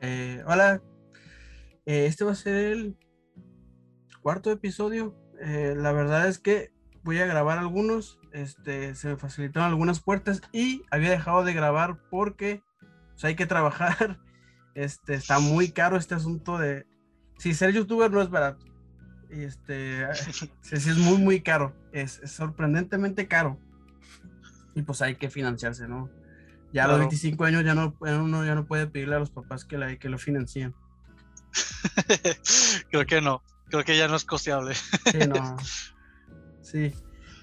Eh, hola, eh, este va a ser el cuarto episodio. Eh, la verdad es que voy a grabar algunos, este, se me facilitaron algunas puertas y había dejado de grabar porque pues, hay que trabajar. Este, está muy caro este asunto de... Si ser youtuber no es barato. Y este, sí, sí es muy, muy caro. Es, es sorprendentemente caro. Y pues hay que financiarse, ¿no? Ya a los Claro. 25 años ya no, uno ya no puede pedirle a los papás que, la, que lo financien. Creo que no. Creo que ya no es costeable. Sí, no. Sí.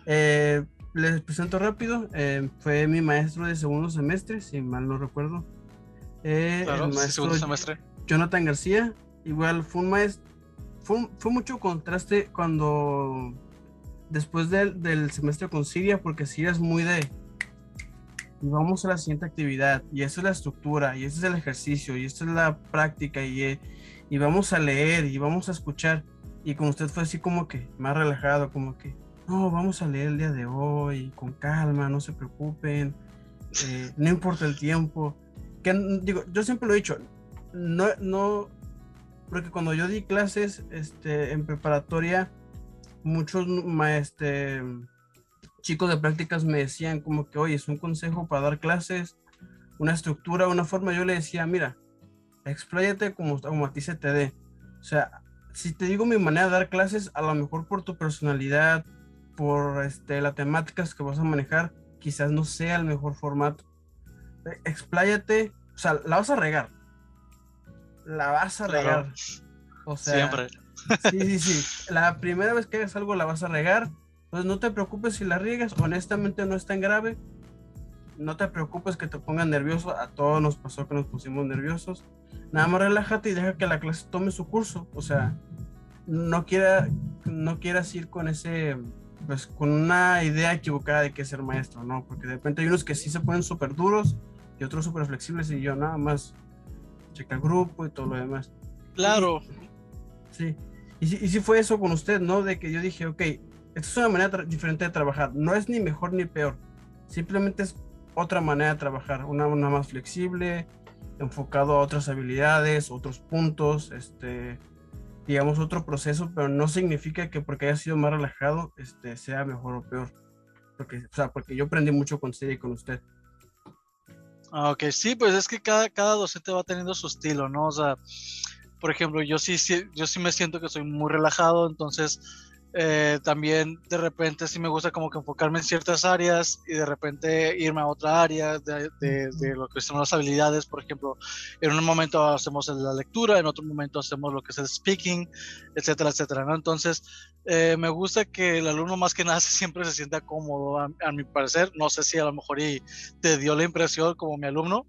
Eh, les presento rápido. eh, fue mi maestro de segundo semestre, si mal no recuerdo. Eh, Claro, el maestro segundo semestre. Jonathan García. Igual fue un maestro. Fue, un- fue mucho contraste cuando. Después del, del semestre con Siria, porque Siria es muy de. Y vamos a la siguiente actividad. Y esa es la estructura. Y ese es el ejercicio. Y esta es la práctica. Y, eh, y vamos a leer. Y vamos a escuchar. Y con usted fue así como que más relajado. Como que. No, vamos a leer el día de hoy. Con calma. No se preocupen. eh, no importa el tiempo. Que digo, yo siempre lo he dicho. No, no. Porque cuando yo di clases este, en preparatoria, muchos este, chicos de prácticas me decían como que, oye, es un consejo para dar clases, una estructura, una forma. Yo le decía, mira, expláyate como, como a ti se te dé. O sea, si te digo mi manera de dar clases, a lo mejor por tu personalidad, por este, las temáticas que vas a manejar, quizás no sea el mejor formato. Eh, Expláyate, o sea, la vas a regar. La vas a Claro. regar. O sea, Siempre. Sí, sí, sí. La primera vez que hagas algo la vas a regar. Pues no te preocupes si la riegas. Honestamente no es tan grave. No te preocupes que te pongan nervioso. A todos nos pasó que nos pusimos nerviosos. Nada más relájate y deja que la clase tome su curso. O sea, no quiera, no quieras ir con ese, pues con una idea equivocada de que ser maestro, ¿no? Porque de repente hay unos que sí se ponen súper duros y otros súper flexibles y yo nada más checa el grupo y todo lo demás. Claro. Sí. Y sí, y sí fue eso con usted, ¿no? De que yo dije, ok, esta es una manera diferente de trabajar. No es ni mejor ni peor. Simplemente es otra manera de trabajar. Una, una más flexible, enfocado a otras habilidades, otros puntos, este, digamos, otro proceso, pero no significa que porque haya sido más relajado, este, sea mejor o peor. Porque, o sea, porque yo aprendí mucho con usted y con usted. Ah, Ok, sí, pues es que cada, cada docente va teniendo su estilo, ¿no? O sea, por ejemplo, yo sí, sí, yo sí me siento que soy muy relajado, entonces eh, también de repente sí me gusta como que enfocarme en ciertas áreas y de repente irme a otra área de, de- lo que son las habilidades, por ejemplo, en un momento hacemos la lectura, en otro momento hacemos lo que es el speaking, etcétera, etcétera, ¿no? Entonces, eh, me gusta que el alumno más que nada siempre se sienta cómodo, a, a mi parecer, no sé si a lo mejor y te dio la impresión como mi alumno,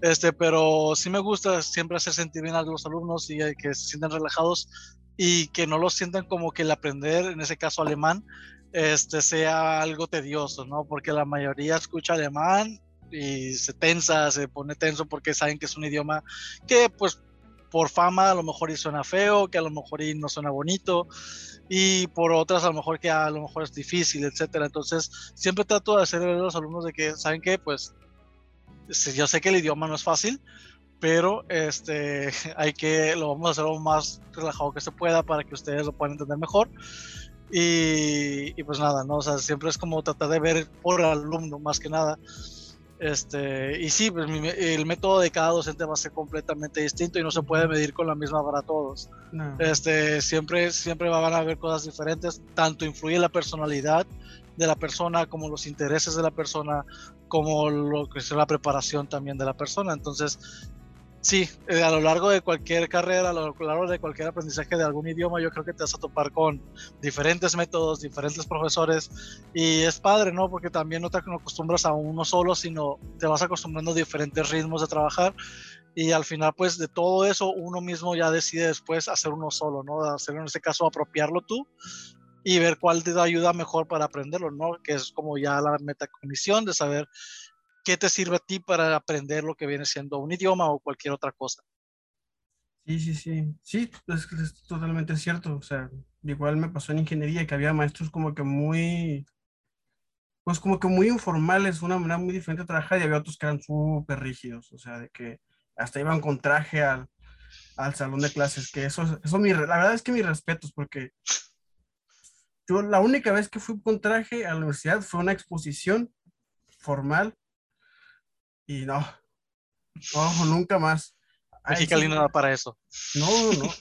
este, pero sí me gusta siempre hacer sentir bien a los alumnos y eh, que se sientan relajados y que no lo sientan como que el aprender, en ese caso alemán, este, sea algo tedioso, ¿no? Porque la mayoría escucha alemán y se tensa, se pone tenso porque saben que es un idioma que pues por fama a lo mejor y suena feo, que a lo mejor y no suena bonito y por otras a lo mejor que a lo mejor es difícil, etcétera. Entonces, siempre trato de hacer ver a los alumnos de que saben que pues yo sé que el idioma no es fácil, pero este hay que lo vamos a hacer lo más relajado que se pueda para que ustedes lo puedan entender mejor. Y, y pues nada, ¿no? O sea, siempre es como tratar de ver por alumno más que nada. Este, y sí, pues mi- el método de cada docente va a ser completamente distinto y no se puede medir con la misma para todos. No. Este, siempre, siempre van a haber cosas diferentes, tanto influye la personalidad de la persona, como los intereses de la persona, como lo que es la preparación también de la persona. Entonces, sí, eh, a lo largo de cualquier carrera, a lo largo de cualquier aprendizaje de algún idioma, yo creo que te vas a topar con diferentes métodos, diferentes profesores, y es padre, ¿no? Porque también no te acostumbras a uno solo, sino te vas acostumbrando a diferentes ritmos de trabajar y al final pues de todo eso uno mismo ya decide después hacer uno solo, ¿no? Hacer en este caso apropiarlo tú y ver cuál te ayuda mejor para aprenderlo, ¿no? Que es como ya la metacognición de saber qué te sirve a ti para aprender lo que viene siendo un idioma o cualquier otra cosa. Sí, sí, sí. Sí, es, totalmente cierto. O sea, igual me pasó en ingeniería que había maestros como que muy, pues como que muy informales, una manera muy diferente de trabajar y había otros que eran súper rígidos. O sea, de que hasta iban con traje al, al salón de clases, que eso, eso mi, la verdad es que mis respetos, porque yo la única vez que fui con traje a la universidad fue una exposición formal y no, no, nunca más. Mexicali no da para eso. No, no,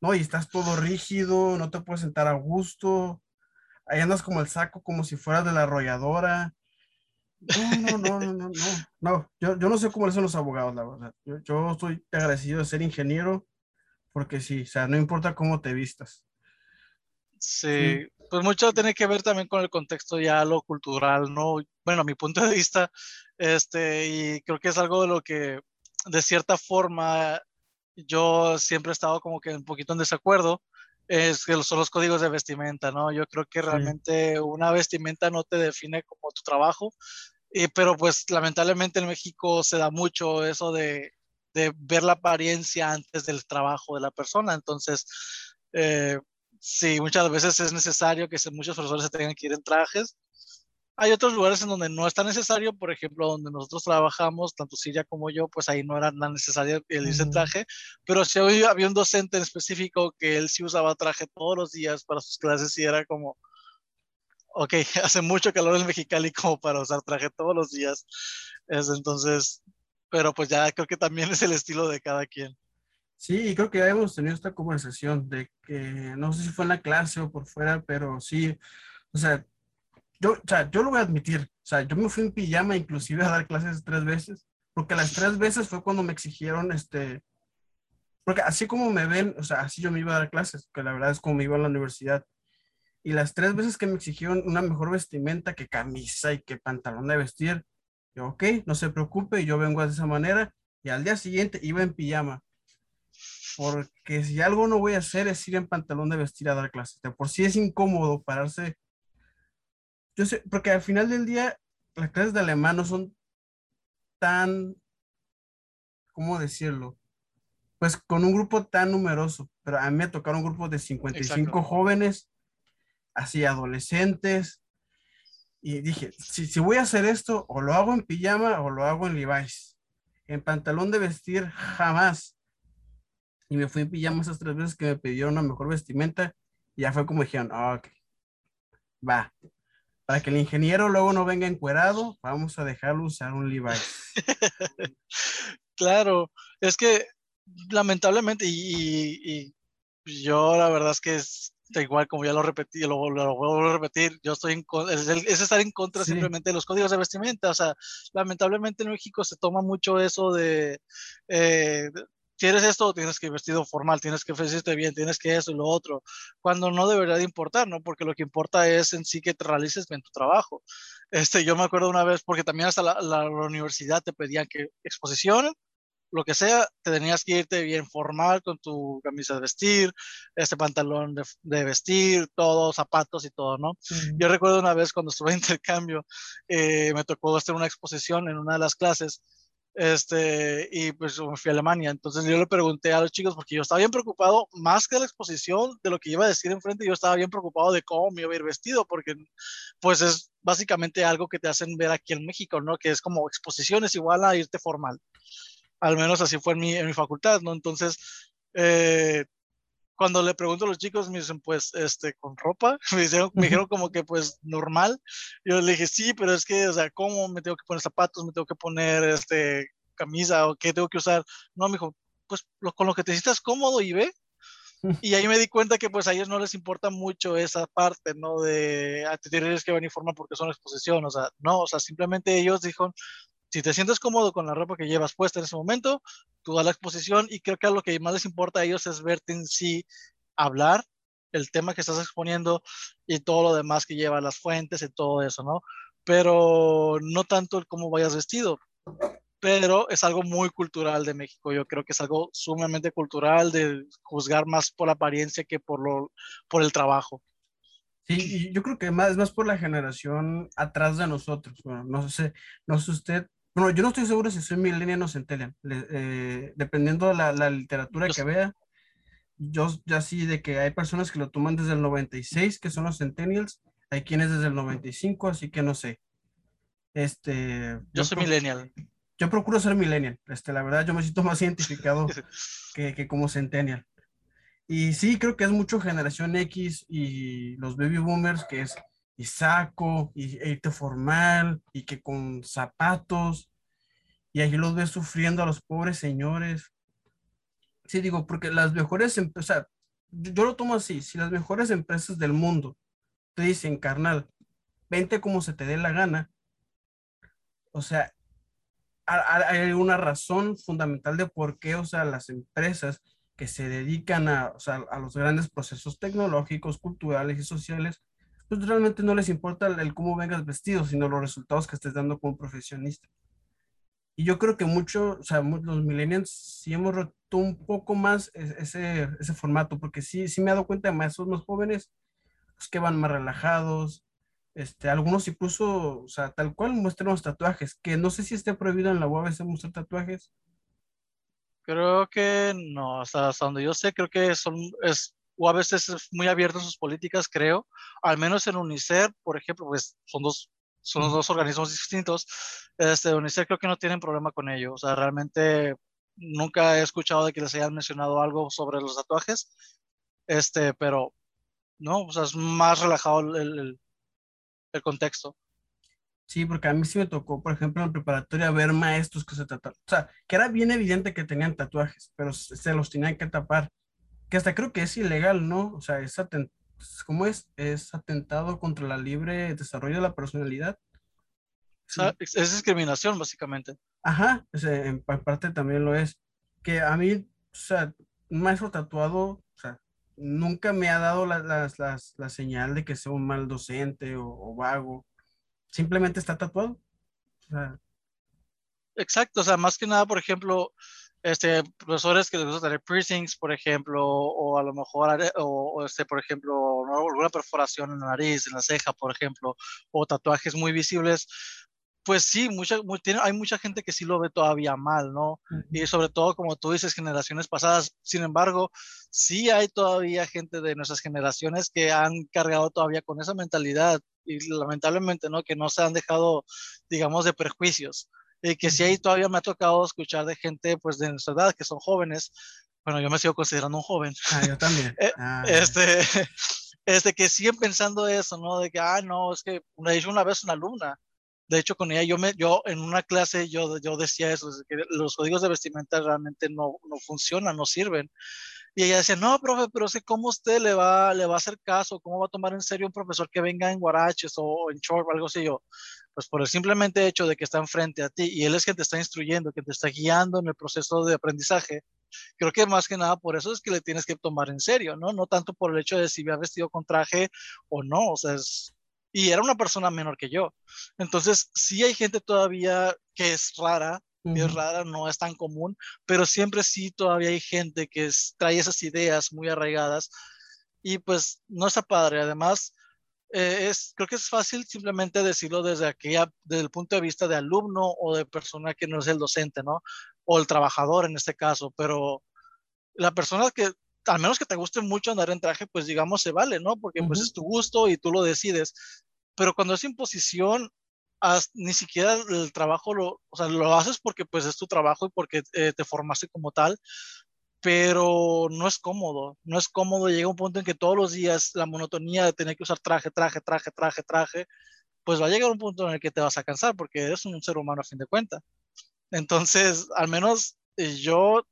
no, y estás todo rígido, no te puedes sentar a gusto, ahí andas como el saco, como si fueras de la arrolladora. No, no, no, no, no, no, Yo, yo no sé cómo son los abogados, la verdad. Yo, yo estoy agradecido de ser ingeniero, porque sí, o sea, no importa cómo te vistas. Sí, pues mucho tiene que ver también con el contexto ya lo cultural, ¿no? Bueno, a mi punto de vista, este, y creo que es algo de lo que de cierta forma yo siempre he estado como que un poquito en desacuerdo, es que son los códigos de vestimenta, ¿no? Yo creo que realmente una vestimenta no te define como tu trabajo, y, pero pues lamentablemente en México se da mucho eso de, de ver la apariencia antes del trabajo de la persona, entonces... Eh, sí, muchas veces es necesario que muchos profesores se tengan que ir en trajes. Hay otros lugares en donde no es tan necesario, por ejemplo, donde nosotros trabajamos, tanto Siria como yo, pues ahí no era tan necesario el irse en traje, pero si había, había un docente en específico que él sí usaba traje todos los días para sus clases y era como, ok, hace mucho calor en Mexicali como para usar traje todos los días. Es entonces, pero pues ya creo que también es el estilo de cada quien. Sí, creo que ya hemos tenido esta conversación de que no sé si fue en la clase o por fuera, pero sí, o sea, yo, o sea, yo lo voy a admitir, o sea, yo me fui en pijama inclusive a dar clases tres veces, porque las tres veces fue cuando me exigieron, este, porque así como me ven, o sea, así yo me iba a dar clases, que la verdad es como me iba a la universidad, y las tres veces que me exigieron una mejor vestimenta que camisa y que pantalón de vestir, yo, ok, no se preocupe, yo vengo de esa manera, y al día siguiente iba en pijama porque si algo no voy a hacer es ir en pantalón de vestir a dar clases. De por sí es incómodo pararse. Yo sé, porque al final del día las clases de alemán no son tan, ¿cómo decirlo? Pues con un grupo tan numeroso, pero a mí me tocaron grupos de 55 jóvenes, así adolescentes, y dije, si, si voy a hacer esto, o lo hago en pijama o lo hago en Levi's. En pantalón de vestir, jamás y me fui en pijama esas tres veces que me pidieron una mejor vestimenta y ya fue como dijeron, ah, ok, va. Para que el ingeniero luego no venga encuerado, vamos a dejarlo usar un Levi's. claro, es que lamentablemente, y, yo la verdad es que es igual como ya lo repetí, lo, vuelvo a repetir, yo estoy en es, es estar en contra simplemente de los códigos de vestimenta, o sea, lamentablemente en México se toma mucho eso de, eh, quieres esto, tienes que ir vestido formal, tienes que vestirte bien, tienes que eso y lo otro, cuando no debería de importar, ¿no? Porque lo que importa es en sí que te realices bien tu trabajo. Este, yo me acuerdo una vez, porque también hasta la, la, universidad te pedían que exposición, lo que sea, te tenías que irte bien formal con tu camisa de vestir, este pantalón de, de vestir, todo, zapatos y todo, ¿no? Yo recuerdo una vez cuando estuve en intercambio, eh, me tocó hacer una exposición en una de las clases este, y pues me fui a Alemania. Entonces yo le pregunté a los chicos, porque yo estaba bien preocupado, más que la exposición, de lo que iba a decir enfrente, yo estaba bien preocupado de cómo me iba a ir vestido, porque pues es básicamente algo que te hacen ver aquí en México, ¿no? Que es como exposiciones igual a irte formal. Al menos así fue en mi, en mi facultad, ¿no? Entonces, eh, cuando le pregunto a los chicos, me dicen, pues, este, con ropa, me, dijeron, me dijeron como que, pues, normal. Yo le dije, sí, pero es que, o sea, ¿cómo me tengo que poner zapatos? ¿Me tengo que poner, este, camisa o qué tengo que usar? No, me dijo, pues, lo, con lo que te sientas cómodo y ve. Y ahí me di cuenta que, pues, a ellos no les importa mucho esa parte, ¿no? De, a ah, que venir forma porque son exposición, o sea, no, o sea, simplemente ellos dijeron, si te sientes cómodo con la ropa que llevas puesta en ese momento, tú das la exposición y creo que lo que más les importa a ellos es verte en sí hablar, el tema que estás exponiendo y todo lo demás que lleva las fuentes y todo eso, ¿no? Pero no tanto el cómo vayas vestido, pero es algo muy cultural de México. Yo creo que es algo sumamente cultural de juzgar más por la apariencia que por, lo, por el trabajo. Sí, yo creo que más, más por la generación atrás de nosotros. Bueno, no sé, no sé usted, bueno, yo no estoy seguro si soy millennial o centennial, eh, dependiendo de la, la literatura que vea. Yo ya sí de que hay personas que lo toman desde el 96, que son los centennials, hay quienes desde el 95, así que no sé. Este, yo, soy millennial. yo procuro ser millennial. Este, la verdad, yo me siento más identificado que, que como centennial. Y sí, creo que es mucho generación X y los baby boomers, que es y saco, y e irte formal, y que con zapatos, y ahí los ves sufriendo a los pobres señores. Sí, digo, porque las mejores empresas, yo, yo, lo tomo así, si las mejores empresas del mundo te dicen, carnal, vente como se te dé la gana, o sea, hay una razón fundamental de por qué, o sea, las empresas que se dedican a, o sea, a los grandes procesos tecnológicos, culturales y sociales, pues realmente no les importa el, cómo vengas vestido, sino los resultados que estés dando como profesionista. Y yo creo que mucho, o sea, los millennials sí hemos roto un poco más ese, ese formato, porque sí, sí me he dado cuenta de maestros más jóvenes pues, que van más relajados, este, algunos incluso, o sea, tal cual muestran los tatuajes, que no sé si esté prohibido en la UABC mostrar tatuajes. Creo que no, hasta, hasta donde yo sé, creo que son, es, UABC es muy abierto en sus políticas, creo, al menos en UNICEF, por ejemplo, pues son dos, son dos organismos distintos, este, UNICEF creo que no tienen problema con ello, o sea, realmente nunca he escuchado de que les hayan mencionado algo sobre los tatuajes, este, pero no, o sea, es más relajado el, el el contexto. Sí, porque a mí sí me tocó, por ejemplo, en preparatoria ver maestros que se tatuaban. O sea, que era bien evidente que tenían tatuajes, pero se los tenían que tapar. Que hasta creo que es ilegal, ¿no? O sea, es atent ¿cómo es? Es atentado contra la libre desarrollo de la personalidad. O sea, es discriminación, básicamente. Ajá, en parte también lo es. Que a mí, o sea, un maestro tatuado, o sea, nunca me ha dado la, la, señal de que sea un mal docente o, vago. Simplemente está tatuado. Exacto, o sea, más que nada, por ejemplo, este, profesores que les gusta tener piercings, por ejemplo, o a lo mejor, o, este, por ejemplo, alguna perforación en la nariz, en la ceja, por ejemplo, o tatuajes muy visibles, pues sí, mucha, tiene, hay mucha gente que sí lo ve todavía mal, ¿no? Y sobre todo, como tú dices, generaciones pasadas. Sin embargo, sí hay todavía gente de nuestras generaciones que han cargado todavía con esa mentalidad y lamentablemente, ¿no? Que no se han dejado, digamos, de prejuicios. Y que sí hay todavía me ha tocado escuchar de gente, pues, de nuestra edad, que son jóvenes. Bueno, yo me sigo considerando un joven. Ah, yo también. Eh, ah, este, este, que siguen pensando eso, ¿no? De que, ah, no, es que me dicho una vez una alumna, de hecho, con ella yo, me, yo en una clase yo, yo decía eso, que los códigos de vestimenta realmente no, no funcionan, no sirven. Y ella decía, no, profe, pero sé cómo usted le va, le va a hacer caso, cómo va a tomar en serio un profesor que venga en guaraches o en short o algo así. Yo, pues por el simplemente hecho de que está enfrente a ti y él es quien te está instruyendo, que te está guiando en el proceso de aprendizaje, creo que más que nada por eso es que le tienes que tomar en serio, ¿no? No tanto por el hecho de si ha vestido con traje o no, o sea, es, y era una persona menor que yo. Entonces, sí hay gente todavía que es rara, es rara, no es tan común, pero siempre sí todavía hay gente que trae esas ideas muy arraigadas y pues no está padre. Además, eh, es, creo que es fácil simplemente decirlo desde aquella, desde el punto de vista de alumno o de persona que no es el docente, ¿no? O el trabajador en este caso, pero la persona que al menos que te guste mucho andar en traje, pues digamos se vale, ¿no? Porque pues es tu gusto y tú lo decides. Pero cuando es imposición, ni siquiera el trabajo lo, o sea, lo haces porque pues es tu trabajo y porque eh, te formaste como tal, pero no es cómodo, no es cómodo. Llega un punto en que todos los días la monotonía de tener que usar traje, traje, traje, traje, traje, pues va a llegar un punto en el que te vas a cansar porque eres un ser humano a fin de cuentas. Entonces, al menos eh, yo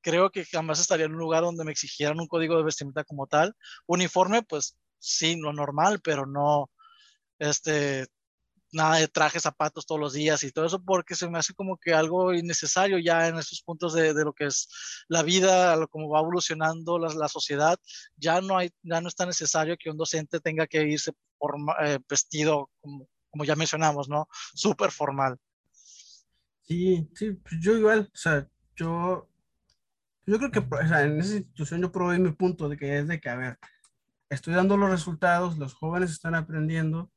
creo que jamás estaría en un lugar donde me exigieran un código de vestimenta como tal. Uniforme, pues sí, lo normal, pero no, este, nada de traje, zapatos todos los días y todo eso, porque se me hace como que algo innecesario ya en esos puntos de, de lo que es la vida, como va evolucionando la, la, sociedad, ya no, hay, ya no es tan necesario que un docente tenga que irse por, eh, vestido, como, como, ya mencionamos, ¿no? Súper formal. Sí, sí, pues yo igual, o sea, yo yo creo que o sea, en esa institución yo probé mi punto de que es de que, a ver, estoy dando los resultados, los jóvenes están aprendiendo,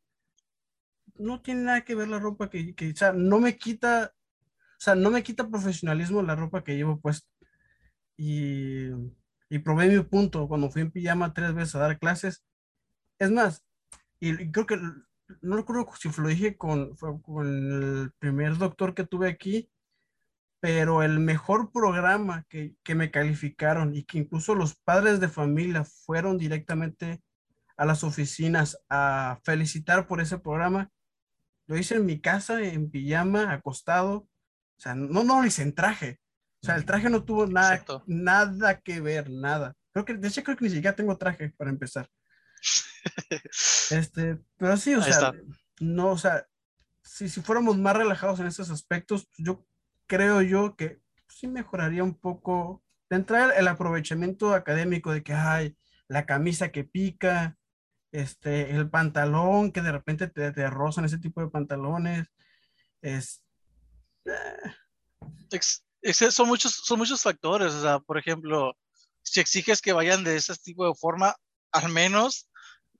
no tiene nada que ver la ropa que, que o sea, no me quita, o sea, no me quita profesionalismo la ropa que llevo puesta. Y, y probé mi punto cuando fui en pijama tres veces a dar clases. Es más, y, creo que, no recuerdo si lo dije con, con el primer doctor que tuve aquí, pero el mejor programa que, que, me calificaron y que incluso los padres de familia fueron directamente a las oficinas a felicitar por ese programa, lo hice en mi casa, en pijama, acostado, o sea, no, no lo hice en traje, o sea, el traje no tuvo nada, nada que ver, nada. Creo que, de hecho, creo que ni siquiera tengo traje para empezar. este, pero sí, o sea, no, o sea, si, si fuéramos más relajados en esos aspectos, yo creo yo que sí mejoraría un poco de entrar el aprovechamiento académico de que hay la camisa que pica, este, el pantalón que de repente te, rozan ese tipo de pantalones. Es, son, muchos, son muchos factores. O sea, por ejemplo, si exiges que vayan de ese tipo de forma, al menos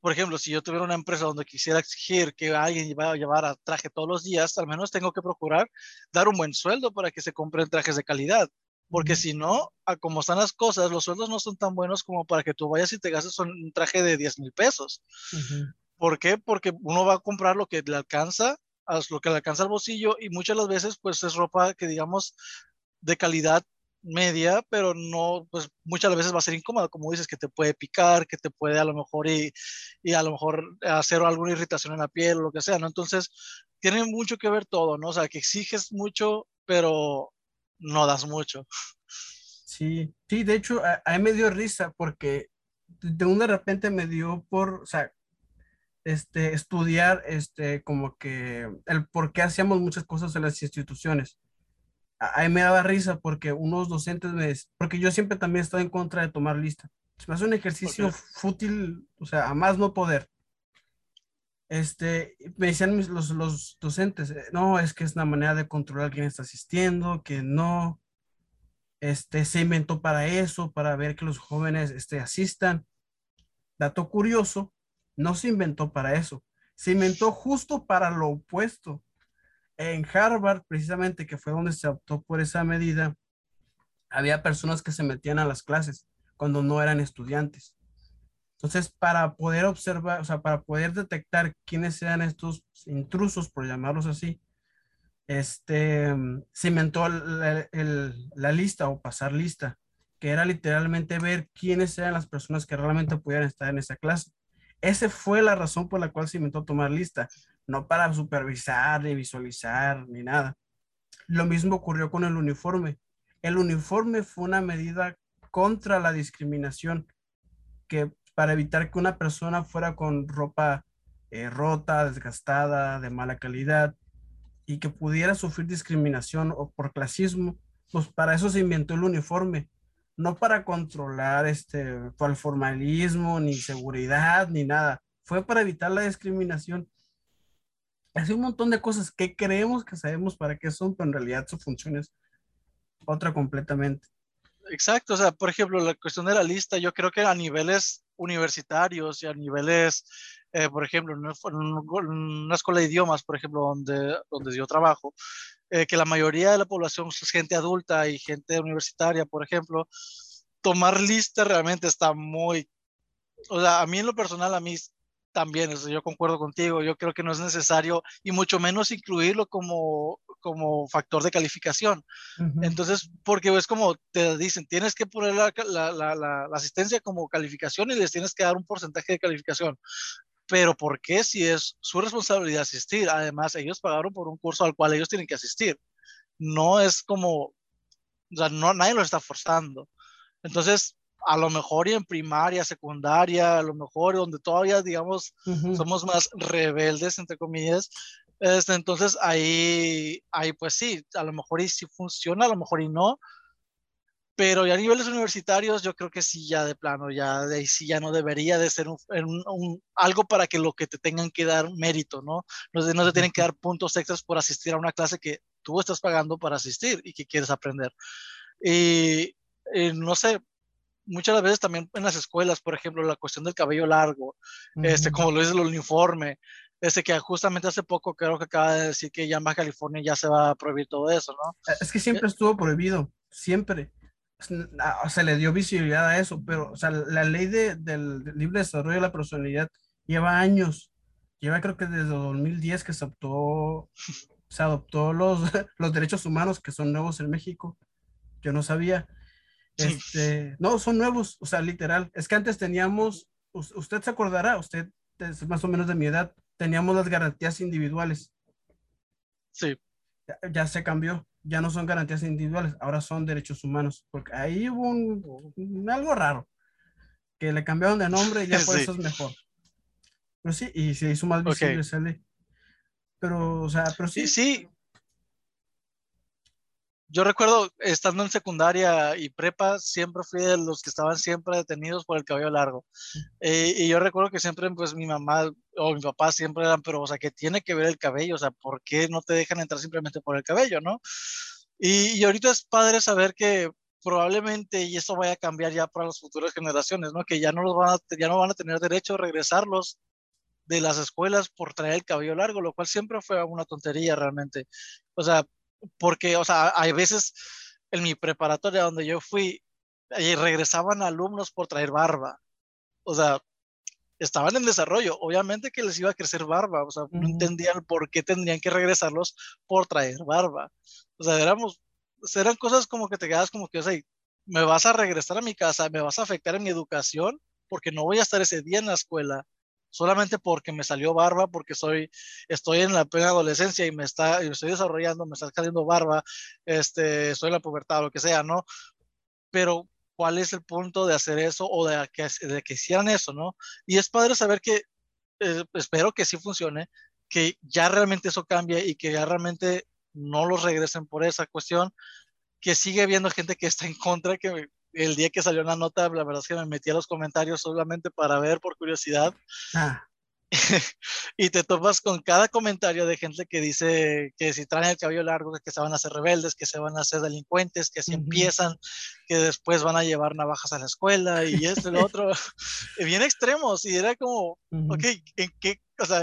por ejemplo, si yo tuviera una empresa donde quisiera exigir que alguien vaya a llevar traje todos los días, al menos tengo que procurar dar un buen sueldo para que se compren trajes de calidad. Porque si no, a como están las cosas, los sueldos no son tan buenos como para que tú vayas y te gastes un traje de 10 mil pesos. ¿Por qué? Porque uno va a comprar lo que le alcanza, lo que le alcanza al bolsillo y muchas las veces pues es ropa que digamos de calidad media, pero no, pues muchas veces va a ser incómodo, como dices, que te puede picar, que te puede a lo mejor y, y, a lo mejor hacer alguna irritación en la piel o lo que sea, ¿no? Entonces, tiene mucho que ver todo, ¿no? O sea, que exiges mucho, pero no das mucho. Sí, sí, de hecho, a, a mí me dio risa porque de un de repente me dio por, o sea, este, estudiar, este, como que el por qué hacíamos muchas cosas en las instituciones ahí me daba risa porque unos docentes me porque yo siempre también estaba en contra de tomar lista. Se me hace un ejercicio fútil, o sea, a más no poder. Este, me decían los, los docentes, eh, no, es que es una manera de controlar quién está asistiendo, que no, este, se inventó para eso, para ver que los jóvenes este, asistan. Dato curioso, no se inventó para eso, se inventó justo para lo opuesto en Harvard, precisamente, que fue donde se optó por esa medida, había personas que se metían a las clases cuando no eran estudiantes. Entonces, para poder observar, o sea, para poder detectar quiénes eran estos intrusos, por llamarlos así, este, se inventó la lista o pasar lista, que era literalmente ver quiénes eran las personas que realmente pudieran estar en esa clase. Esa fue la razón por la cual se inventó tomar lista, no para supervisar, ni visualizar, ni nada. Lo mismo ocurrió con el uniforme. El uniforme fue una medida contra la discriminación, que para evitar que una persona fuera con ropa eh, rota, desgastada, de mala calidad, y que pudiera sufrir discriminación o por clasismo, pues para eso se inventó el uniforme, no para controlar este, el formalismo, ni seguridad, ni nada. Fue para evitar la discriminación Hace un montón de cosas que creemos que sabemos para qué son, pero en realidad su función es otra completamente. Exacto, o sea, por ejemplo, la cuestión de la lista, yo creo que a niveles universitarios y a niveles, eh, por ejemplo, en una, escuela de idiomas, por ejemplo, donde, donde yo trabajo, eh, que la mayoría de la población es gente adulta y gente universitaria, por ejemplo, tomar lista realmente está muy, o sea, a mí en lo personal, a mí también, eso yo concuerdo contigo, yo creo que no es necesario y mucho menos incluirlo como, como factor de calificación. Entonces, porque es como te dicen, tienes que poner la, la, la, la, asistencia como calificación y les tienes que dar un porcentaje de calificación. Pero ¿por qué si es su responsabilidad asistir? Además, ellos pagaron por un curso al cual ellos tienen que asistir. No es como, o sea, no, nadie lo está forzando. Entonces, a lo mejor y en primaria, secundaria, a lo mejor donde todavía, digamos, somos más rebeldes, entre comillas. Este, entonces ahí, ahí, pues sí, a lo mejor y sí funciona, a lo mejor y no. Pero ya a niveles universitarios, yo creo que sí, ya de plano, ya de ahí sí ya no debería de ser un, un, algo para que lo que te tengan que dar mérito, ¿no? No, no te tienen que dar puntos extras por asistir a una clase que tú estás pagando para asistir y que quieres aprender. Y, y no sé, muchas veces también en las escuelas, por ejemplo, la cuestión del cabello largo, este, como lo es el uniforme, este que justamente hace poco creo que acaba de decir que ya en Baja California ya se va a prohibir todo eso, ¿no? Eh, es que siempre estuvo prohibido, siempre. Se le dio visibilidad a eso, pero o sea, la ley de, del libre desarrollo de la personalidad lleva años, lleva creo que desde 2010 que se optó se adoptó los, los derechos humanos que son nuevos en México. Yo no sabía. Este, no, son nuevos, o sea, literal. Es que antes teníamos, usted se acordará, usted es más o menos de mi edad, teníamos las garantías individuales. Sí. Ya, se cambió, ya no son garantías individuales, ahora son derechos humanos, porque ahí hubo un, algo raro, que le cambiaron de nombre y ya por eso es mejor. Pero sí, y se hizo más visible okay. Pero, o sea, pero sí. Sí, Yo recuerdo estando en secundaria y prepa, siempre fui de los que estaban siempre detenidos por el cabello largo. Eh, y yo recuerdo que siempre, pues mi mamá o mi papá siempre eran, pero, o sea, que tiene que ver el cabello, o sea, ¿por qué no te dejan entrar simplemente por el cabello, no? Y, y ahorita es padre saber que probablemente, y eso vaya a cambiar ya para las futuras generaciones, ¿no? Que ya no, los van a, ya no van a tener derecho a regresarlos de las escuelas por traer el cabello largo, lo cual siempre fue una tontería realmente. O sea, porque, o sea, hay veces en mi preparatoria donde yo fui, y regresaban alumnos por traer barba. O sea, estaban en desarrollo. Obviamente que les iba a crecer barba. O sea, no entendían por qué tendrían que regresarlos por traer barba. O sea, éramos, eran cosas como que te quedas como que, o sea, me vas a regresar a mi casa, me vas a afectar en mi educación porque no voy a estar ese día en la escuela solamente porque me salió barba, porque soy, estoy en la plena adolescencia y me está, y estoy desarrollando, me está saliendo barba, este, estoy en la pubertad, lo que sea, ¿no? Pero, ¿cuál es el punto de hacer eso o de que, de que hicieran eso, ¿no? Y es padre saber que, eh, espero que sí funcione, que ya realmente eso cambie y que ya realmente no los regresen por esa cuestión, que sigue habiendo gente que está en contra, que el día que salió la nota, la verdad es que me metí a los comentarios solamente para ver por curiosidad. Ah. y te topas con cada comentario de gente que dice que si traen el cabello largo, que se van a hacer rebeldes, que se van a hacer delincuentes, que si empiezan, que después van a llevar navajas a la escuela y esto y lo otro. Bien extremos. Y era como, ok, ¿en qué o sea,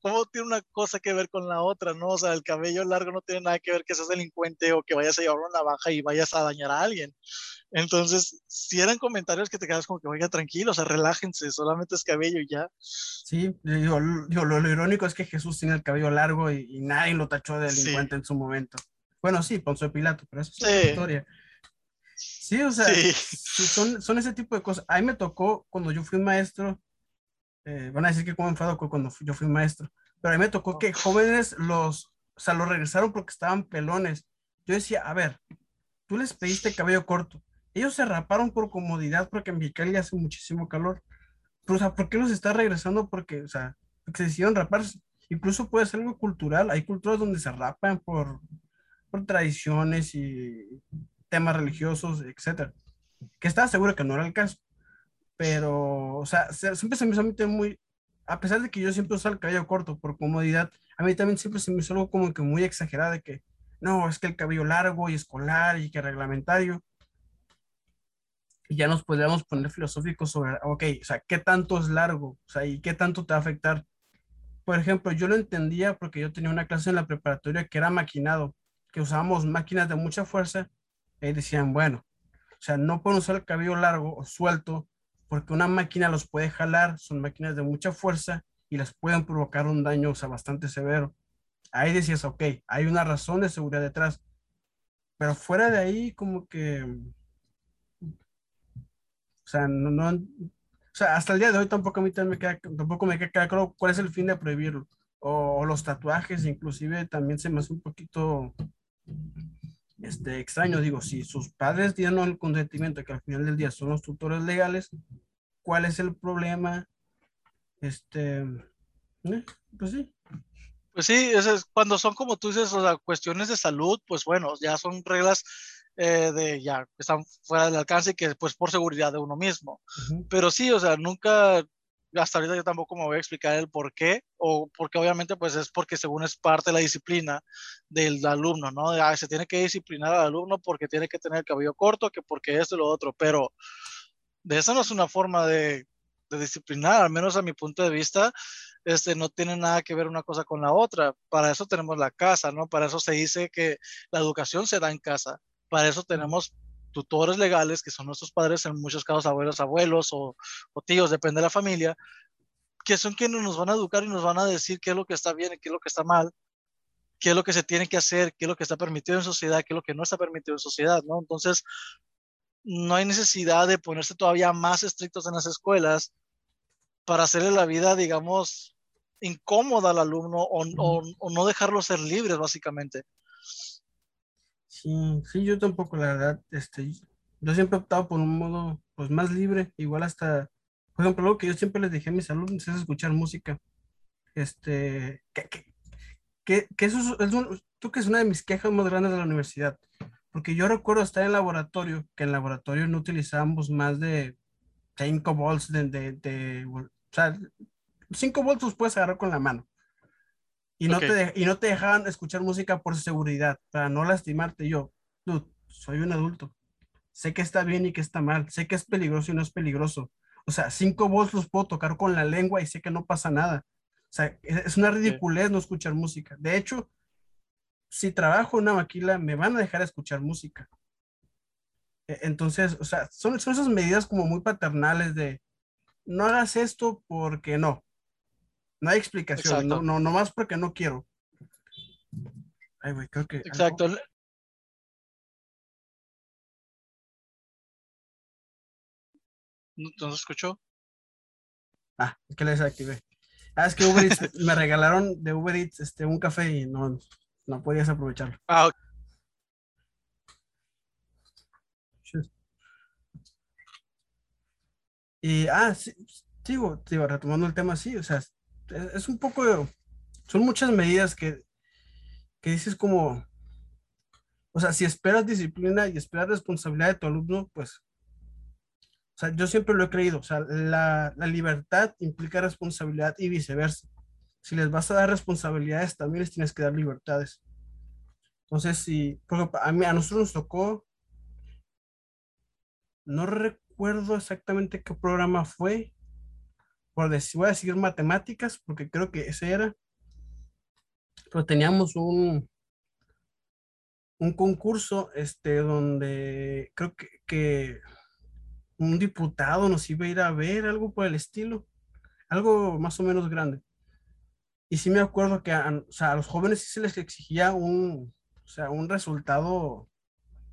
¿cómo tiene una cosa que ver con la otra, no? O sea, el cabello largo no tiene nada que ver que seas delincuente o que vayas a llevar una navaja y vayas a dañar a alguien. Entonces, si eran comentarios que te quedas como que, oiga, tranquilo, o sea, relájense, solamente es cabello y ya. Sí, yo, lo, irónico es que Jesús tiene el cabello largo y, nadie lo tachó de delincuente en su momento. Bueno, sí, Poncio Pilato, pero eso es otra historia. Sí, o sea, Son, son ese tipo de cosas. A mí me tocó cuando yo fui maestro, eh, van a decir que como enfado cuando yo fui maestro, pero a mí me tocó que jóvenes los, o sea, los regresaron porque estaban pelones. Yo decía, a ver, tú les pediste cabello corto. Ellos se raparon por comodidad porque en Vicali hace muchísimo calor. Pero, o sea, ¿por qué los está regresando? Porque, o sea, se decidieron raparse. Incluso puede ser algo cultural. Hay culturas donde se rapan por, por tradiciones y temas religiosos, etcétera. Que estaba seguro que no era el caso. Pero, o sea, siempre se me hizo muy, a pesar de que yo siempre uso el cabello corto por comodidad, a mí también siempre se me hizo algo como que muy exagerado de que, no, es que el cabello largo y escolar y que reglamentario. Y ya nos podríamos poner filosóficos sobre, ok, o sea, ¿qué tanto es largo? O sea, ¿y qué tanto te va a afectar? Por ejemplo, yo lo entendía porque yo tenía una clase en la preparatoria que era maquinado, que usábamos máquinas de mucha fuerza y decían, bueno, o sea, no pueden usar el cabello largo o suelto porque una máquina los puede jalar, son máquinas de mucha fuerza y les pueden provocar un daño, o sea, bastante severo. Ahí decías, ok, hay una razón de seguridad detrás, pero fuera de ahí, como que, o sea, no, no o sea, hasta el día de hoy tampoco a mí me queda, tampoco me queda claro cuál es el fin de prohibirlo. O, los tatuajes, inclusive, también se me hace un poquito este, extraño. Digo, si sus padres dieron el consentimiento, que al final del día son los tutores legales, ¿cuál es el problema? Este, ¿eh? pues sí. Pues sí, es, cuando son como tú dices, o sea, cuestiones de salud, pues bueno, ya son reglas eh, de ya que están fuera del alcance y que pues por seguridad de uno mismo. Pero sí, o sea, nunca hasta ahorita yo tampoco me voy a explicar el por qué, o porque obviamente pues es porque según es parte de la disciplina del alumno, ¿no? Ah, se tiene que disciplinar al alumno porque tiene que tener el cabello corto, que porque esto y lo otro, pero de eso no es una forma de, de disciplinar, al menos a mi punto de vista, este, no tiene nada que ver una cosa con la otra. Para eso tenemos la casa, ¿no? Para eso se dice que la educación se da en casa. Para eso tenemos tutores legales, que son nuestros padres, en muchos casos abuelos, abuelos o, tíos, depende de la familia, que son quienes nos van a educar y nos van a decir qué es lo que está bien y qué es lo que está mal. qué es lo que se tiene que hacer, qué es lo que está permitido en sociedad, qué es lo que no está permitido en sociedad, ¿no? Entonces, no hay necesidad de ponerse todavía más estrictos en las escuelas para hacerle la vida, digamos, incómoda al alumno o, o, no dejarlo ser libres, básicamente. Sí, sí, yo tampoco, la verdad, este, yo siempre he optado por un modo, pues, más libre, igual hasta, por ejemplo, lo que yo siempre les dije a mis alumnos es escuchar música, este, que, que, eso es, un, que es una de mis quejas más grandes de la universidad, porque yo recuerdo estar en laboratorio, que en laboratorio no utilizábamos más de 5 volts de, de, de, o sea, 5 volts los puedes agarrar con la mano. Y no, te, y no te dejaban escuchar música por seguridad, para no lastimarte. Yo, dude, soy un adulto. Sé que está bien y que está mal. Sé que es peligroso y no es peligroso. O sea, 5 volts los puedo tocar con la lengua y sé que no pasa nada. O sea, es una ridiculez no escuchar música. De hecho, si trabajo en una maquila, me van a dejar escuchar música. E, entonces, o sea, son, son esas medidas como muy paternales de no hagas esto porque no. No hay explicación, no, no, no más porque no quiero. Ay, güey, creo que. Exacto. ¿No, se escuchó? Ah, es que le desactivé. Ah, es que Uber Eats, me regalaron de Uber Eats este, un café y no, no podías aprovecharlo. Ah, Y, ah, sí, sigo, sigo retomando el tema así, o sea, es, un poco, son muchas medidas que, que dices como, o sea, si esperas disciplina y esperas responsabilidad de tu alumno, pues, o sea, yo siempre lo he creído, o sea, la, la libertad implica responsabilidad y viceversa si les vas a dar responsabilidades, también les tienes que dar libertades. Entonces, si, a, mí, a nosotros nos tocó, no recuerdo exactamente qué programa fue, voy a decir matemáticas, porque creo que ese era, pero teníamos un, un concurso, este, donde creo que, que un diputado nos iba a ir a ver, algo por el estilo, algo más o menos grande. Y sí me acuerdo que a los jóvenes sí se les exigía un, o sea, un resultado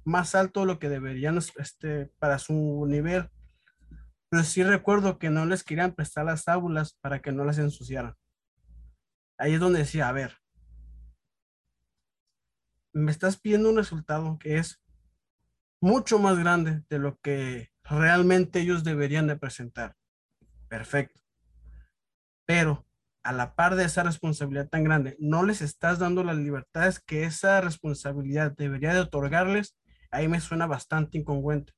más alto de lo que deberían este, para su nivel. Pero sí recuerdo que no les querían prestar las aulas para que no las ensuciaran. Ahí es donde decía, a ver, me estás pidiendo un resultado que es mucho más grande de lo que realmente ellos deberían de presentar. Perfecto. Pero a la par de esa responsabilidad tan grande, no les estás dando las libertades que esa responsabilidad debería de otorgarles, ahí me suena bastante incongruente.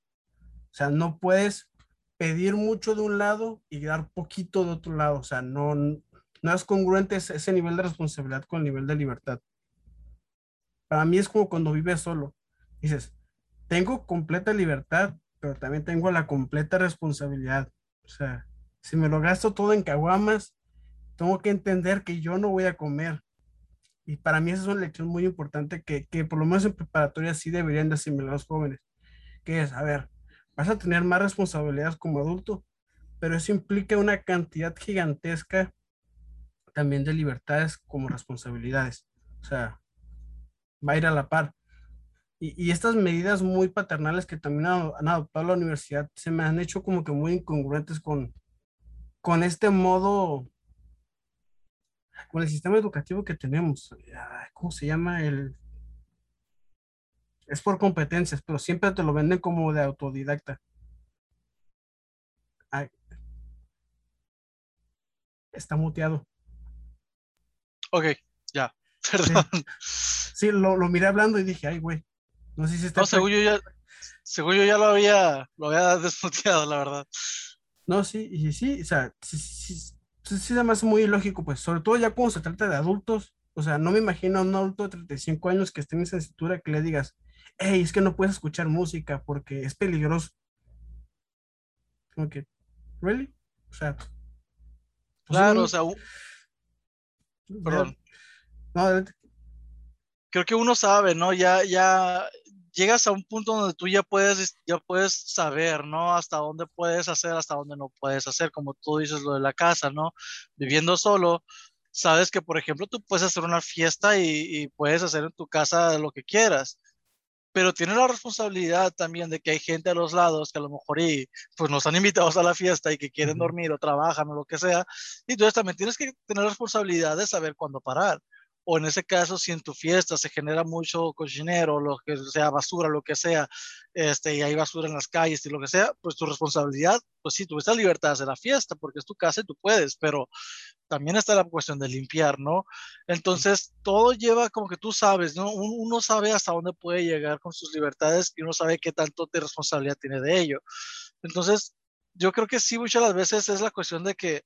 O sea, no puedes pedir mucho de un lado y dar poquito de otro lado. O sea, no, no es congruente ese, nivel de responsabilidad con el nivel de libertad. Para mí es como cuando vives solo. Dices, tengo completa libertad, pero también tengo la completa responsabilidad. O sea, si me lo gasto todo en caguamas, tengo que entender que yo no voy a comer. Y para mí esa es una lección muy importante que, que por lo menos en preparatoria sí deberían de asimilar los jóvenes. Que es, a ver, vas a tener más responsabilidades como adulto, pero eso implica una cantidad gigantesca también de libertades como responsabilidades. O sea, va a ir a la par. Y, estas medidas muy paternales que también han, han, adoptado la universidad se me han hecho como que muy incongruentes con, con este modo con el sistema educativo que tenemos. ¿Cómo se llama? El... Es por competencias, pero siempre te lo venden como de autodidacta. Está muteado. Ok, ya, perdón. Sí, lo, lo, miré hablando y dije, ay, güey. No sé si está. No, según yo ya, según yo ya lo había, lo había desmuteado, la verdad. No, sí, y sí, o sea, sí, sí, sí, sí, además es muy lógico, pues, sobre todo ya cuando se trata de adultos, o sea, no me imagino a un adulto de 35 años que esté en esa cintura que le digas, hey, es que no puedes escuchar música porque es peligroso. Como que, ¿really? O sea. Pues, claro, o sea. Perdón. No, Creo que uno sabe, ¿no? Ya, ya, llegas a un punto donde tú ya puedes, ya puedes saber, ¿no? Hasta dónde puedes hacer, hasta dónde no puedes hacer, como tú dices lo de la casa, ¿no? Viviendo solo, sabes que, por ejemplo, tú puedes hacer una fiesta y, puedes hacer en tu casa lo que quieras, pero tienes la responsabilidad también de que hay gente a los lados que a lo mejor y, pues nos han invitado a la fiesta y que quieren dormir o trabajan o lo que sea, y entonces también tienes que tener la responsabilidad de saber cuándo parar o en ese caso, si en tu fiesta se genera mucho cochinero, lo que sea basura, lo que sea, este, y hay basura en las calles y lo que sea, pues tu responsabilidad, pues sí, tuviste la libertad de hacer la fiesta porque es tu casa y tú puedes, pero también está la cuestión de limpiar, ¿no? Entonces, todo lleva como que tú sabes, ¿no? Uno sabe hasta dónde puede llegar con sus libertades y uno sabe qué tanto de responsabilidad tiene de ello. Entonces, yo creo que sí, muchas las veces es la cuestión de que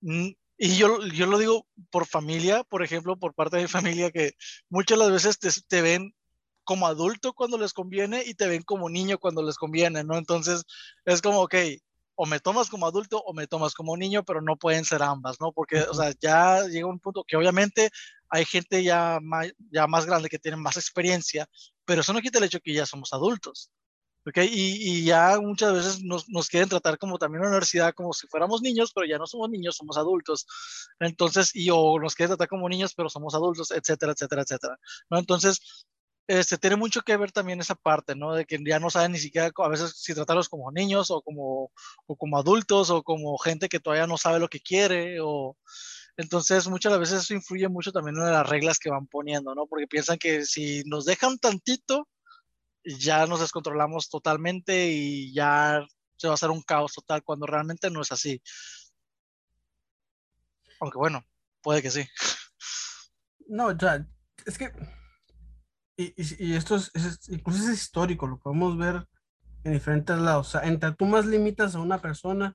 mm, y yo, yo lo digo por familia, por ejemplo, por parte de mi familia, que muchas las veces te, te ven como adulto cuando les conviene y te ven como niño cuando les conviene, ¿no? Entonces es como, ok, o me tomas como adulto o me tomas como niño, pero no pueden ser ambas, ¿no? Porque, o sea, ya llega un punto que obviamente hay gente ya más, ya más grande que tiene más experiencia, pero eso no quita el hecho que ya somos adultos. Y, ya muchas veces nos, nos, quieren tratar como también una universidad como si fuéramos niños, pero ya no somos niños, somos adultos. Entonces, y o nos quieren tratar como niños, pero somos adultos, etcétera, etcétera, etcétera. Entonces, este, tiene mucho que ver también esa parte, ¿no? De que ya no saben ni siquiera a veces si tratarlos como niños o como, o como adultos o como gente que todavía no sabe lo que quiere o... Entonces, muchas veces eso influye mucho también en las reglas que van poniendo, ¿no? Porque piensan que si nos dejan tantito, ya nos descontrolamos totalmente y ya se va a hacer un caos total cuando realmente no es así. Aunque bueno, puede que sí. No, ya, es que, y, esto es, incluso es histórico, lo podemos ver en diferentes lados. O sea, entre tú más limitas a una persona,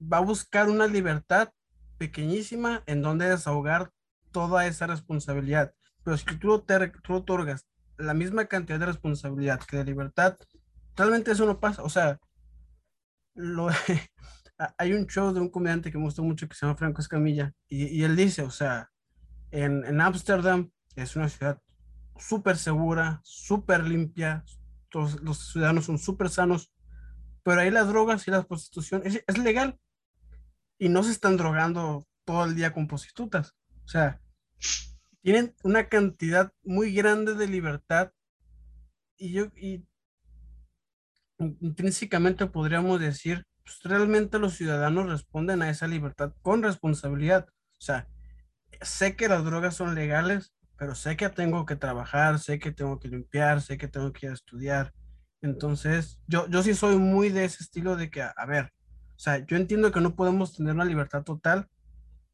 va a buscar una libertad pequeñísima en donde desahogar toda esa responsabilidad. Pero si tú, te, tú otorgas la misma cantidad de responsabilidad que de libertad, realmente eso no pasa. O sea, lo, hay un show de un comediante que me gustó mucho que se llama Franco Escamilla y, y él dice, o sea, en Ámsterdam es una ciudad súper segura, súper limpia, todos los ciudadanos son súper sanos, pero ahí las drogas y la prostitución es, es legal y no se están drogando todo el día con prostitutas. O sea, tienen una cantidad muy grande de libertad y yo y intrínsecamente podríamos decir, pues realmente los ciudadanos responden a esa libertad con responsabilidad. O sea, sé que las drogas son legales, pero sé que tengo que trabajar, sé que tengo que limpiar, sé que tengo que ir a estudiar. Entonces, yo, yo sí soy muy de ese estilo de que, a, a ver, o sea, yo entiendo que no podemos tener una libertad total,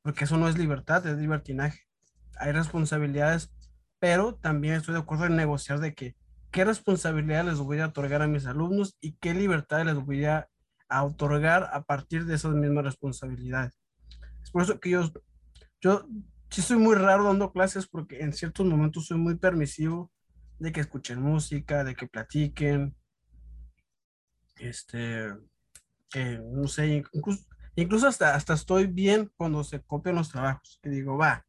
porque eso no es libertad, es libertinaje hay responsabilidades, pero también estoy de acuerdo en negociar de que qué responsabilidad les voy a otorgar a mis alumnos y qué libertad les voy a, otorgar a partir de esas mismas responsabilidades. Es por eso que yo, yo sí soy muy raro dando clases porque en ciertos momentos soy muy permisivo de que escuchen música, de que platiquen, este, que no sé, incluso, incluso hasta, hasta estoy bien cuando se copian los trabajos, que digo, va,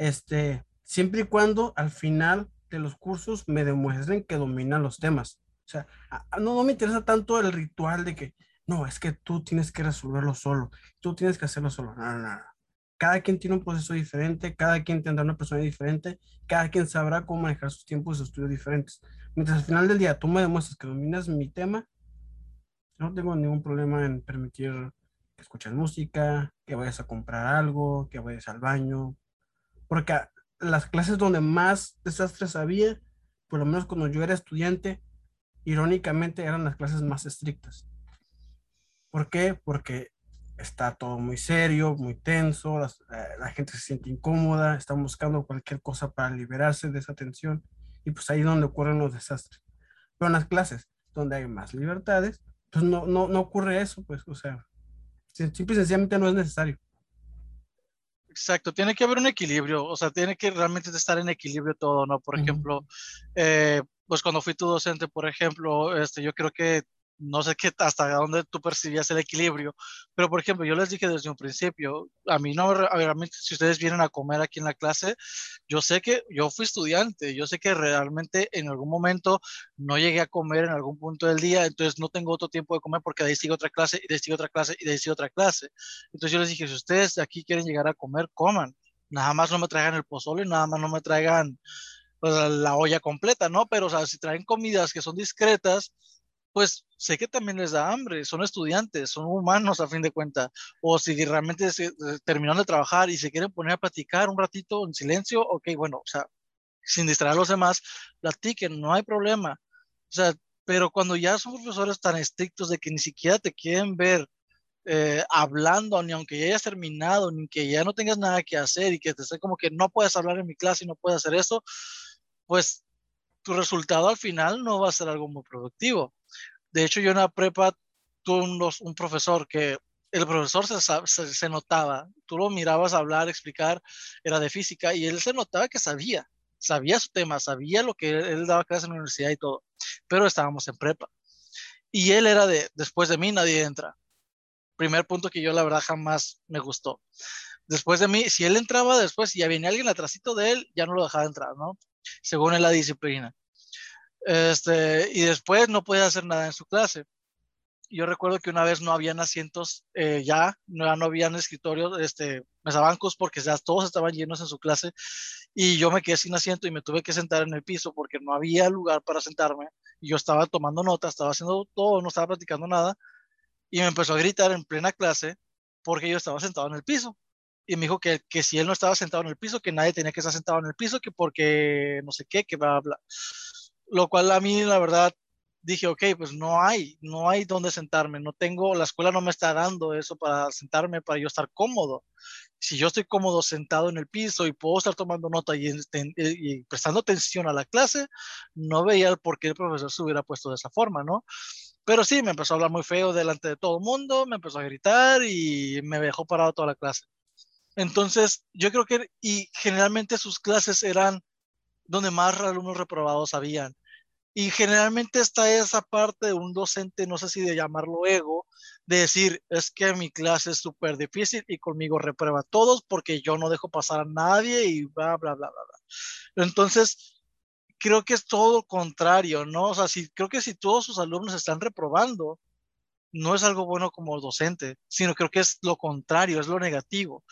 este, siempre y cuando al final de los cursos me demuestren que dominan los temas. O sea, no, me interesa tanto el ritual de que, no, es que tú tienes que resolverlo solo, tú tienes que hacerlo solo. No, no, no. Cada quien tiene un proceso diferente, cada quien tendrá una persona diferente, cada quien sabrá cómo manejar sus tiempos y sus estudios diferentes. Mientras al final del día tú me demuestras que dominas mi tema, no tengo ningún problema en permitir que escuches música, que vayas a comprar algo, que vayas al baño, porque las clases donde más desastres había, por lo menos cuando yo era estudiante, irónicamente eran las clases más estrictas. ¿Por qué? Porque está todo muy serio, muy tenso, eh, la gente se siente incómoda, están buscando cualquier cosa para liberarse de esa tensión y pues ahí es donde ocurren los desastres. Pero en las clases donde hay más libertades, pues no, no, no ocurre eso, pues, o sea, simple y sencillamente no es necesario. Exacto, tiene que haber un equilibrio, o sea, tiene que realmente estar en equilibrio todo, ¿no? Por ejemplo, eh, pues cuando fui tu docente, por ejemplo, este, yo creo que no sé qué, hasta dónde tú percibías el equilibrio, pero por ejemplo, yo les dije desde un principio, a mí no, a ver, a si ustedes vienen a comer aquí en la clase, yo sé que yo fui estudiante, yo sé que realmente en algún momento no llegué a comer en algún punto del día, entonces no tengo otro tiempo de comer porque de ahí sigue otra clase, y de ahí sigue otra clase, y de ahí sigue otra clase. Entonces yo les dije, si ustedes aquí quieren llegar a comer, coman. Nada más no me traigan el pozole, nada más no me traigan pues, la olla completa, ¿no? Pero, o sea, si traen comidas que son discretas, pues sé que también les da hambre, son estudiantes, son humanos a fin de cuentas, o si realmente se, terminan de trabajar y se quieren poner a platicar un ratito en silencio, ok, bueno, o sea, sin distraer a los demás, platiquen, no hay problema. O sea, pero cuando ya son profesores tan estrictos de que ni siquiera te quieren ver eh, hablando, ni aunque ya hayas terminado, ni que ya no tengas nada que hacer y que te esté como que no puedes hablar en mi clase y no puedes hacer eso, pues tu resultado al final no va a ser algo muy productivo. De hecho, yo en la prepa tuve un, profesor que el profesor se, se, notaba, tú lo mirabas hablar, explicar, era de física y él se notaba que sabía, sabía su tema, sabía lo que él, daba clases en la universidad y todo, pero estábamos en prepa. Y él era de, después de mí nadie entra. Primer punto que yo la verdad jamás me gustó. Después de mí, si él entraba después y ya venía alguien atrásito de él, ya no lo dejaba entrar, ¿no? Según la disciplina. Este, y después no podía hacer nada en su clase. Yo recuerdo que una vez no habían asientos eh, ya, no, no habían escritorios, este, mesabancos, porque ya todos estaban llenos en su clase y yo me quedé sin asiento y me tuve que sentar en el piso porque no había lugar para sentarme. Y yo estaba tomando notas, estaba haciendo todo, no estaba platicando nada y me empezó a gritar en plena clase porque yo estaba sentado en el piso. Y me dijo que, que si él no estaba sentado en el piso, que nadie tenía que estar sentado en el piso, que porque no sé qué, que bla, bla lo cual a mí la verdad dije, ok, pues no hay, no hay dónde sentarme, no tengo, la escuela no me está dando eso para sentarme, para yo estar cómodo. Si yo estoy cómodo sentado en el piso y puedo estar tomando nota y, y prestando atención a la clase, no veía el por qué el profesor se hubiera puesto de esa forma, ¿no? Pero sí, me empezó a hablar muy feo delante de todo el mundo, me empezó a gritar y me dejó parado toda la clase. Entonces, yo creo que, y generalmente sus clases eran donde más alumnos reprobados habían. Y generalmente está esa parte de un docente, no sé si de llamarlo ego, de decir, es que mi clase es súper difícil y conmigo reprueba a todos porque yo no dejo pasar a nadie y bla, bla, bla, bla, bla. Entonces, creo que es todo contrario, ¿no? O sea, si, creo que si todos sus alumnos están reprobando, no es algo bueno como docente, sino creo que es lo contrario, es lo negativo.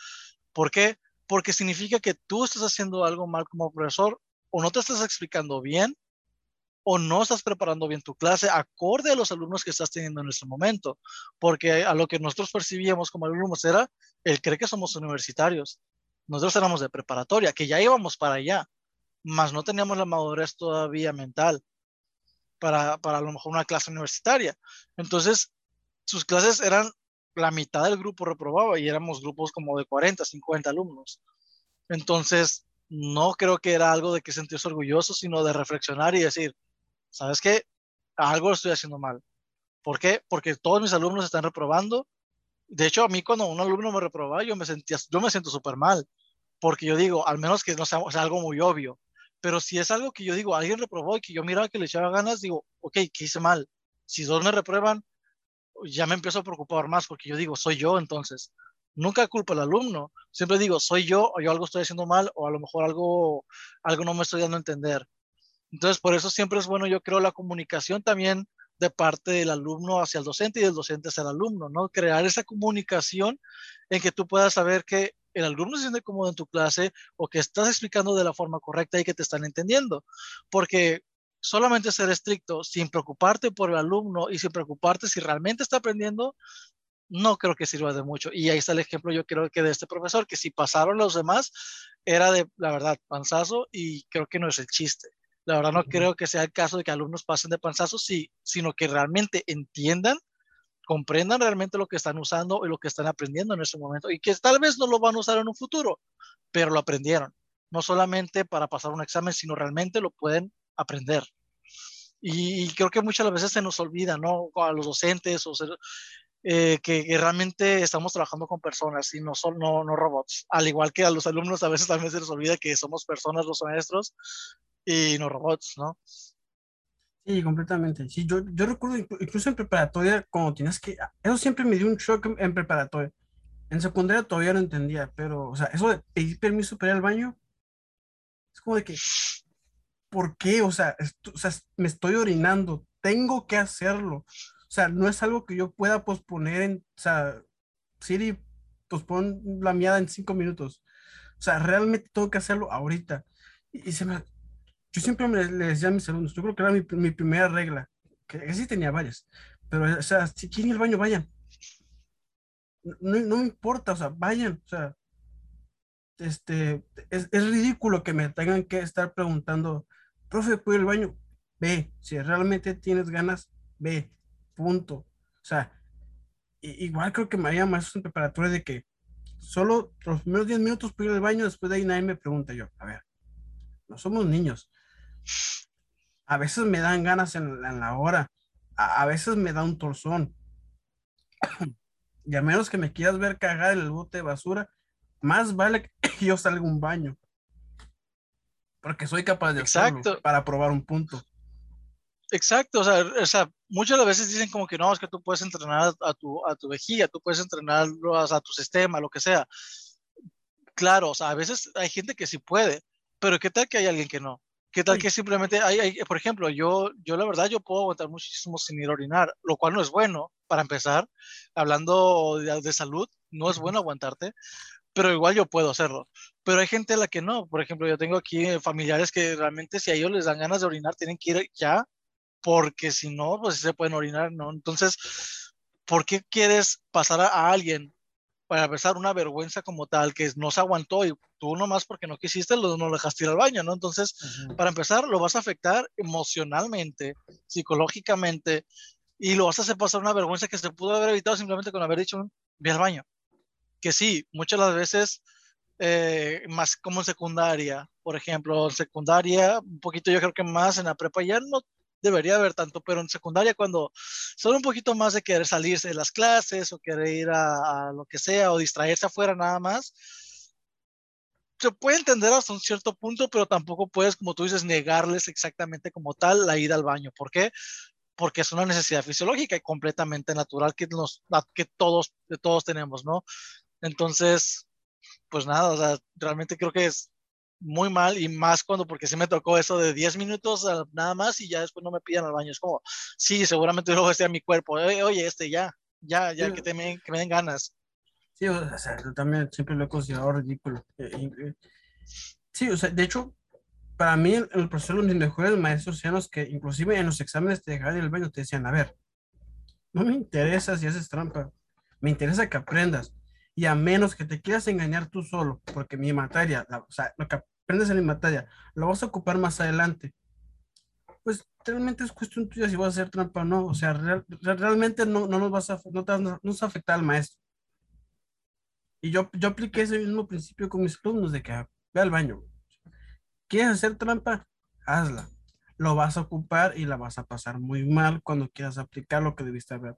¿Por qué? Porque significa que tú estás haciendo algo mal como profesor o no te estás explicando bien o no estás preparando bien tu clase acorde a los alumnos que estás teniendo en este momento, porque a lo que nosotros percibíamos como alumnos era el creer que somos universitarios. Nosotros éramos de preparatoria, que ya íbamos para allá, más no teníamos la madurez todavía mental para, para a lo mejor una clase universitaria. Entonces, sus clases eran la mitad del grupo reprobaba y éramos grupos como de 40, 50 alumnos. Entonces, no creo que era algo de que sentirse orgulloso, sino de reflexionar y decir, ¿sabes qué? Algo estoy haciendo mal. ¿Por qué? Porque todos mis alumnos están reprobando. De hecho, a mí cuando un alumno me reprobaba, yo me sentía, yo me siento súper mal, porque yo digo, al menos que no sea, algo muy obvio. Pero si es algo que yo digo, alguien reprobó y que yo miraba que le echaba ganas, digo, ok, ¿qué hice mal? Si dos me reprueban, ya me empiezo a preocupar más porque yo digo, soy yo entonces. Nunca culpo al alumno, siempre digo, soy yo o yo algo estoy haciendo mal o a lo mejor algo, algo no me estoy dando a entender. Entonces, por eso siempre es bueno, yo creo, la comunicación también de parte del alumno hacia el docente y del docente hacia el alumno, ¿no? Crear esa comunicación en que tú puedas saber que el alumno se siente cómodo en tu clase o que estás explicando de la forma correcta y que te están entendiendo. Porque solamente ser estricto sin preocuparte por el alumno y sin preocuparte si realmente está aprendiendo, no creo que sirva de mucho. Y ahí está el ejemplo, yo creo que de este profesor, que si pasaron los demás, era de, la verdad, panzazo y creo que no es el chiste. La verdad no creo que sea el caso de que alumnos pasen de panzazo, sí, sino que realmente entiendan, comprendan realmente lo que están usando y lo que están aprendiendo en ese momento y que tal vez no lo van a usar en un futuro, pero lo aprendieron. No solamente para pasar un examen, sino realmente lo pueden aprender. Y, creo que muchas veces se nos olvida, ¿no? A los docentes o eh, que, realmente estamos trabajando con personas y no, son, no, no robots. Al igual que a los alumnos a veces también se les olvida que somos personas los maestros y no robots, ¿no? Sí, completamente. Sí, yo, yo recuerdo incluso en preparatoria, como tienes que, eso siempre me dio un shock en, preparatoria. En secundaria todavía no entendía, pero, o sea, eso de pedir permiso para ir al baño, es como de que, ¿por qué? O sea, o sea, me estoy orinando, tengo que hacerlo. O sea, no es algo que yo pueda posponer en, o sea, Siri, pospon la miada en cinco minutos. O sea, realmente tengo que hacerlo ahorita. Y, se me, yo siempre me, le decía a mis alumnos, yo creo que era mi, mi primera regla, que, sí tenía varias, pero, o sea, si quieren ir al baño, vayan. No, no me importa, o sea, vayan, o sea, este, es, es, ridículo que me tengan que estar preguntando, profe, ¿puedo ir al baño? Ve, si realmente tienes ganas, ve, punto. O sea, igual creo que me había más en preparatoria de que solo los primeros 10 minutos puedo ir al baño, después de ahí nadie me pregunta yo, a ver, no somos niños. A veces me dan ganas en, la hora, a, veces me da un torzón. y a menos que me quieras ver cagar en el bote de basura, más vale que yo salga un baño. Porque soy capaz de hacerlo para probar un punto. Exacto, o sea, o sea, muchas las veces dicen como que no, es que tú puedes entrenar a tu, a tu vejiga, tú puedes entrenar a tu sistema, lo que sea. Claro, o sea, a veces hay gente que sí puede, pero ¿qué tal que hay alguien que no? ¿Qué tal que simplemente hay, hay, por ejemplo, yo, yo la verdad, yo puedo aguantar muchísimo sin ir a orinar, lo cual no es bueno, para empezar, hablando de, de salud, no es bueno aguantarte, pero igual yo puedo hacerlo. Pero hay gente a la que no. Por ejemplo, yo tengo aquí familiares que realmente si a ellos les dan ganas de orinar, tienen que ir ya, porque si no, pues se pueden orinar, ¿no? Entonces, ¿por qué quieres pasar a, alguien para empezar una vergüenza como tal que no se aguantó y tú nomás porque no quisiste lo, no lo dejaste ir al baño, ¿no? Entonces, para empezar, lo vas a afectar emocionalmente, psicológicamente y lo vas a hacer pasar una vergüenza que se pudo haber evitado simplemente con haber dicho, ve al baño. Que sí, muchas las veces, eh, más como en secundaria, por ejemplo, en secundaria, un poquito yo creo que más en la prepa ya no debería haber tanto, pero en secundaria cuando son un poquito más de querer salirse de las clases o querer ir a, lo que sea o distraerse afuera nada más, se puede entender hasta un cierto punto, pero tampoco puedes, como tú dices, negarles exactamente como tal la ida al baño. ¿Por qué? Porque es una necesidad fisiológica y completamente natural que, nos, que todos, todos tenemos, ¿no? Entonces, pues nada, o sea, realmente creo que es muy mal y más cuando, porque sí me tocó eso de 10 minutos ah, nada más y ya después no me pidan al baño. Es como, sí, seguramente luego esté a mi cuerpo. Oye, este ya, ya, ya, que, te me, que me den ganas. Sí, o sea, yo también siempre lo he considerado ridículo. Eh, sí, o sea, de hecho, para mí el proceso de los mejores maestros eran los que inclusive en los exámenes te dejaban el baño, te decían, a ver, no me interesa si haces trampa, me interesa que aprendas y a menos que te quieras engañar tú solo, porque mi materia, o sea, lo que aprendes materia, lo vas a ocupar más adelante, pues realmente es cuestión tuya si vas a hacer trampa o no, o sea, realmente no, no nos vas a, no, te, no nos afecta al maestro. Y yo, yo apliqué ese mismo principio con mis alumnos de que ah, ve al baño. ¿Quieres hacer trampa? Hazla. Lo vas a ocupar y la vas a pasar muy mal cuando quieras aplicar lo que debiste haber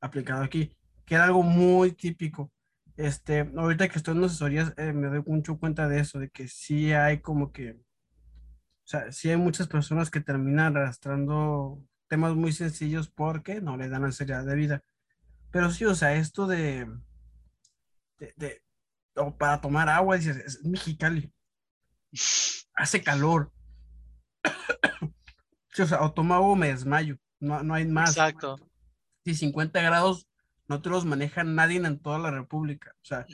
aplicado aquí, que era algo muy típico este, ahorita que estoy en asesorías, eh, me doy mucho cuenta de eso, de que sí hay como que, o sea, sí hay muchas personas que terminan arrastrando temas muy sencillos porque no le dan la seriedad de vida. Pero sí, o sea, esto de, de, o para tomar agua, dices, es Mexicali, hace calor. sí, o sea, o tomo agua o me desmayo, no, no hay más. Exacto. Si 50 grados no te los maneja nadie en toda la República. O sea,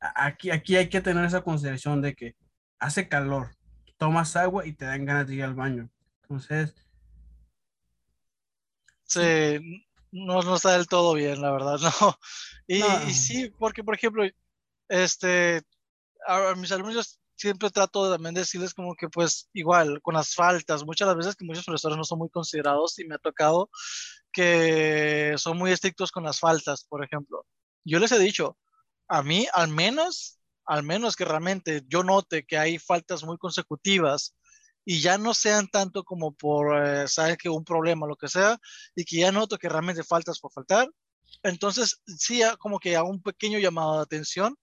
aquí, aquí hay que tener esa consideración de que hace calor, tomas agua y te dan ganas de ir al baño. Entonces. Sí, no, no está del todo bien, la verdad, no. Y, sí, porque, por ejemplo, este, a, mis alumnos siempre trato también de decirles como que pues igual con las faltas, muchas las veces que muchos profesores no son muy considerados y me ha tocado que son muy estrictos con las faltas, por ejemplo. Yo les he dicho, a mí al menos, al menos que realmente yo note que hay faltas muy consecutivas y ya no sean tanto como por, eh, saber que un problema, lo que sea, y que ya noto que realmente faltas por faltar, entonces sí, como que hago un pequeño llamado de atención.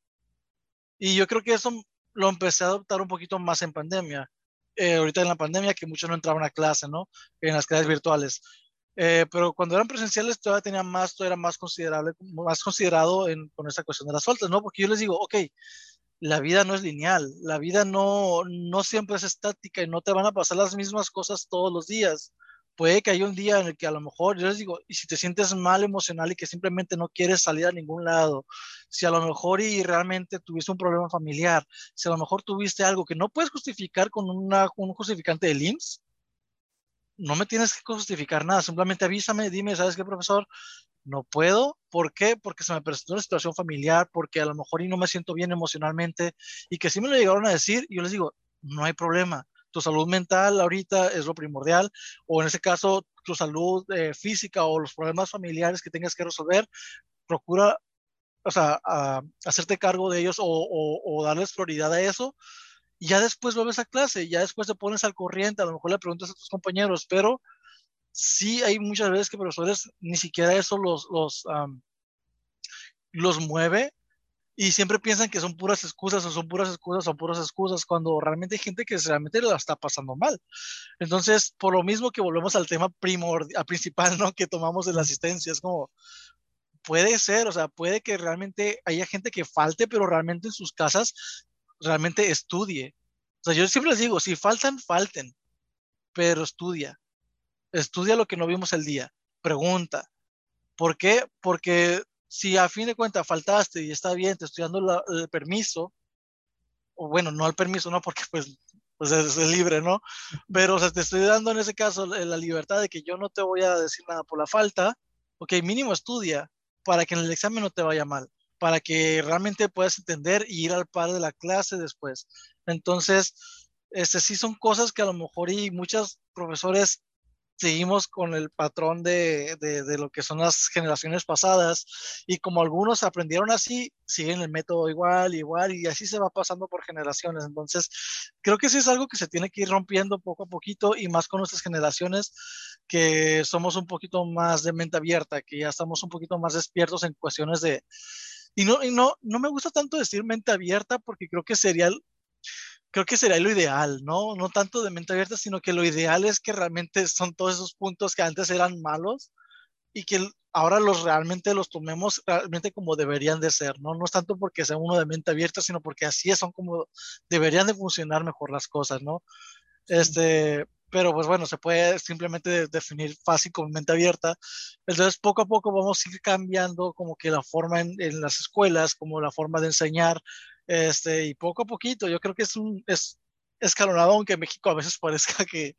Y yo creo que eso lo empecé a adoptar un poquito más en pandemia, eh, ahorita en la pandemia que muchos no entraban a clase, ¿no? En las clases virtuales. Eh, pero cuando eran presenciales todavía tenía más, todavía era más considerable, más considerado en, con esta cuestión de las faltas, ¿no? Porque yo les digo, ok, la vida no es lineal, la vida no, no siempre es estática y no te van a pasar las mismas cosas todos los días. Puede que haya un día en el que a lo mejor, yo les digo, y si te sientes mal emocional y que simplemente no quieres salir a ningún lado, si a lo mejor y realmente tuviste un problema familiar, si a lo mejor tuviste algo que no puedes justificar con una, un justificante de IMSS, no me tienes que justificar nada, simplemente avísame, dime, ¿sabes qué, profesor? No puedo. ¿Por qué? Porque se me presentó una situación familiar, porque a lo mejor y no me siento bien emocionalmente y que sí me lo llegaron a decir yo les digo, no hay problema. Tu salud mental ahorita es lo primordial o en ese caso tu salud eh, física o los problemas familiares que tengas que resolver, procura, o sea, hacerte cargo de ellos o, o darles prioridad a eso y ya después vuelves a clase, ya después te pones al corriente, a lo mejor le preguntas a tus compañeros, pero sí hay muchas veces que profesores ni siquiera eso los, los, los mueve y siempre piensan que son puras excusas o son puras excusas o puras excusas cuando realmente hay gente que realmente la está pasando mal. Entonces, por lo mismo que volvemos al tema primordial, principal, ¿no? Que tomamos de la asistencia, es como, puede ser, o sea, puede que realmente haya gente que falte, pero realmente en sus casas realmente estudie. O sea, yo siempre les digo, si faltan, falten, pero estudia. Estudia lo que no vimos el día. Pregunta. ¿Por qué? Porque si a fin de cuentas faltaste y está bien, te estoy dando el permiso, o bueno, no el permiso, no, porque pues, pues es, libre, ¿no? Pero, o sea, te estoy dando en ese caso la libertad de que yo no te voy a decir nada por la falta, ok, mínimo estudia para que en el examen no te vaya mal para que realmente puedas entender y ir al par de la clase después. Entonces, este, sí son cosas que a lo mejor y muchos profesores seguimos con el patrón de, de, lo que son las generaciones pasadas y como algunos aprendieron así, siguen el método igual, igual y así se va pasando por generaciones. Entonces, creo que sí es algo que se tiene que ir rompiendo poco a poquito y más con nuestras generaciones que somos un poquito más de mente abierta, que ya estamos un poquito más despiertos en cuestiones de, y no, y no, no me gusta tanto decir mente abierta porque creo que sería creo que sería lo ideal, ¿no? No tanto de mente abierta, sino que lo ideal es que realmente son todos esos puntos que antes eran malos y que ahora los realmente los tomemos realmente como deberían de ser, ¿no? No es tanto porque sea uno de mente abierta, sino porque así son como deberían de funcionar mejor las cosas, ¿no? Este, pero pues bueno, se puede simplemente definir fácil como mente abierta. Entonces, poco a poco vamos a ir cambiando como que la forma en, en las escuelas, como la forma de enseñar, este, y poco a poquito, yo creo que es un, es escalonado, aunque México a veces parezca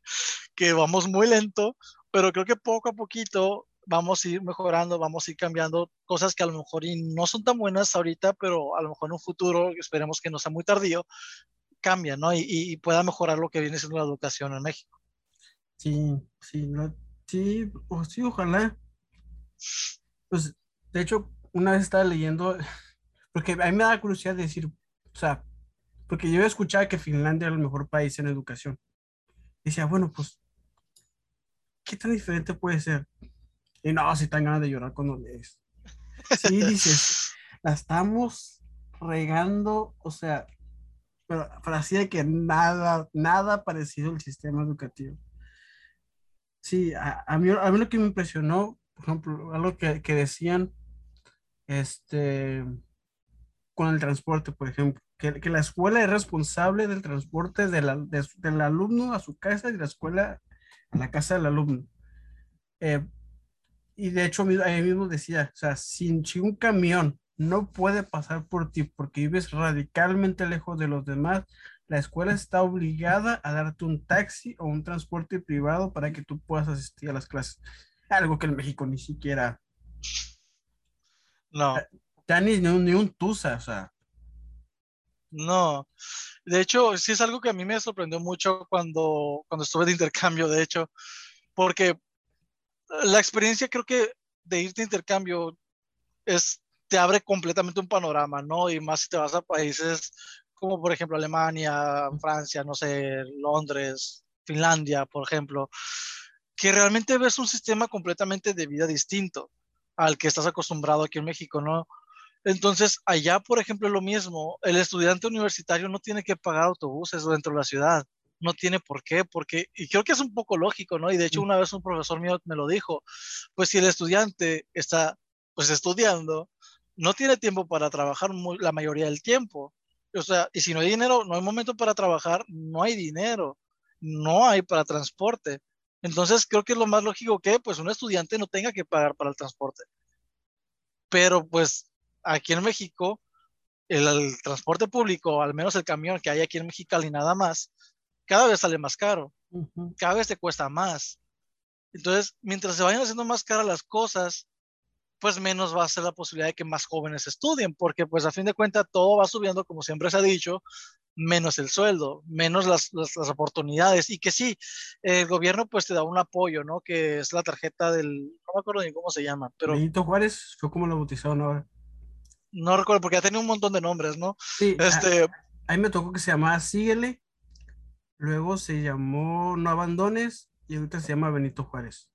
que, vamos muy lento, pero creo que poco a poquito vamos a ir mejorando, vamos a ir cambiando cosas que a lo mejor no son tan buenas ahorita, pero a lo mejor en un futuro, esperemos que no sea muy tardío, cambia, ¿no? Y, pueda mejorar lo que viene siendo la educación en México. Sí, sí, sí, sí, ojalá. Pues, de hecho, una vez estaba leyendo, porque a mí me da curiosidad decir, o sea, porque yo he escuchado que Finlandia era el mejor país en educación. Decía, bueno, pues, ¿qué tan diferente puede ser? Y no, si tan ganas de llorar cuando lees. Sí, dices, la estamos regando, o sea, pero, de que nada, nada parecido al sistema educativo. Sí, a, mí, a mí lo que me impresionó, por ejemplo, algo que, que decían, este, con el transporte, por ejemplo, que, que la escuela es responsable del transporte de la, del alumno a su casa y de la escuela a la casa del alumno. Eh, y de hecho, ahí mismo decía, o sea, si, si un camión no puede pasar por ti porque vives radicalmente lejos de los demás, la escuela está obligada a darte un taxi o un transporte privado para que tú puedas asistir a las clases. Algo que en México ni siquiera. No. Ni, ni, un, tusa, o sea. No. De hecho, sí es algo que a mí me sorprendió mucho cuando, cuando estuve de intercambio, de hecho, porque la experiencia creo que de ir de intercambio es, te abre completamente un panorama, ¿no? Y más si te vas a países como por ejemplo Alemania, Francia, no sé, Londres, Finlandia, por ejemplo, que realmente ves un sistema completamente de vida distinto al que estás acostumbrado aquí en México, ¿no? Entonces, allá, por ejemplo, lo mismo, el estudiante universitario no tiene que pagar autobuses dentro de la ciudad. no tiene por qué, porque, y creo que es un poco lógico, ¿no? Y de hecho una vez un profesor mío me lo dijo, pues si el estudiante está, pues estudiando, no tiene tiempo para trabajar la mayoría del tiempo. O sea, y si no hay dinero, no hay momento para trabajar, no hay dinero, no hay para transporte. Entonces creo que es lo más lógico que pues un estudiante no tenga que pagar para el transporte. Pero pues aquí en México, el, transporte público, al menos el camión que hay aquí en México y nada más, cada vez sale más caro, cada vez te cuesta más. Entonces, mientras se vayan haciendo más caras las cosas, pues menos va a ser la posibilidad de que más jóvenes estudien, porque pues a fin de cuentas todo va subiendo, como siempre se ha dicho, menos el sueldo, menos las, las, oportunidades, y que sí, el gobierno pues te da un apoyo, ¿no? Que es la tarjeta del, no me acuerdo ni cómo se llama, pero... Benito Juárez fue como lo bautizaron ahora. No recuerdo, porque ha tenido un montón de nombres, ¿no? Sí, este... a, mí me tocó que se llamaba Síguele, luego se llamó No Abandones, y ahorita se llama Benito Juárez.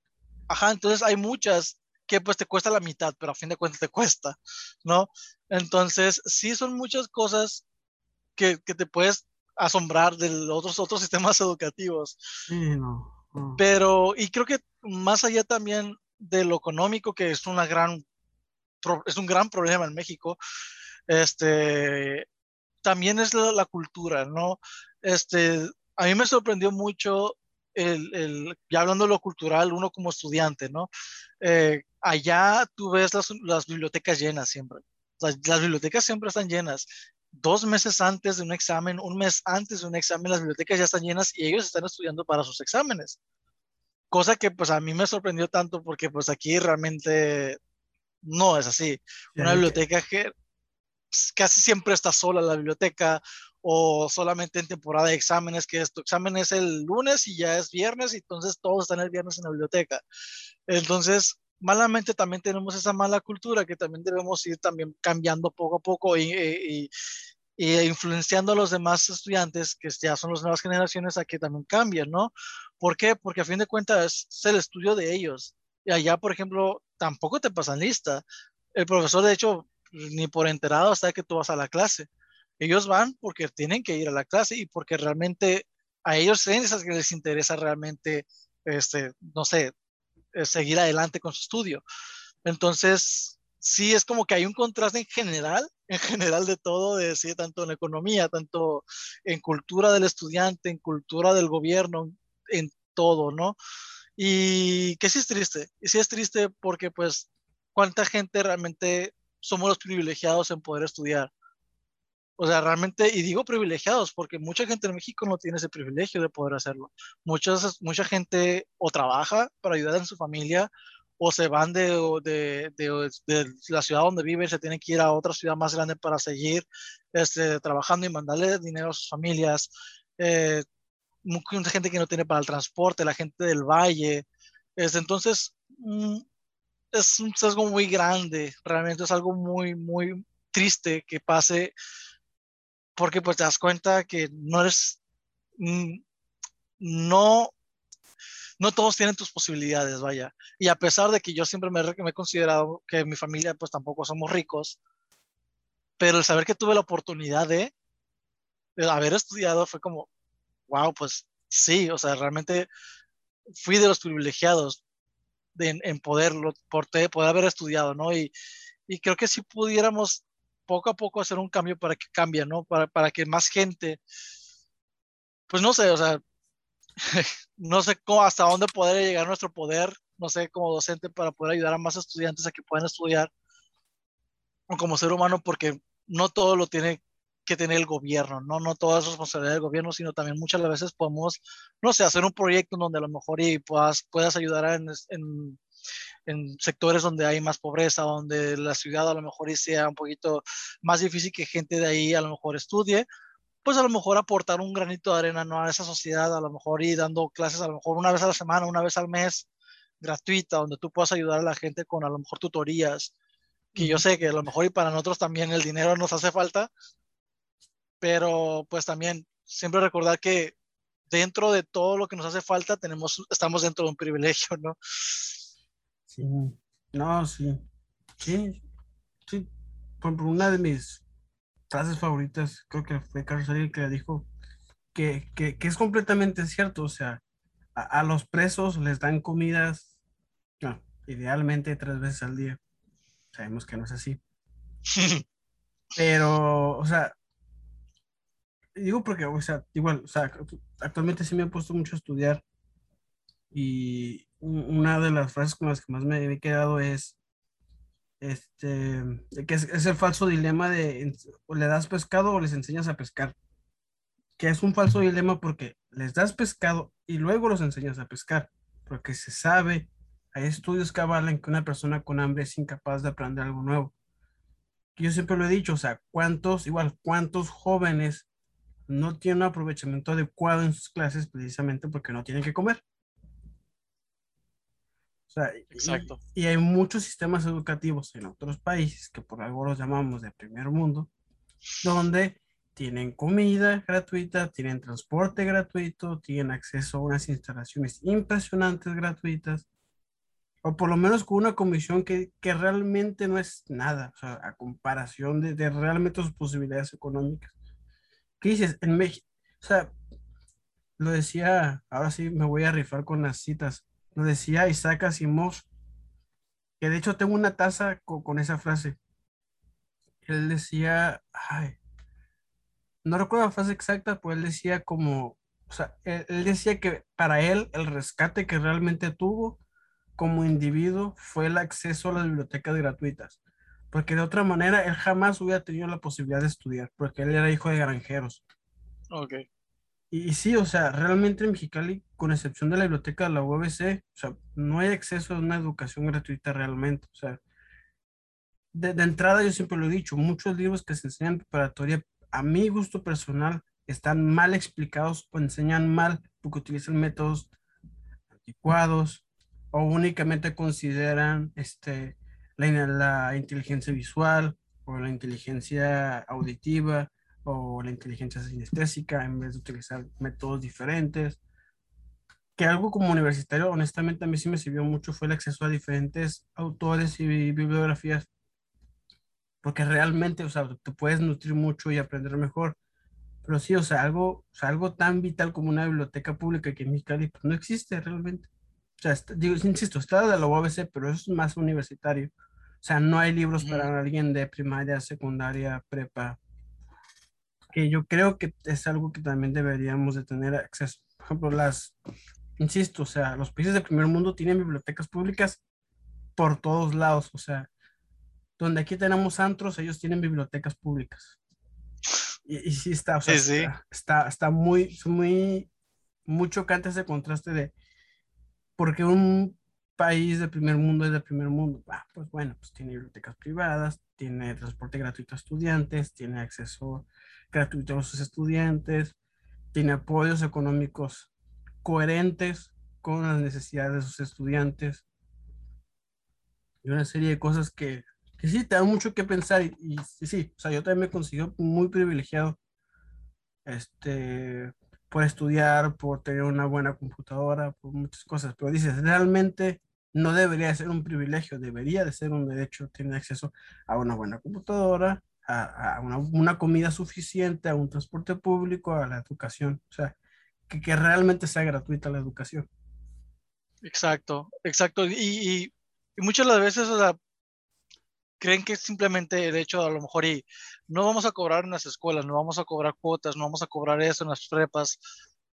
Ajá, entonces hay muchas que pues te cuesta la mitad, pero a fin de cuentas te cuesta, ¿no? Entonces, sí son muchas cosas que, que te puedes asombrar de otros, otros sistemas educativos. Sí, no, Pero, y creo que más allá también de lo económico, que es una gran, es un gran problema en México, este, también es la, la cultura, ¿no? Este, a mí me sorprendió mucho el, el, ya hablando de lo cultural, uno como estudiante, ¿no? Eh, allá tú ves las, las, bibliotecas llenas siempre. las bibliotecas siempre están llenas. Dos meses antes de un examen, un mes antes de un examen, las bibliotecas ya están llenas y ellos están estudiando para sus exámenes. Cosa que pues a mí me sorprendió tanto porque pues aquí realmente no es así. Una biblioteca que casi siempre está sola la biblioteca o solamente en temporada de exámenes, que tu examen es el lunes y ya es viernes, y entonces todos están el viernes en la biblioteca. Entonces, malamente también tenemos esa mala cultura que también debemos ir también cambiando poco a poco y, y, y influenciando a los demás estudiantes, que ya son las nuevas generaciones, a que también cambien, ¿no? ¿Por qué? Porque a fin de cuentas es el estudio de ellos. Y allá, por ejemplo, tampoco te pasan lista. El profesor, de hecho, ni por enterado hasta que tú vas a la clase. Ellos van porque tienen que ir a la clase y porque realmente a ellos que les interesa realmente, este, no sé, eh, seguir adelante con su estudio. Entonces, sí es como que hay un contraste en general, en general de todo, de sí, tanto en economía, tanto en cultura del estudiante, en cultura del gobierno, en todo, ¿no? Y que sí es triste, y sí es triste porque pues cuánta gente realmente somos los privilegiados en poder estudiar. O sea, realmente, y digo privilegiados, porque mucha gente en México no tiene ese privilegio de poder hacerlo. Muchas, mucha gente o trabaja para ayudar en su familia, o se van de, de, de, la ciudad donde viven, se tienen que ir a otra ciudad más grande para seguir este, trabajando y mandarle dinero a sus familias. Eh, mucha gente que no tiene para el transporte, la gente del valle. Este, entonces, mm, es un sesgo muy grande, realmente es algo muy, muy triste que pase porque pues te das cuenta que no eres, mm, no, no todos tienen tus posibilidades, vaya. Y a pesar de que yo siempre me, me he considerado que mi familia pues tampoco somos ricos, pero el saber que tuve la oportunidad de, de haber estudiado fue como, wow, pues sí, o sea, realmente fui de los privilegiados de, en, poderlo, por poder haber estudiado, ¿no? Y, y creo que si pudiéramos poco a poco hacer un cambio para que cambie, ¿no? Para, para que más gente, pues no sé, o sea, no sé cómo, hasta dónde poder llegar nuestro poder, no sé, como docente, para poder ayudar a más estudiantes a que puedan estudiar, o como ser humano, porque no todo lo tiene que tener el gobierno, no, no toda es responsabilidad del gobierno, sino también muchas veces podemos, no sé, hacer un proyecto donde a lo mejor y puedas, puedas ayudar en, en en sectores donde hay más pobreza, donde la ciudad a lo mejor sea un poquito más difícil que gente de ahí a lo mejor estudie, pues a lo mejor aportar un granito de arena ¿no? a esa sociedad, a lo mejor y dando clases a lo mejor una vez a la semana, una vez al mes, gratuita, donde tú puedas ayudar a la gente con a lo mejor tutorías, que yo sé que a lo mejor y para nosotros también el dinero nos hace falta, pero pues también siempre recordar que dentro de todo lo que nos hace falta tenemos, estamos dentro de un privilegio, ¿no? Sí, no, sí, sí, sí, por una de mis frases favoritas, creo que fue Carlos Sagan que dijo, que, que, que es completamente cierto, o sea, a, a los presos les dan comidas, no, idealmente tres veces al día. Sabemos que no es así. Pero, o sea, digo porque, o sea, igual, o sea, actualmente sí me he puesto mucho a estudiar y una de las frases con las que más me he quedado es, este, que es, es el falso dilema de, o le das pescado o les enseñas a pescar, que es un falso dilema porque les das pescado y luego los enseñas a pescar, porque se sabe, hay estudios que avalan que una persona con hambre es incapaz de aprender algo nuevo. Yo siempre lo he dicho, o sea, ¿cuántos, igual, cuántos jóvenes no tienen un aprovechamiento adecuado en sus clases precisamente porque no tienen que comer? O sea, Exacto. Y, y, hay muchos sistemas educativos en otros países que por algo los llamamos de primer mundo, donde tienen comida gratuita, tienen transporte gratuito, tienen acceso a unas instalaciones impresionantes gratuitas, o por lo menos con una comisión que, que realmente no es nada, o sea, a comparación de, de realmente sus posibilidades económicas. ¿Qué dices? En México, o sea, lo decía, ahora sí me voy a rifar con las citas lo decía Isaac Asimov, que de hecho tengo una taza con, esa frase. Él decía, ay, no recuerdo la frase exacta, pues él decía como, o sea, él, decía que para él el rescate que realmente tuvo como individuo fue el acceso a las bibliotecas gratuitas, porque de otra manera él jamás hubiera tenido la posibilidad de estudiar, porque él era hijo de granjeros. Ok. Y, y, sí, o sea, realmente en Mexicali, con excepción de la biblioteca de la UABC, o sea, no hay acceso a una educación gratuita realmente. O sea, de, de, entrada yo siempre lo he dicho, muchos libros que se enseñan en preparatoria, a mi gusto personal, están mal explicados o enseñan mal porque utilizan métodos anticuados o únicamente consideran este, la, la inteligencia visual o la inteligencia auditiva o la inteligencia sinestésica en vez de utilizar métodos diferentes. Que algo como universitario, honestamente, a mí sí me sirvió mucho fue el acceso a diferentes autores y bibliografías, porque realmente, o sea, te puedes nutrir mucho y aprender mejor. Pero sí, o sea, algo, o sea, algo tan vital como una biblioteca pública que en Mexicali pues, no existe realmente. O sea, está, digo, insisto, está de la UABC, pero es más universitario. O sea, no hay libros para alguien de primaria, secundaria, prepa, que yo creo que es algo que también deberíamos de tener acceso. Por ejemplo, las, insisto, o sea, los países del primer mundo tienen bibliotecas públicas por todos lados, o sea, donde aquí tenemos antros, ellos tienen bibliotecas públicas. Y, y sí está, o sea, sí, sí. Está, está, está, muy, muy, muy chocante ese contraste de porque un país del primer mundo es del primer mundo. Ah, pues bueno, pues tiene bibliotecas privadas, tiene transporte gratuito a estudiantes, tiene acceso gratuito a sus estudiantes, tiene apoyos económicos coherentes con las necesidades de sus estudiantes y una serie de cosas que, que sí te dan mucho que pensar y, y, sí, o sea, yo también me considero muy privilegiado este, por estudiar, por tener una buena computadora, por muchas cosas, pero dices, realmente no debería ser un privilegio, debería de ser un derecho tener acceso a una buena computadora, a, una, comida suficiente, a un transporte público, a la educación. O sea, que, realmente sea gratuita la educación. Exacto, exacto. Y, y, y muchas de las veces, o sea, creen que simplemente, de hecho, a lo mejor, y no vamos a cobrar en las escuelas, no vamos a cobrar cuotas, no vamos a cobrar eso en las prepas,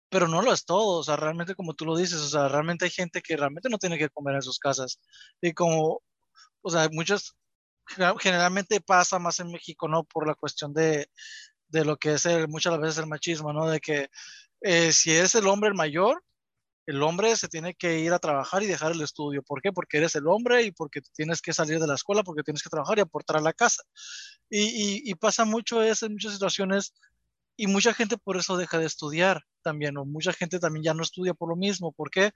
pero no lo es todo, o sea, realmente como tú lo dices, o sea, realmente hay gente que realmente no tiene que comer en sus casas. Y como, o sea, muchas, generalmente pasa más en México, ¿no? Por la cuestión de, de lo que es el, muchas veces el machismo, ¿no? De que eh, si es el hombre el mayor, el hombre se tiene que ir a trabajar y dejar el estudio. ¿Por qué? Porque eres el hombre y porque tienes que salir de la escuela, porque tienes que trabajar y aportar a la casa. Y, y, y pasa mucho eso en muchas situaciones y mucha gente por eso deja de estudiar también, o mucha gente también ya no estudia por lo mismo. ¿Por qué?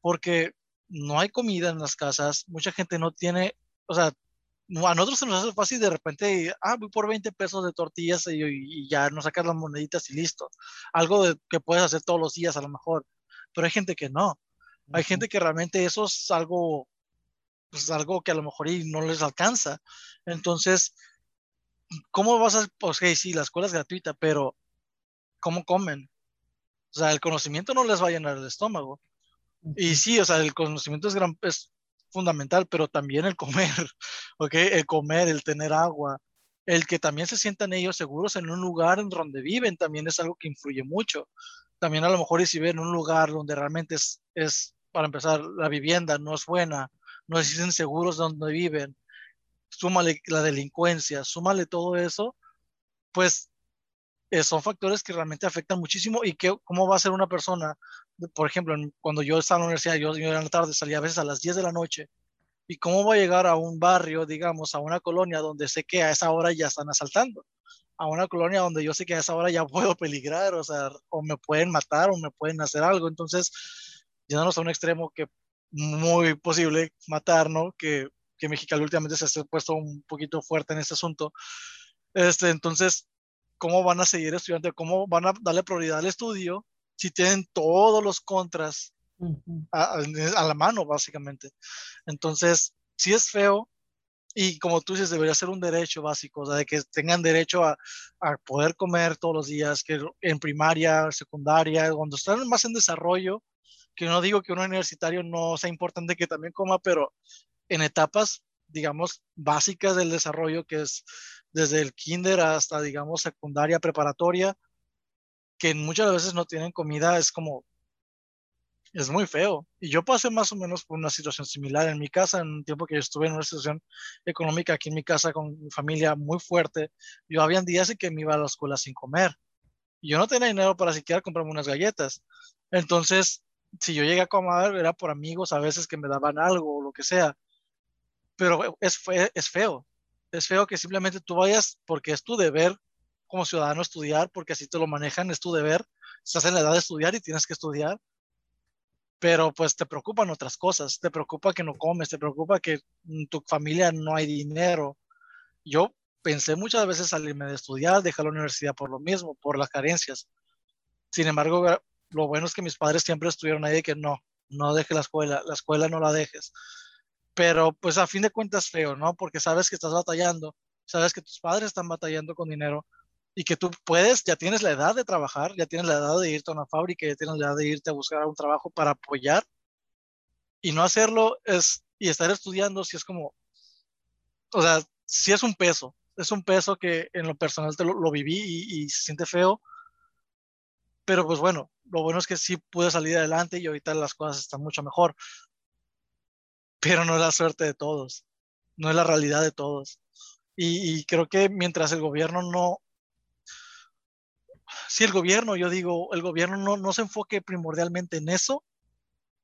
Porque no hay comida en las casas, mucha gente no tiene, o sea, a nosotros se nos hace fácil de repente, ah, voy por 20 pesos de tortillas y, y ya no sacas las moneditas y listo. Algo que puedes hacer todos los días a lo mejor, pero hay gente que no. Hay uh -huh. gente que realmente eso es algo, pues algo que a lo mejor no les alcanza. Entonces, ¿cómo vas a, pues hey, sí, la escuela es gratuita, pero ¿cómo comen? O sea, el conocimiento no les va a llenar el estómago. Y sí, o sea, el conocimiento es, gran, es fundamental, pero también el comer, ¿ok? El comer, el tener agua, el que también se sientan ellos seguros en un lugar en donde viven también es algo que influye mucho. También a lo mejor y si ven un lugar donde realmente es, es, para empezar, la vivienda no es buena, no se sienten seguros donde viven, súmale la delincuencia, súmale todo eso, pues eh, son factores que realmente afectan muchísimo y que, cómo va a ser una persona, por ejemplo, cuando yo estaba en la universidad, yo, yo en la tarde salía a veces a las 10 de la noche, y cómo va a llegar a un barrio, digamos, a una colonia donde sé que a esa hora ya están asaltando, a una colonia donde yo sé que a esa hora ya puedo peligrar, o sea, o me pueden matar o me pueden hacer algo, entonces, llegamos a un extremo que muy posible matar, ¿no? Que, que Mexicali últimamente se ha puesto un poquito fuerte en este asunto. Este, entonces, ¿cómo van a seguir estudiando? ¿Cómo van a darle prioridad al estudio si tienen todos los contras a, a, la mano, básicamente? Entonces, sí es feo. Y como tú dices, debería ser un derecho básico, o sea, de que tengan derecho a, a poder comer todos los días, que en primaria, secundaria, cuando están más en desarrollo, que no digo que un universitario no sea importante que también coma, pero en etapas, digamos, básicas del desarrollo, que es desde el kinder hasta, digamos, secundaria, preparatoria, que muchas veces no tienen comida, es como, es muy feo. Y yo pasé más o menos por una situación similar en mi casa, en un tiempo que yo estuve en una situación económica aquí en mi casa con mi familia muy fuerte. Yo había días en que me iba a la escuela sin comer. Y yo no tenía dinero para siquiera comprarme unas galletas. Entonces, si yo llegué a comer, era por amigos a veces que me daban algo o lo que sea. Pero es, es feo. Es feo que simplemente tú vayas porque es tu deber como ciudadano estudiar, porque así te lo manejan, es tu deber. Estás en la edad de estudiar y tienes que estudiar. Pero pues te preocupan otras cosas. Te preocupa que no comes, te preocupa que en tu familia no hay dinero. Yo pensé muchas veces salirme de estudiar, dejar la universidad por lo mismo, por las carencias. Sin embargo, lo bueno es que mis padres siempre estuvieron ahí de que no, no dejes la escuela, la escuela no la dejes. Pero pues a fin de cuentas feo, ¿no? Porque sabes que estás batallando, sabes que tus padres están batallando con dinero y que tú puedes, ya tienes la edad de trabajar, ya tienes la edad de irte a una fábrica, ya tienes la edad de irte a buscar un trabajo para apoyar y no hacerlo es, y estar estudiando, si es como, o sea, si es un peso, es un peso que en lo personal te lo, lo viví y, y se siente feo, pero pues bueno, lo bueno es que sí pude salir adelante y ahorita las cosas están mucho mejor. Pero no es la suerte de todos, no es la realidad de todos. Y, y creo que mientras el gobierno no, si el gobierno, yo digo, el gobierno no, no se enfoque primordialmente en eso,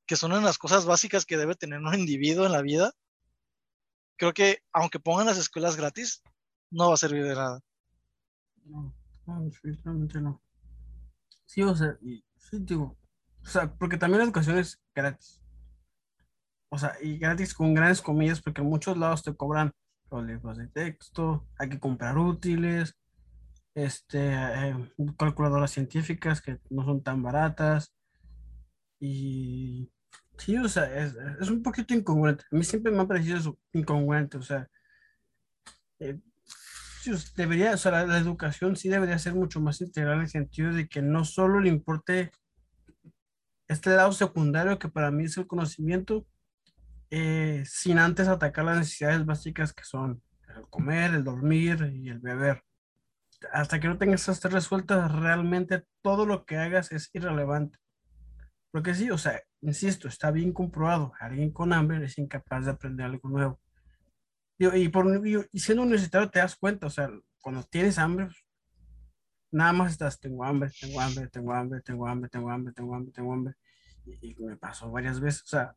que son las cosas básicas que debe tener un individuo en la vida, creo que aunque pongan las escuelas gratis, no va a servir de nada. No, no, definitivamente no. Sí, o sea, y, sí, digo, o sea, porque también la educación es gratis. O sea, y gratis con grandes comillas, porque en muchos lados te cobran los libros de texto, hay que comprar útiles, este, eh, calculadoras científicas que no son tan baratas. Y sí, o sea, es, es un poquito incongruente. A mí siempre me ha parecido eso, incongruente, o sea, eh, debería, o sea, la, educación sí debería ser mucho más integral en el sentido de que no solo le importe este lado secundario que para mí es el conocimiento, eh, sin antes atacar las necesidades básicas que son el comer, el dormir y el beber. Hasta que no tengas estas tres resueltas, realmente todo lo que hagas es irrelevante. Porque sí, o sea, insisto, está bien comprobado, alguien con hambre es incapaz de aprender algo nuevo. Y, por, y siendo universitario te das cuenta, o sea, cuando tienes hambre, nada más estás, tengo hambre, tengo hambre, tengo hambre, tengo hambre, tengo hambre, tengo hambre, tengo hambre. Y, me pasó varias veces, o sea,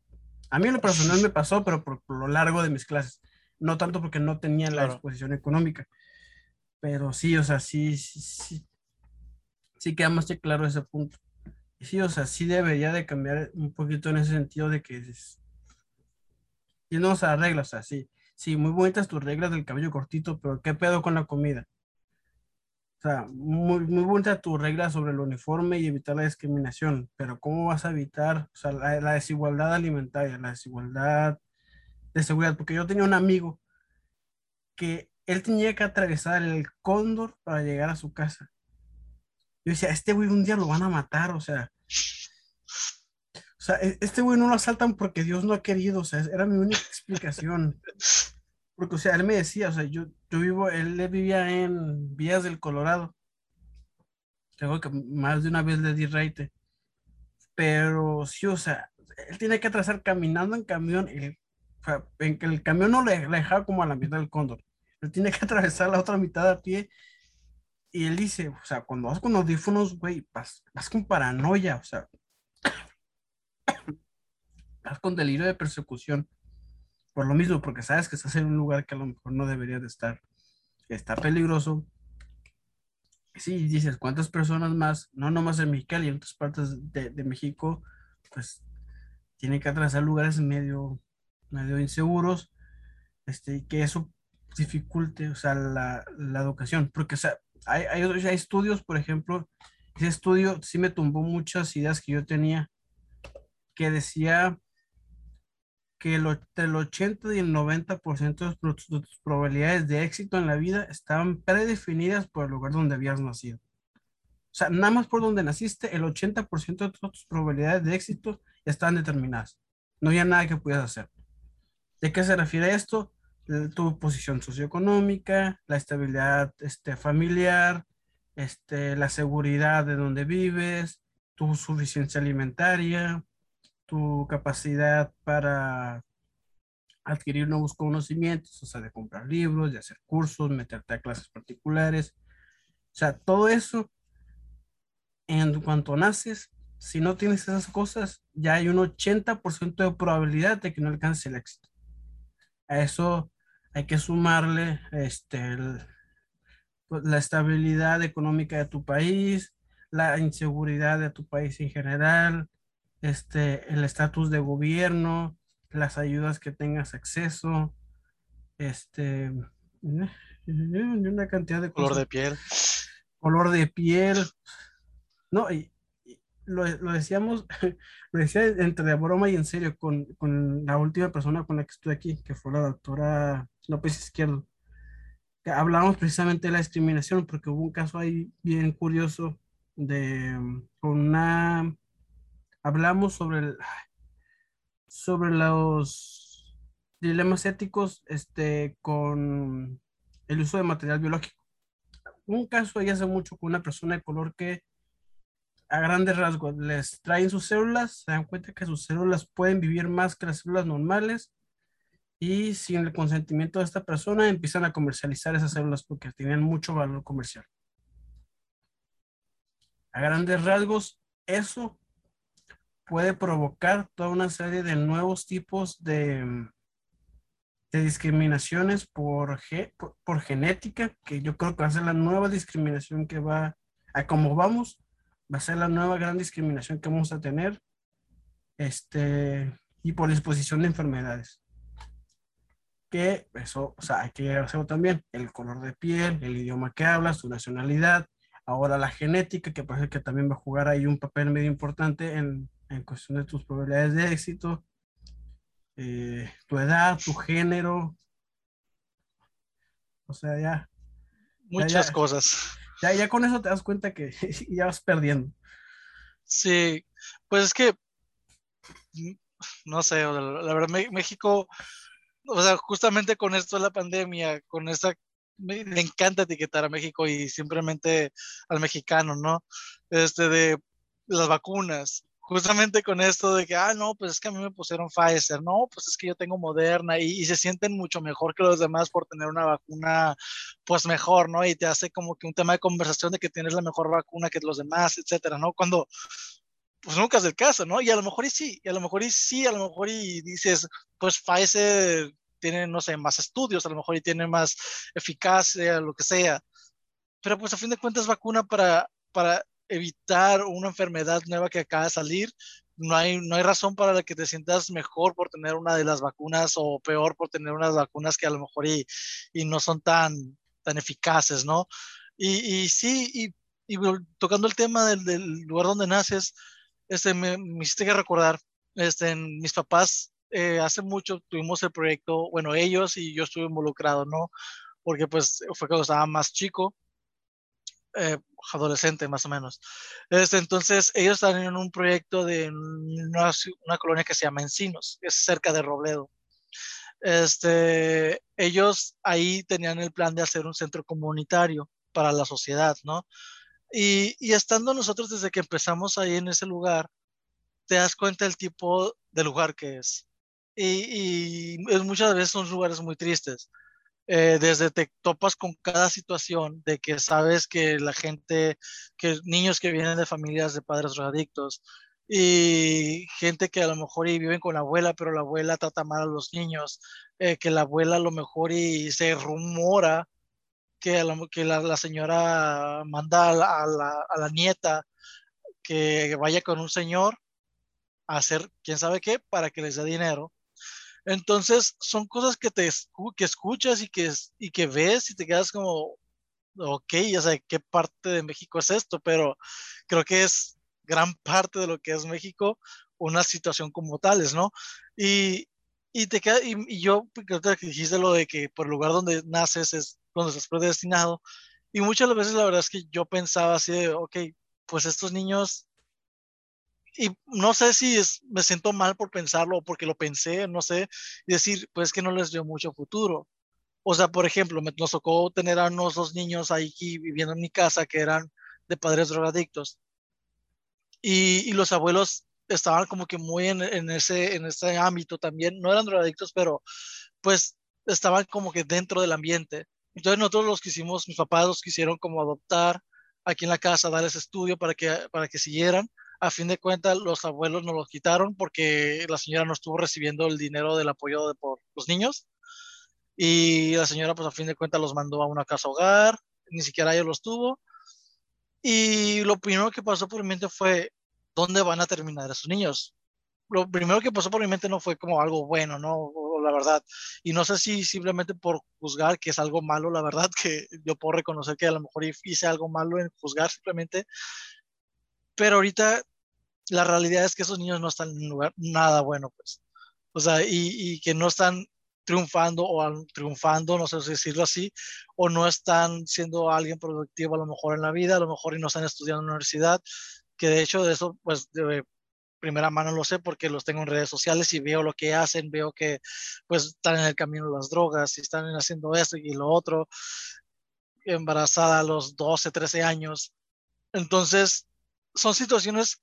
a mí en lo personal me pasó, pero por lo largo de mis clases, no tanto porque no tenía la disposición económica. Pero sí, o sea, sí, sí, sí, sí queda más que claro ese punto. Sí, o sea, sí debería de cambiar un poquito en ese sentido de que es, y no, o sea, reglas, o sea, sí, sí, muy bonitas tus reglas del cabello cortito, pero ¿qué pedo con la comida? O sea, muy, muy bonita tu regla sobre el uniforme y evitar la discriminación, pero ¿cómo vas a evitar o sea, la, la, desigualdad alimentaria, la desigualdad de seguridad? Porque yo tenía un amigo que él tenía que atravesar el cóndor para llegar a su casa. Yo decía, este güey un día lo van a matar, o sea. O sea, e, este güey no lo asaltan porque Dios no ha querido, o sea, era mi única explicación. Porque, o sea, él me decía, o sea, yo, yo vivo, él vivía en Vías del Colorado. Creo que más de una vez le di raite. Pero sí, o sea, él tiene que atravesar caminando en camión. Y, en que el camión no le, le dejaba como a la mitad del cóndor. Él tiene que atravesar la otra mitad a pie y él dice, o sea, cuando vas con audífonos, güey, vas, vas con paranoia, o sea, vas con delirio de persecución. Por lo mismo, porque sabes que estás en un lugar que a lo mejor no deberías de estar. Está peligroso. Sí, dices, ¿cuántas personas más? No nomás en Mexicali, en otras partes de, de México, pues tienen que atravesar lugares medio, medio inseguros, este, que eso dificulte, o sea, la, la educación. Porque, o sea, hay, hay, hay, estudios, por ejemplo, ese estudio sí me tumbó muchas ideas que yo tenía, que decía que el, el 80 y el 90% de tus probabilidades de éxito en la vida estaban predefinidas por el lugar donde habías nacido. O sea, nada más por donde naciste, el 80% de tus probabilidades de éxito estaban determinadas. No había nada que pudieras hacer. ¿De qué se refiere esto? Tu posición socioeconómica, la estabilidad este, familiar, este, la seguridad de donde vives, tu suficiencia alimentaria, tu capacidad para adquirir nuevos conocimientos, o sea, de comprar libros, de hacer cursos, meterte a clases particulares. O sea, todo eso, en cuanto naces, si no tienes esas cosas, ya hay un 80% de probabilidad de que no alcances el éxito. A eso hay que sumarle este, pues, la estabilidad económica de tu país, la inseguridad de tu país en general, este, el estatus de gobierno, las ayudas que tengas acceso, este, una cantidad de color de piel. Color de piel. No, y, lo, lo, decíamos, lo decía entre broma y en serio con, con, la última persona con la que estuve aquí, que fue la doctora López Izquierdo. Que hablamos precisamente de la discriminación, porque hubo un caso ahí bien curioso de una... Hablamos sobre, el, sobre los dilemas éticos este, con el uso de material biológico. Un caso ahí hace mucho con una persona de color que a grandes rasgos les traen sus células, se dan cuenta que sus células pueden vivir más que las células normales y sin el consentimiento de esta persona empiezan a comercializar esas células porque tienen mucho valor comercial. A grandes rasgos, eso puede provocar toda una serie de nuevos tipos de, de discriminaciones por, por, por, genética, que yo creo que va a ser la nueva discriminación que va a como vamos, va a ser la nueva gran discriminación que vamos a tener, este, y por disposición de enfermedades que eso, o sea, hay que hacerlo también, el color de piel, el idioma que hablas, tu nacionalidad, ahora la genética, que parece que también va a jugar ahí un papel medio importante en, en cuestión de tus probabilidades de éxito, eh, tu edad, tu género, o sea, ya. Muchas cosas. Ya, ya con eso te das cuenta que ya vas perdiendo. Sí, pues es que, no sé, la verdad, México o sea, justamente con esto de la pandemia, con esa, me, encanta etiquetar a México y simplemente al mexicano, ¿no? Este de las vacunas. Justamente con esto de que, ah, no, pues es que a mí me pusieron Pfizer, no, pues es que yo tengo Moderna y, se sienten mucho mejor que los demás por tener una vacuna, pues mejor, ¿no? Y te hace como que un tema de conversación de que tienes la mejor vacuna que los demás, etcétera, ¿no? Cuando pues nunca es el caso, ¿no? Y a lo mejor y sí, y a lo mejor y sí, a lo mejor y dices, pues Pfizer tiene, no sé, más estudios, a lo mejor y tiene más eficacia, lo que sea. Pero pues a fin de cuentas vacuna para, para evitar una enfermedad nueva que acaba de salir, no hay, no hay razón para la que te sientas mejor por tener una de las vacunas o peor por tener unas vacunas que a lo mejor y, y no son tan, tan eficaces, ¿no? Y, y sí, y, tocando el tema del, del, lugar donde naces, este, me, me hiciste que recordar, este, mis papás eh, hace mucho tuvimos el proyecto, bueno, ellos y yo estuve involucrado, ¿no? Porque pues fue cuando estaba más chico. Eh, adolescente más o menos. Este, entonces ellos están en un proyecto de una, una, colonia que se llama Encinos, es cerca de Robledo. Este, ellos ahí tenían el plan de hacer un centro comunitario para la sociedad, ¿no? Y, y estando nosotros desde que empezamos ahí en ese lugar, te das cuenta del tipo de lugar que es. Y, y muchas veces son lugares muy tristes. Eh, desde te topas con cada situación de que sabes que la gente, que niños que vienen de familias de padres drogadictos y gente que a lo mejor y viven con la abuela, pero la abuela trata mal a los niños, eh, que la abuela a lo mejor y se rumora que, la, que la, señora manda a la, a la nieta que vaya con un señor a hacer quién sabe qué para que les dé dinero entonces, son cosas que te que escuchas y que, y que ves y te quedas como, ok, ya sé qué parte de México es esto, pero creo que es gran parte de lo que es México una situación como tales, ¿no? Y, y te queda, y, yo creo que dijiste lo de que por el lugar donde naces es donde estás predestinado. Y muchas veces la verdad es que yo pensaba así de, ok, pues estos niños y no sé si es, me siento mal por pensarlo o porque lo pensé, no sé, y decir, pues que no les dio mucho futuro. O sea, por ejemplo, me, nos tocó tener a unos dos niños ahí viviendo en mi casa que eran de padres drogadictos. Y, y los abuelos estaban como que muy en, en, ese, en ese ámbito también. No eran drogadictos, pero pues estaban como que dentro del ambiente. Entonces nosotros los quisimos, mis papás los quisieron como adoptar aquí en la casa, darles estudio para que, para que siguieran a fin de cuentas los abuelos nos los quitaron porque la señora no estuvo recibiendo el dinero del apoyo de, por los niños y la señora pues a fin de cuentas los mandó a una casa hogar, ni siquiera ella los tuvo y lo primero que pasó por mi mente fue ¿dónde van a terminar esos niños? Lo primero que pasó por mi mente no fue como algo bueno, ¿no? La verdad. Y no sé si simplemente por juzgar que es algo malo, la verdad, que yo puedo reconocer que a lo mejor hice algo malo en juzgar simplemente, pero ahorita la realidad es que esos niños no están en un lugar nada bueno, pues. O sea, y, y que no están triunfando o triunfando, no sé si decirlo así, o no están siendo alguien productivo a lo mejor en la vida, a lo mejor y no están estudiando en la universidad, que de hecho de eso, pues de primera mano lo sé porque los tengo en redes sociales y veo lo que hacen, veo que pues están en el camino de las drogas y están haciendo esto y lo otro, embarazada a los 12, 13 años. Entonces, son situaciones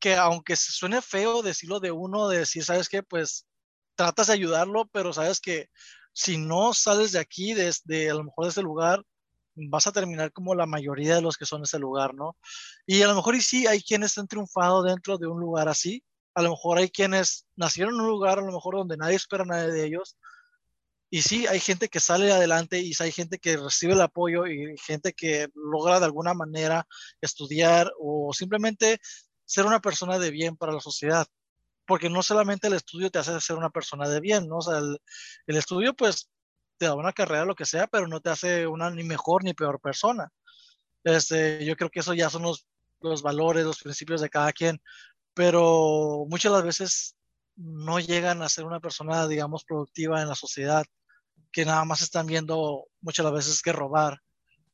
que aunque se suene feo decirlo de uno, de decir, ¿sabes qué? Pues tratas de ayudarlo, pero sabes que si no sales de aquí, desde a lo mejor de ese lugar, vas a terminar como la mayoría de los que son ese lugar, ¿no? Y a lo mejor y sí, hay quienes han triunfado dentro de un lugar así, a lo mejor hay quienes nacieron en un lugar a lo mejor donde nadie espera nada de ellos, y sí, hay gente que sale adelante y hay gente que recibe el apoyo y gente que logra de alguna manera estudiar o simplemente ser una persona de bien para la sociedad. Porque no solamente el estudio te hace ser una persona de bien, ¿no? O el, estudio pues te da una carrera, lo que sea, pero no te hace una ni mejor ni peor persona. Este, yo creo que eso ya son los, valores, los principios de cada quien, pero muchas las veces no llegan a ser una persona, digamos, productiva en la sociedad que nada más están viendo muchas las veces que robar,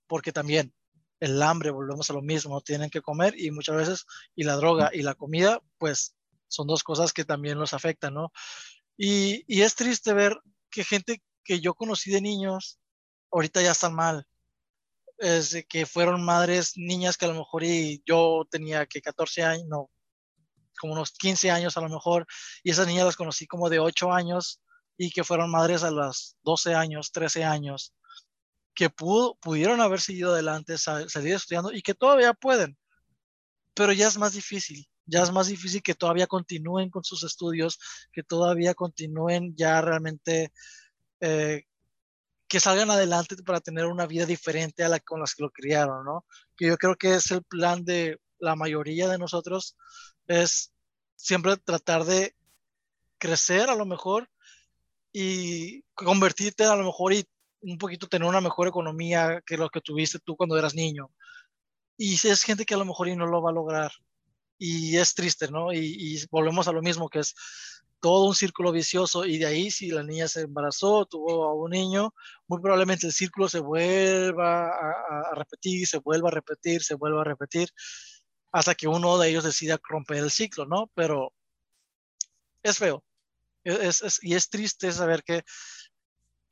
porque también el hambre, volvemos a lo mismo, tienen que comer y muchas veces, y la droga y la comida, pues son dos cosas que también los afectan, ¿no? Y, y es triste ver que gente que yo conocí de niños, ahorita ya están mal. Es que fueron madres, niñas que a lo mejor y yo tenía que 14 años, no, como unos 15 años a lo mejor, y esas niñas las conocí como de 8 años y que fueron madres a los 12 años, 13 años, que pudo, pudieron haber seguido adelante, seguir estudiando y que todavía pueden, pero ya es más difícil, ya es más difícil que todavía continúen con sus estudios, que todavía continúen ya realmente, eh, que salgan adelante para tener una vida diferente a la con las que lo criaron, ¿no? Que yo creo que es el plan de la mayoría de nosotros, es siempre tratar de crecer a lo mejor y convertirte a lo mejor y un poquito tener una mejor economía que lo que tuviste tú cuando eras niño. Y es gente que a lo mejor y no lo va a lograr. y es triste, ¿no? Y, volvemos a lo mismo, que es todo un círculo vicioso y de ahí si la niña se embarazó, tuvo a un niño, muy probablemente el círculo se vuelva a, repetir, se vuelva a repetir, se vuelva a repetir, hasta que uno de ellos decida romper el ciclo, ¿no? Pero es feo. Es, y es triste saber que,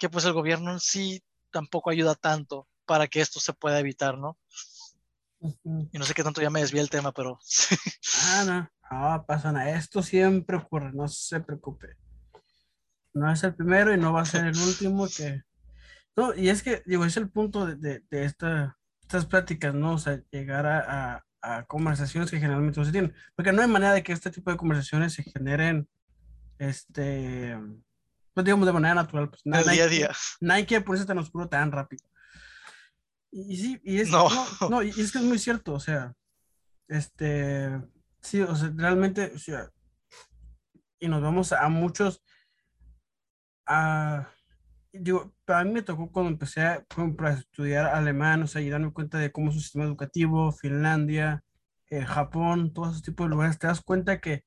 que pues el gobierno en sí tampoco ayuda tanto para que esto se pueda evitar, ¿no? Y no sé qué tanto ya me desvía el tema, pero... ah, no, no pasa nada. Esto siempre ocurre, no se preocupe. No es el primero y no va a ser el último que... No, y es que, digo, es el punto de, de, esta, estas pláticas, ¿no? O sea, llegar a, a, conversaciones que generalmente no se tienen. Porque no hay manera de que este tipo de conversaciones se generen, este, pues digamos, de manera natural. Pues, el día a día. Nadie quiere ponerse tan oscuro tan rápido. Y, sí, y es, no. No, y es que es muy cierto, o sea, este, sí, o sea, realmente, o sea, y nos vamos a, muchos, a, digo, para mí me tocó cuando empecé a, estudiar alemán, o sea, y darme cuenta de cómo es su sistema educativo, Finlandia, eh, Japón, todos esos tipos de lugares, te das cuenta que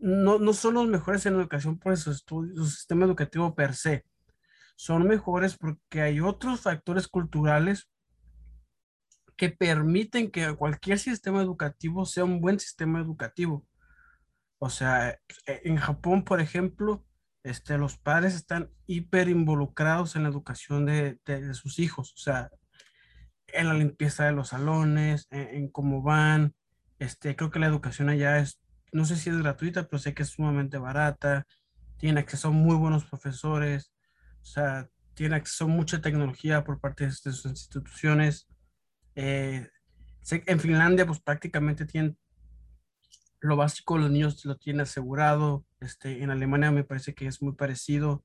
no, no son los mejores en educación por su, su sistema educativo per se, son mejores porque hay otros factores culturales que permiten que cualquier sistema educativo sea un buen sistema educativo. O sea, e, en Japón, por ejemplo, este, los padres están hiper involucrados en la educación de, sus hijos, o sea, en la limpieza de los salones, en, en, cómo van. Este, creo que la educación allá es, no sé si es gratuita, pero sé que es sumamente barata. Tienen acceso a muy buenos profesores. O sea, tiene acceso a mucha tecnología por parte de sus instituciones. Eh, en Finlandia, pues prácticamente tienen lo básico, los niños lo tienen asegurado. Este, en Alemania me parece que es muy parecido.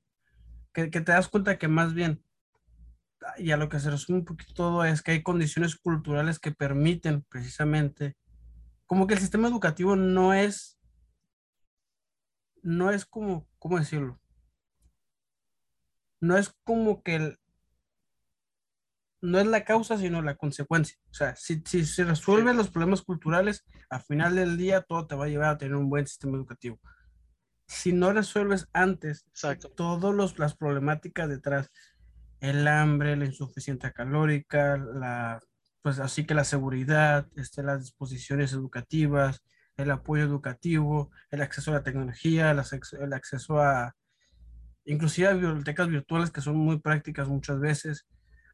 Que, que te das cuenta que más bien, y a lo que se resume un poquito todo, es que hay condiciones culturales que permiten precisamente, como que el sistema educativo no es, no es como, ¿cómo decirlo? no es como que no es la causa, sino la consecuencia. O sea, si, si se resuelven los problemas culturales, al final del día todo te va a llevar a tener un buen sistema educativo. Si no resuelves antes todas las problemáticas detrás, el hambre, la insuficiencia calórica, la, pues así que la seguridad, este, las disposiciones educativas, el apoyo educativo, el acceso a la tecnología, el acceso a, inclusive bibliotecas virtuales que son muy prácticas muchas veces,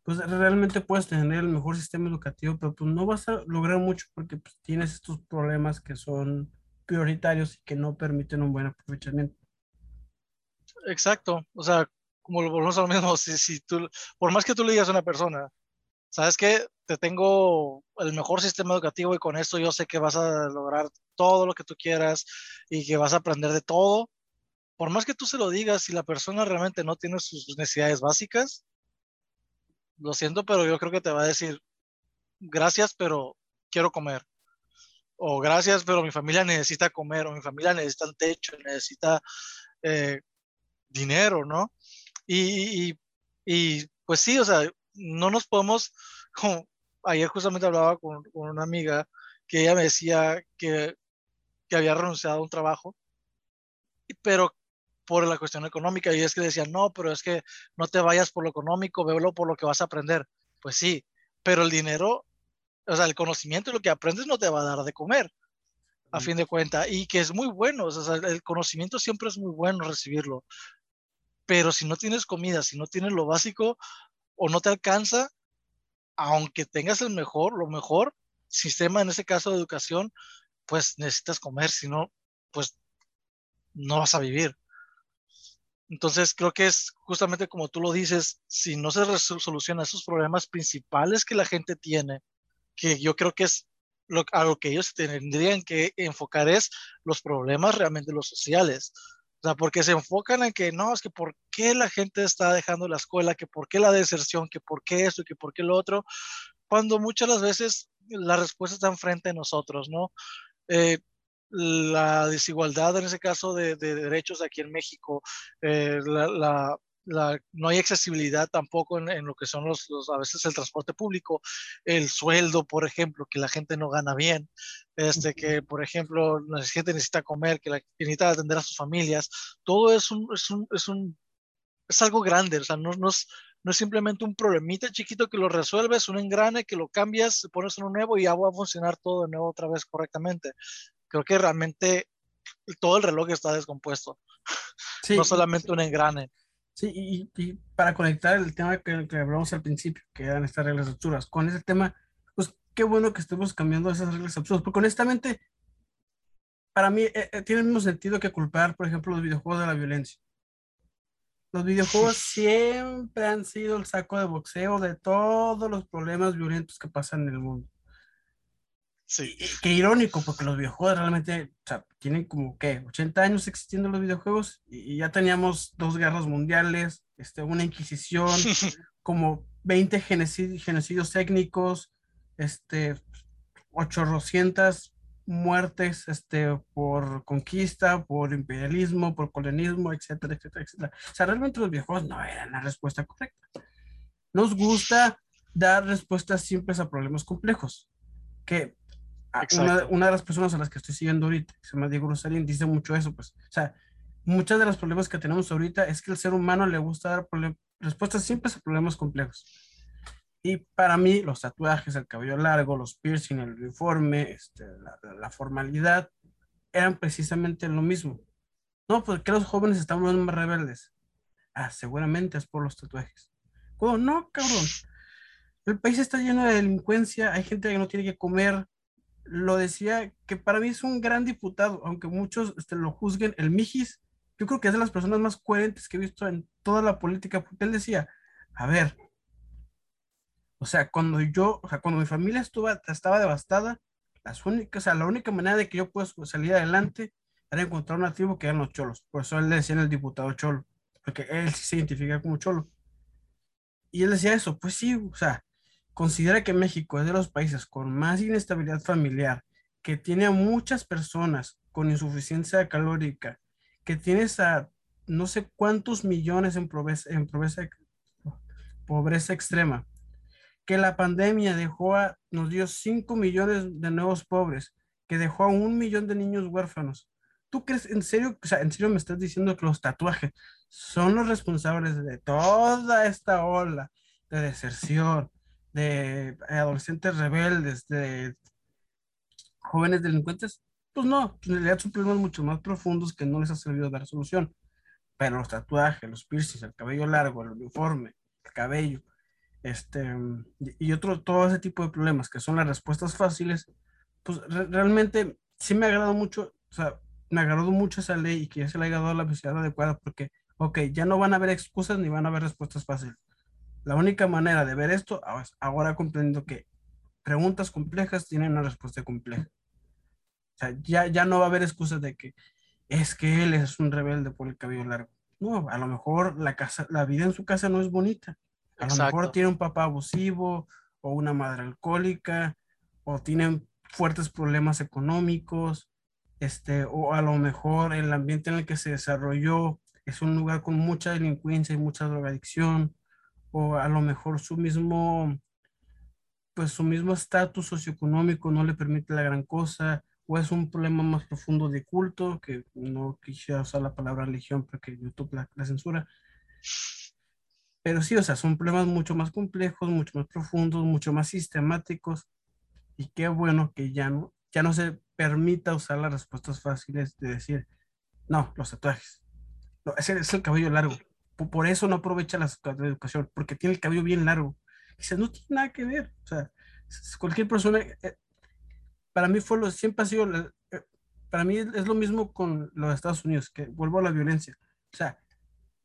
pues realmente puedes tener el mejor sistema educativo, pero pues no vas a lograr mucho porque pues, tienes estos problemas que son prioritarios y que no permiten un buen aprovechamiento. Exacto, o sea, como lo volvemos a lo mismo, si, si tú, por más que tú le digas a una persona, ¿sabes qué? Te tengo el mejor sistema educativo y con esto yo sé que vas a lograr todo lo que tú quieras y que vas a aprender de todo, por más que tú se lo digas, si la persona realmente no tiene sus necesidades básicas, lo siento, pero yo creo que te va a decir, gracias, pero quiero comer. O gracias, pero mi familia necesita comer, o mi familia necesita un techo, necesita eh, dinero, ¿no? Y, pues sí, o sea, no nos podemos, como ayer justamente hablaba con, con una amiga que ella me decía que, que había renunciado a un trabajo, pero por la cuestión económica y es que decían, no, pero es que no te vayas por lo económico, véelo por lo que vas a aprender. Pues sí, pero el dinero, o sea, el conocimiento y lo que aprendes no te va a dar de comer, a fin de cuentas, y que es muy bueno, o sea, el conocimiento siempre es muy bueno recibirlo, pero si no tienes comida, si no tienes lo básico o no te alcanza, aunque tengas el mejor, lo mejor sistema, en ese caso de educación, pues necesitas comer, si no, pues no vas a vivir. Entonces creo que es justamente como tú lo dices, si no se solucionan esos problemas principales que la gente tiene, que yo creo que es a lo que ellos tendrían que enfocar es los problemas realmente los sociales. O sea, porque se enfocan en que no, es que por qué la gente está dejando la escuela, que por qué la deserción, que por qué esto, que por qué lo otro, cuando muchas las veces la respuesta está enfrente de nosotros, ¿no? Eh, la desigualdad en ese caso de, derechos aquí en México, eh, la, no hay accesibilidad tampoco en, lo que son los, a veces el transporte público, el sueldo, por ejemplo, que la gente no gana bien, este, que por ejemplo la gente necesita comer, que la necesita atender a sus familias, todo es un, es un, es un es algo grande, o sea, no, no, es, no es simplemente un problemita chiquito que lo resuelves, un engrane que lo cambias, pones uno nuevo y ya va a funcionar todo de nuevo otra vez correctamente. Creo que realmente todo el reloj está descompuesto, no solamente un engrane. Sí, y, para conectar el tema que, que, hablamos al principio, que eran estas reglas absurdas, con ese tema, pues qué bueno que estemos cambiando esas reglas absurdas, porque honestamente, para mí eh, eh, tiene el mismo sentido que culpar, por ejemplo, los videojuegos de la violencia. Los videojuegos siempre han sido el saco de boxeo de todos los problemas violentos que pasan en el mundo. Sí. qué irónico, porque los videojuegos realmente o sea, tienen como, ¿qué? 80 años existiendo los videojuegos y, ya teníamos dos guerras mundiales, este, una inquisición, como 20 genocidios, genocidios técnicos, este, 800 muertes este, por conquista, por imperialismo, por colonialismo, etcétera, etcétera, etcétera. O sea, realmente los videojuegos no eran la respuesta correcta. Nos gusta dar respuestas simples a problemas complejos, que una, una, de las personas a las que estoy siguiendo ahorita, se llama Diego Rosalín, dice mucho eso, pues, o sea, muchos de los problemas que tenemos ahorita es que el ser humano le gusta dar respuestas simples a problemas complejos. Y para mí, los tatuajes, el cabello largo, los piercing, el uniforme, este, la, formalidad, eran precisamente lo mismo. No, porque los jóvenes estamos más rebeldes? Ah, seguramente es por los tatuajes. ¿Cómo? No, cabrón. El país está lleno de delincuencia, hay gente que no tiene que comer, lo decía que para mí es un gran diputado, aunque muchos este, lo juzguen, el Mijis, yo creo que es de las personas más coherentes que he visto en toda la política, porque él decía, a ver, o sea, cuando yo, o sea, cuando mi familia estuvo, estaba devastada, las únicas, o sea, la única manera de que yo pueda salir adelante era encontrar una tribu que eran los cholos, por eso él le decía el diputado cholo, porque él sí se identifica como cholo. Y él decía eso, pues sí, o sea, considera que México es de los países con más inestabilidad familiar, que tiene a muchas personas con insuficiencia calórica, que tiene a no sé cuántos millones en pobreza, en pobreza, extrema, que la pandemia dejó nos dio 5 millones de nuevos pobres, que dejó a un millón de niños huérfanos. ¿Tú crees en serio, o sea, en serio me estás diciendo que los tatuajes son los responsables de toda esta ola de deserción, de adolescentes rebeldes, de jóvenes delincuentes, pues no, en realidad son problemas mucho más profundos que no les ha servido dar solución. Pero los tatuajes, los piercings, el cabello largo, el uniforme, el cabello, este, y otro, todo ese tipo de problemas que son las respuestas fáciles, pues realmente sí me ha agradado mucho, o sea, me agradó mucho esa ley y que ya se le haya dado la velocidad adecuada porque, ok, ya no van a haber excusas ni van a haber respuestas fáciles. La única manera de ver esto, ah, ahora comprendo que preguntas complejas tienen una respuesta compleja. O sea, ya, ya no va a haber excusas de que es que él es un rebelde por el cabello largo. No, a lo mejor la, casa, la vida en su casa no es bonita. A lo mejor tiene un papá abusivo o una madre alcohólica o tienen fuertes problemas económicos, este, o a lo mejor el ambiente en el que se desarrolló es un lugar con mucha delincuencia y mucha drogadicción, o a lo mejor su mismo, pues su mismo estatus socioeconómico no le permite la gran cosa, o es un problema más profundo de culto, que no quisiera usar la palabra religión porque YouTube la, la censura. Pero sí, o sea, son problemas mucho más complejos, mucho más profundos, mucho más sistemáticos, y qué bueno que ya no, ya no se permita usar las respuestas fáciles de decir, no, los tatuajes, no, ese es el cabello largo, por eso no aprovecha la, educación, porque tiene el cabello bien largo. Dice, no tiene nada que ver. O sea, cualquier persona, eh, para mí fue lo, siempre ha sido, eh, para mí es lo mismo con los Estados Unidos, que vuelvo a la violencia. O sea,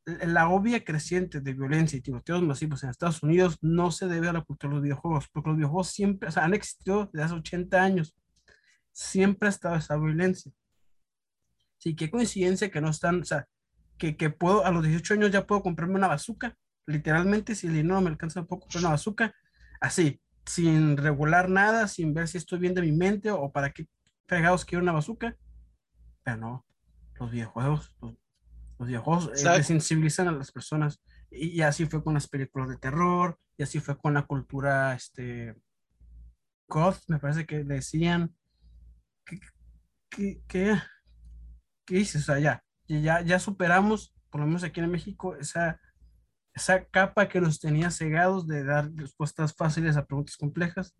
la obvia creciente de violencia y tiroteos masivos en Estados Unidos no se debe a la cultura de los videojuegos, porque los videojuegos siempre, o sea, han existido desde hace 80 años. Siempre ha estado esa violencia. Sí, qué coincidencia que no están, o sea, que, puedo, a los 18 años ya puedo comprarme una bazooka, literalmente, si el dinero me alcanza, puedo comprar una bazooka, así, sin regular nada, sin ver si estoy bien de mi mente o para qué fregados quiero una bazooka. Pero no, los videojuegos, los, videojuegos eh, desensibilizan a las personas. Y, así fue con las películas de terror, y así fue con la cultura, este, goth, me parece que decían, que, que, que, ¿qué dices? O sea, ya, ya, ya superamos, por lo menos aquí en México, esa, esa capa que nos tenía cegados de dar respuestas fáciles a preguntas complejas.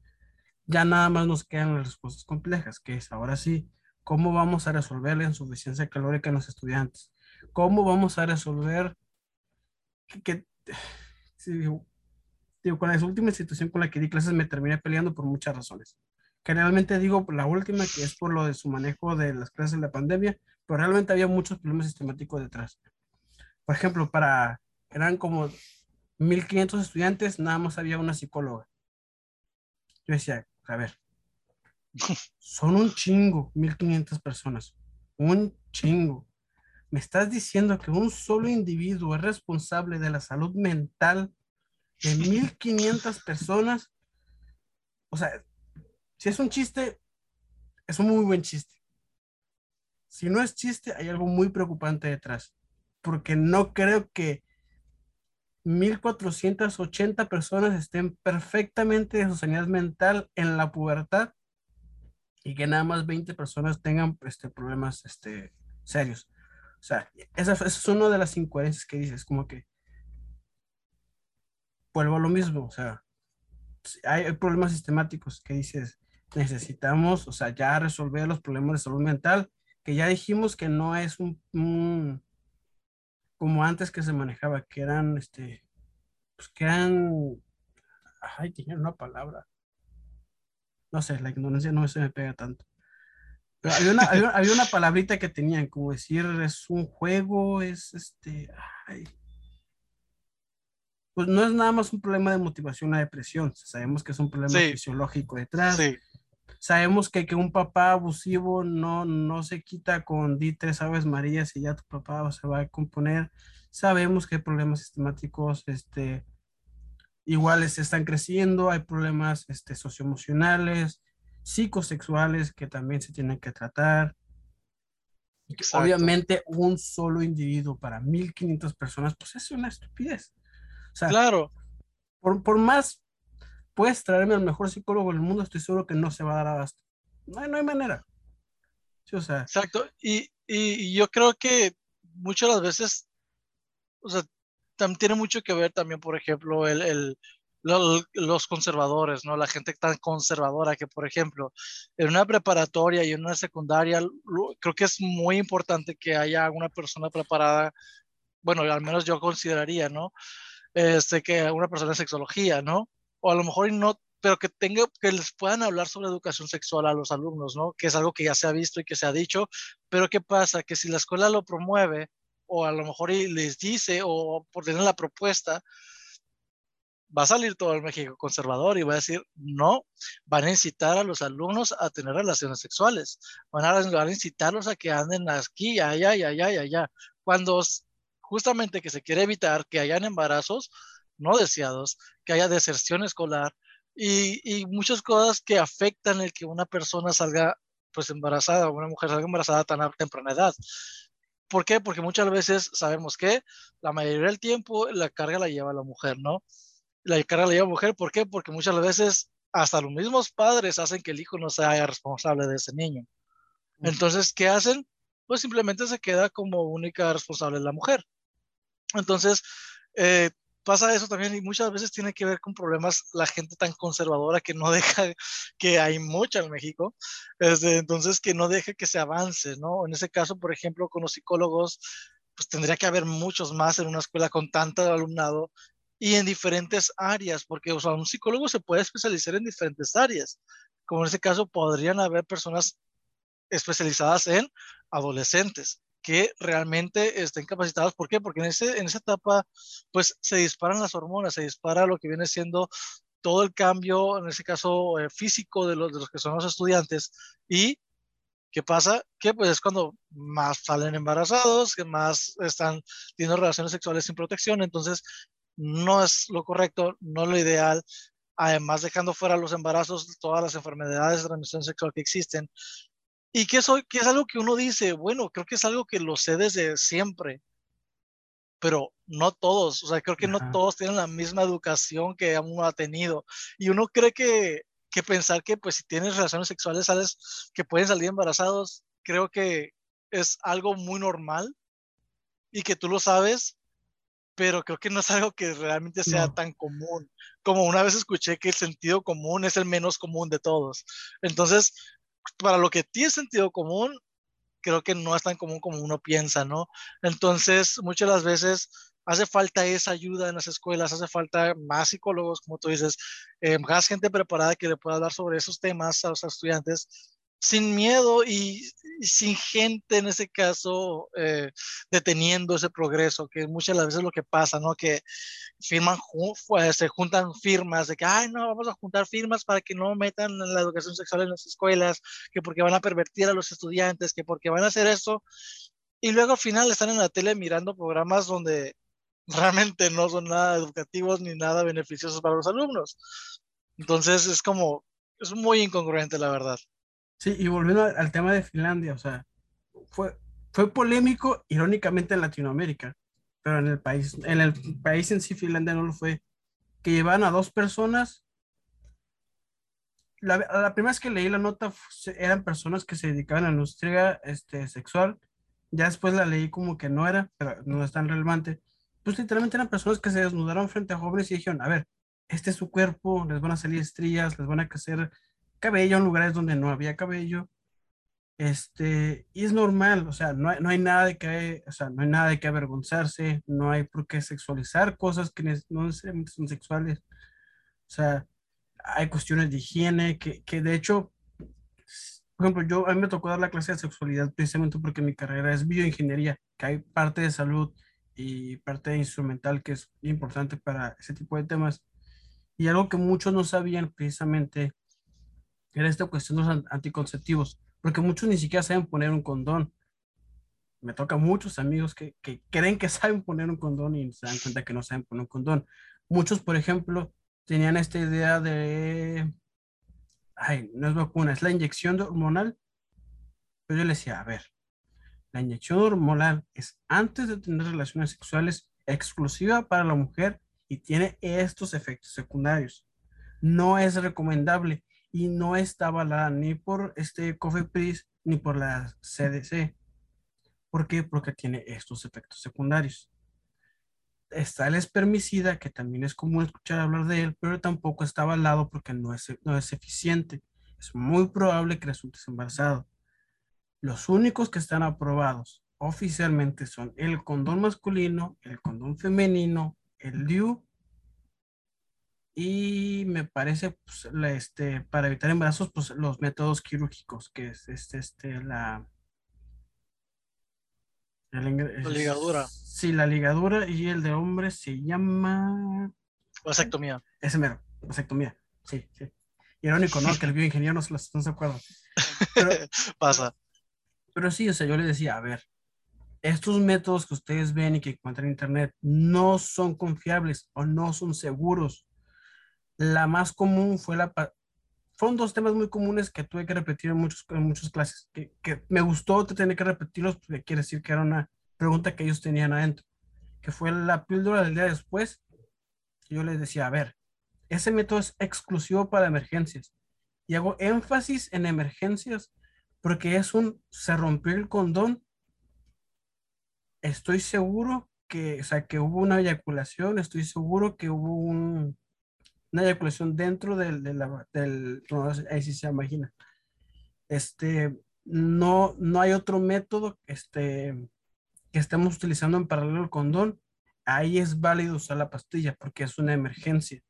Ya nada más nos quedan las respuestas complejas, que es ahora sí, ¿cómo vamos a resolver la insuficiencia calórica en los estudiantes? ¿Cómo vamos a resolver que, digo, con la última institución con la que di clases me terminé peleando por muchas razones. Generalmente digo la última que es por lo de su manejo de las clases de la pandemia, pero realmente había muchos problemas sistemáticos detrás. Por ejemplo, para, eran como 1500 estudiantes, nada más había una psicóloga. Yo decía, a ver, son un chingo, 1500 personas, un chingo. ¿Me estás diciendo que un solo individuo es responsable de la salud mental de 1500 personas? O sea, si es un chiste, es un muy buen chiste. Si no es chiste, hay algo muy preocupante detrás. Porque no creo que 1480 personas estén perfectamente de su sanidad mental en la pubertad y que nada más 20 personas tengan este, problemas este, serios. O sea, esa, es una de las incoherencias que dices, como que vuelvo a lo mismo, o sea, hay, problemas sistemáticos que dices, necesitamos, o sea, ya resolver los problemas de salud mental, que ya dijimos que no es un, como antes que se manejaba, que eran, este, pues que eran, ay, tenía una palabra. No sé, la ignorancia no se me pega tanto había una, había, una, palabrita que tenían, como decir, es un juego, es este, pues no es nada más un problema de motivación, la depresión. Sabemos que es un problema fisiológico detrás. Sabemos que, que, un papá abusivo no, no se quita con di tres aves marías y ya tu papá se va a componer. Sabemos que hay problemas sistemáticos, este, iguales están creciendo, hay problemas este, socioemocionales, psicosexuales que también se tienen que tratar. Obviamente un solo individuo para 1500 personas, pues es una estupidez. O sea, claro. Por, por más puedes traerme al mejor psicólogo del mundo, estoy seguro que no se va a dar abasto. No no hay manera. Sí. Exacto. Y, y, yo creo que muchas veces, o sea, también tiene mucho que ver también, por ejemplo, el, el, los, conservadores, ¿no? La gente tan conservadora que, por ejemplo, en una preparatoria y en una secundaria, creo que es muy importante que haya una persona preparada, bueno, al menos yo consideraría, ¿no? Este, que una persona de sexología, ¿no? O a lo mejor no, pero que tenga, que les puedan hablar sobre educación sexual a los alumnos, ¿no? Que es algo que ya se ha visto y que se ha dicho, pero ¿qué pasa? Que si la escuela lo promueve, o a lo mejor les dice, o por tener la propuesta, va a salir todo el México conservador y va a decir, no, van a incitar a los alumnos a tener relaciones sexuales, van a, van a incitarlos a que anden aquí, allá, allá, y allá, cuando justamente que se quiere evitar que hayan embarazos no deseados, que haya deserción escolar y, y muchas cosas que afectan el que una persona salga pues embarazada, una mujer salga embarazada tan a temprana edad. ¿Por qué? Porque muchas veces sabemos que la mayoría del tiempo la carga la lleva la mujer, ¿no? la carga la lleva mujer. ¿Por qué? Porque muchas veces hasta los mismos padres hacen que el hijo no sea responsable de ese niño. Entonces, ¿qué hacen? Pues simplemente se queda como única responsable la mujer. Entonces, eh, pasa eso también y muchas veces tiene que ver con problemas la gente tan conservadora que no deja, que hay mucha en México, este, entonces que no deja que se avance, ¿no? En ese caso, por ejemplo, con los psicólogos, pues tendría que haber muchos más en una escuela con tanto alumnado y en diferentes áreas, porque o sea, un psicólogo se puede especializar en diferentes áreas. Como en este caso, podrían haber personas especializadas en adolescentes que realmente estén capacitados. ¿Por qué? Porque en, ese, en esa etapa, pues se disparan las hormonas, se dispara lo que viene siendo todo el cambio, en ese caso eh, físico de los, de los que son los estudiantes. Y ¿qué pasa? Que pues es cuando más salen embarazados, que más están teniendo relaciones sexuales sin protección. Entonces, no es lo correcto, no lo ideal, además dejando fuera los embarazos, todas las enfermedades de transmisión sexual que existen. Y que, eso, que es algo que uno dice, bueno, creo que es algo que lo sé desde siempre, pero no todos, o sea, creo que no todos tienen la misma educación que uno ha tenido. Y uno cree que, que pensar que pues si tienes relaciones sexuales, sales que pueden salir embarazados, creo que es algo muy normal y que tú lo sabes, pero creo que no es algo que realmente sea tan común. Como una vez escuché que el sentido común es el menos común de todos. Entonces, para lo que tiene sentido común, creo que no es tan común como uno piensa, ¿no? Entonces, muchas las veces hace falta esa ayuda en las escuelas, hace falta más psicólogos, como tú dices, eh, más gente preparada que le pueda hablar sobre esos temas a los estudiantes sin miedo y, sin gente en ese caso eh, deteniendo ese progreso, que muchas de las veces lo que pasa, ¿no? Que firman, se juntan firmas de que, ay, no, vamos a juntar firmas para que no metan la educación sexual en las escuelas, que porque van a pervertir a los estudiantes, que porque van a hacer eso. Y luego al final están en la tele mirando programas donde realmente no son nada educativos ni nada beneficiosos para los alumnos. Entonces es como, es muy incongruente la verdad. Sí, y volviendo al tema de Finlandia, o sea, fue, fue polémico irónicamente en Latinoamérica, pero en el país, en el país en sí Finlandia no lo fue, que llevaban a dos personas. La, la primera vez que leí la nota eran personas que se dedicaban a la industria este, sexual, ya después la leí como que no era, pero no es tan relevante. Pues literalmente eran personas que se desnudaron frente a jóvenes y dijeron, a ver, este es su cuerpo, les van a salir estrías, les van a crecer cabello en lugares donde no había cabello. Este, y es normal, o sea, no hay, no hay nada de que, o sea, no hay nada de que avergonzarse, no hay por qué sexualizar cosas que no necesariamente son sexuales. O sea, hay cuestiones de higiene que, que de hecho, por ejemplo, yo a mí me tocó dar la clase de sexualidad precisamente porque mi carrera es bioingeniería, que hay parte de salud y parte instrumental que es importante para ese tipo de temas. Y algo que muchos no sabían precisamente era esta cuestión de los anticonceptivos, porque muchos ni siquiera saben poner un condón. Me toca muchos amigos que, que creen que saben poner un condón y se dan cuenta que no saben poner un condón. Muchos, por ejemplo, tenían esta idea de, ay, no es vacuna, es la inyección hormonal. Pero yo les decía, a ver, la inyección hormonal es antes de tener relaciones sexuales exclusiva para la mujer y tiene estos efectos secundarios. No es recomendable y no está avalada ni por este COFEPRIS ni por la CDC. ¿Por qué? Porque tiene estos efectos secundarios. Está el espermicida, que también es común escuchar hablar de él, pero tampoco está avalado porque no es, no es eficiente. Es muy probable que resultes embarazado. Los únicos que están aprobados oficialmente son el condón masculino, el condón femenino, el DIU y me parece, pues, este, para evitar embarazos, pues los métodos quirúrgicos, que es este, este, la... La, ligadura. Sí, la ligadura y el de hombre se llama... Vasectomía. Ese mero, vasectomía, sí, sí. Irónico, ¿no? que el bioingeniero no se, no se acuerda. Pasa. Pero sí, o sea, yo le decía, a ver, estos métodos que ustedes ven y que encuentran en internet no son confiables o no son seguros la más común fue la... Fueron dos temas muy comunes que tuve que repetir en, muchos, en muchas clases, que, que me gustó tener que repetirlos porque quiere decir que era una pregunta que ellos tenían adentro, que fue la píldora del día después. Yo les decía, a ver, ese método es exclusivo para emergencias. Y hago énfasis en emergencias porque es un, se rompió el condón. Estoy seguro que, o sea, que hubo una eyaculación, estoy seguro que hubo un, una eyaculación dentro del, del, ahí sí se imagina. Este, no, no hay otro método este, que estemos utilizando en paralelo al condón. Ahí es válido usar la pastilla porque es una emergencia,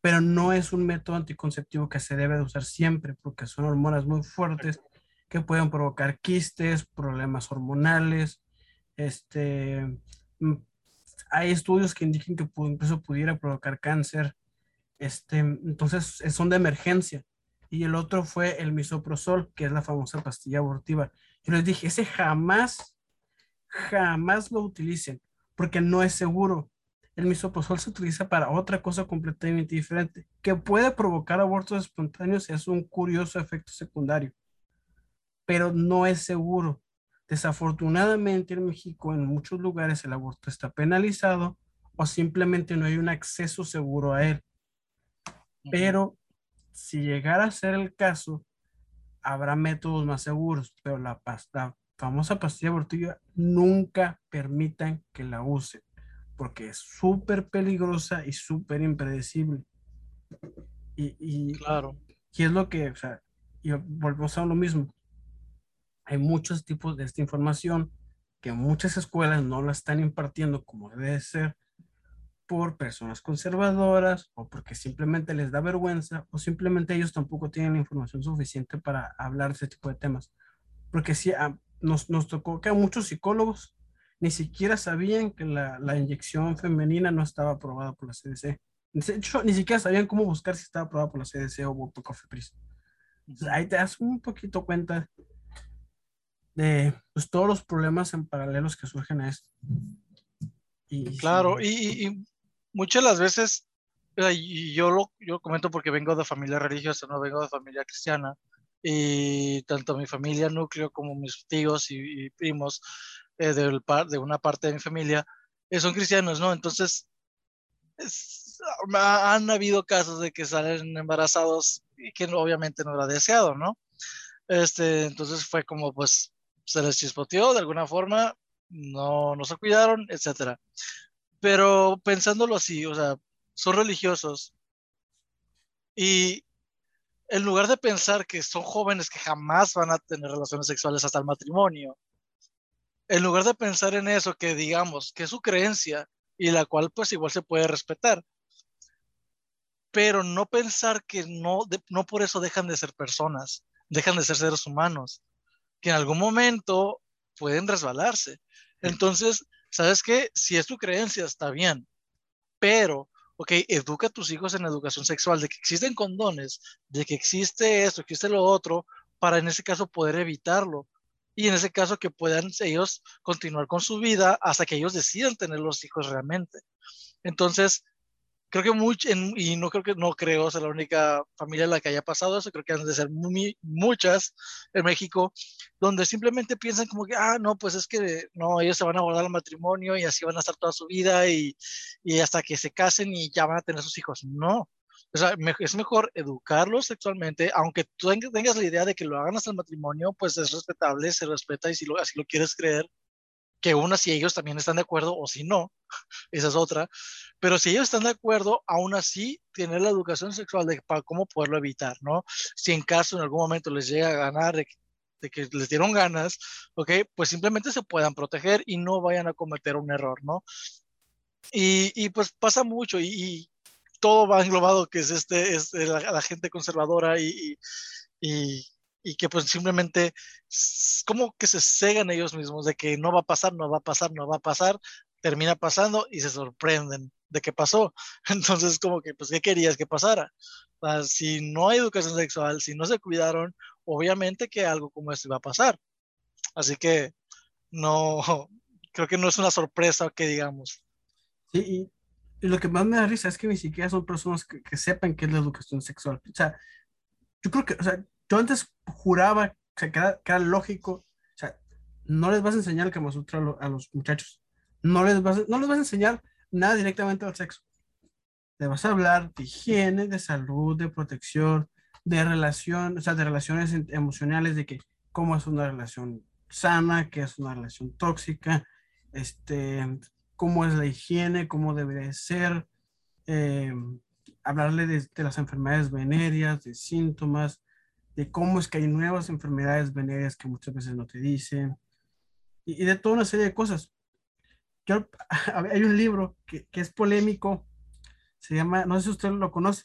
pero no es un método anticonceptivo que se debe de usar siempre porque son hormonas muy fuertes que pueden provocar quistes, problemas hormonales. Este, mm, hay estudios que indican que incluso pudiera provocar cáncer este, entonces son de emergencia. Y el otro fue el misoprostol, que es la famosa pastilla abortiva. Yo les dije, ese jamás, jamás lo utilicen, porque no es seguro. El misoprostol se utiliza para otra cosa completamente diferente, que puede provocar abortos espontáneos, es un curioso efecto secundario, pero no es seguro. Desafortunadamente en México, en muchos lugares el aborto está penalizado o simplemente no hay un acceso seguro a él. Pero si llegara a ser el caso, habrá métodos más seguros, pero la, pasta, famosa pastilla abortiva nunca permitan que la usen, porque es súper peligrosa y súper impredecible. Y, y, claro. Y es lo que, o sea, y volvemos a lo mismo. Hay muchos tipos de esta información que muchas escuelas no la están impartiendo como debe ser por personas conservadoras o porque simplemente les da vergüenza o simplemente ellos tampoco tienen la información suficiente para hablar de ese tipo de temas. Porque si ah, nos, nos, tocó que muchos psicólogos ni siquiera sabían que la, la, inyección femenina no estaba aprobada por la CDC. De hecho, ni siquiera sabían cómo buscar si estaba aprobada por la CDC o por Cofepris. ahí te das un poquito cuenta de pues, todos los problemas en paralelos que surgen a esto. Y, claro, y, y, muchas de las veces, y yo lo, yo comento porque vengo de familia religiosa, no vengo de familia cristiana, y tanto mi familia núcleo como mis tíos y, primos eh, de, de una parte de mi familia eh, son cristianos, ¿no? Entonces, han habido casos de que salen embarazados y que obviamente no era deseado, ¿no? Este, entonces fue como, pues, se les chispoteó de alguna forma, no, no se cuidaron, etcétera. Pero pensándolo así, o sea, son religiosos y en lugar de pensar que son jóvenes que jamás van a tener relaciones sexuales hasta el matrimonio, en lugar de pensar en eso, que digamos que es su creencia y la cual pues igual se puede respetar, pero no pensar que no, no por eso dejan de ser personas, dejan de ser seres humanos, que en algún momento pueden resbalarse. Entonces, ¿sabes qué? Si es tu creencia, está bien, pero ok, educa a tus hijos en educación sexual, de que existen condones, de que existe esto, existe lo otro, para en ese caso poder evitarlo. Y en ese caso que puedan ellos continuar con su vida hasta que ellos decidan tener los hijos realmente. Entonces, creo que mucho, y no creo que no creo ser la única familia en la que haya pasado eso, creo que han de ser muchas en México, donde simplemente piensan como que, ah, no, pues es que no, ellos se van a guardar el matrimonio y así van a estar toda su vida y, y hasta que se casen y ya van a tener sus hijos. No. O sea, es mejor educarlos sexualmente, aunque tú tengas la idea de que lo hagan hasta el matrimonio, pues es respetable, se respeta y si lo, así lo quieres creer, que una si ellos también están de acuerdo o si no, esa es otra, pero si ellos están de acuerdo, aún así tener la educación sexual de para cómo poderlo evitar, ¿no? Si en caso en algún momento les llega a ganar de, que les dieron ganas, ¿ok? Pues simplemente se puedan proteger y no vayan a cometer un error, ¿no? Y, y pues pasa mucho y, y, todo va englobado que es este, es la, gente conservadora y, y y que pues simplemente como que se cegan ellos mismos de que no va a pasar, no va a pasar, no va a pasar, termina pasando y se sorprenden de qué pasó. Entonces como que pues ¿qué querías que pasara? si no hay educación sexual, si no se cuidaron, obviamente que algo como esto iba a pasar. Así que no, creo que no es una sorpresa que digamos. Sí, y, lo que más me da risa es que ni siquiera son personas que, que sepan qué es la educación sexual. O sea, yo creo que, o sea, yo antes juraba que era, lógico, o sea, no les vas a enseñar el Kama Sutra a, los muchachos, no les, vas, no les vas a enseñar nada directamente al sexo. Le vas a hablar de higiene, de salud, de protección, de relación, o sea, de relaciones emocionales, de que cómo es una relación sana, qué es una relación tóxica, este, cómo es la higiene, cómo debe ser, eh, hablarle de, de, las enfermedades venéreas, de síntomas, de cómo es que hay nuevas enfermedades venéreas que muchas veces no te dicen, y, de toda una serie de cosas. Yo, hay un libro que, que, es polémico, se llama, no sé si usted lo conoce,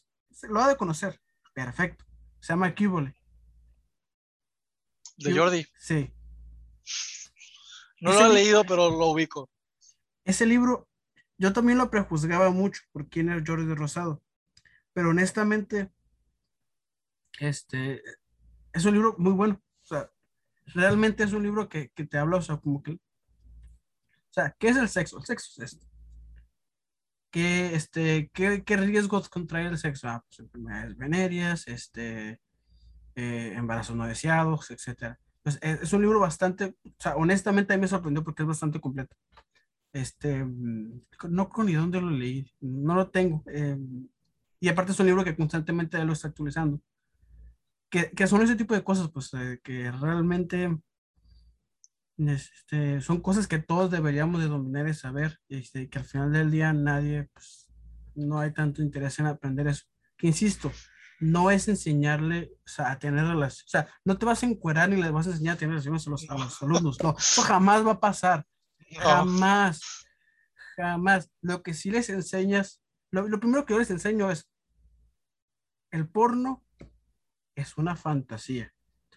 lo ha de conocer, perfecto, se llama Cubole. De Jordi. Sí. No lo he leído, pero lo ubico. Ese libro, yo también lo prejuzgaba mucho por quién era Jordi Rosado, pero honestamente, este, es un libro muy bueno. O sea, realmente es un libro que, que, te habla, o sea, como que, o sea, ¿qué es el sexo? El sexo es esto. ¿Qué, este, qué, qué riesgos contrae el sexo? Ah, pues enfermedades venéreas, este, eh, embarazos no deseados, etcétera. Pues es, es un libro bastante, o sea, honestamente a mí me sorprendió porque es bastante completo. Este, mm, no con ni dónde lo leí, no lo tengo. eh, y aparte es un libro que constantemente lo está actualizando. Que, que son ese tipo de cosas, pues, eh, que realmente este, son cosas que todos deberíamos de dominar y saber, este, que al final del día nadie, pues, no hay tanto interés en aprender eso. Que insisto, no es enseñarle, o sea, a tener relaciones, o sea, no te vas a encuerar ni les vas a enseñar a tener relaciones a los, a los alumnos, no, eso jamás va a pasar, jamás, jamás. Lo que sí les enseñas, lo, lo primero que yo les enseño es, el porno es una fantasía,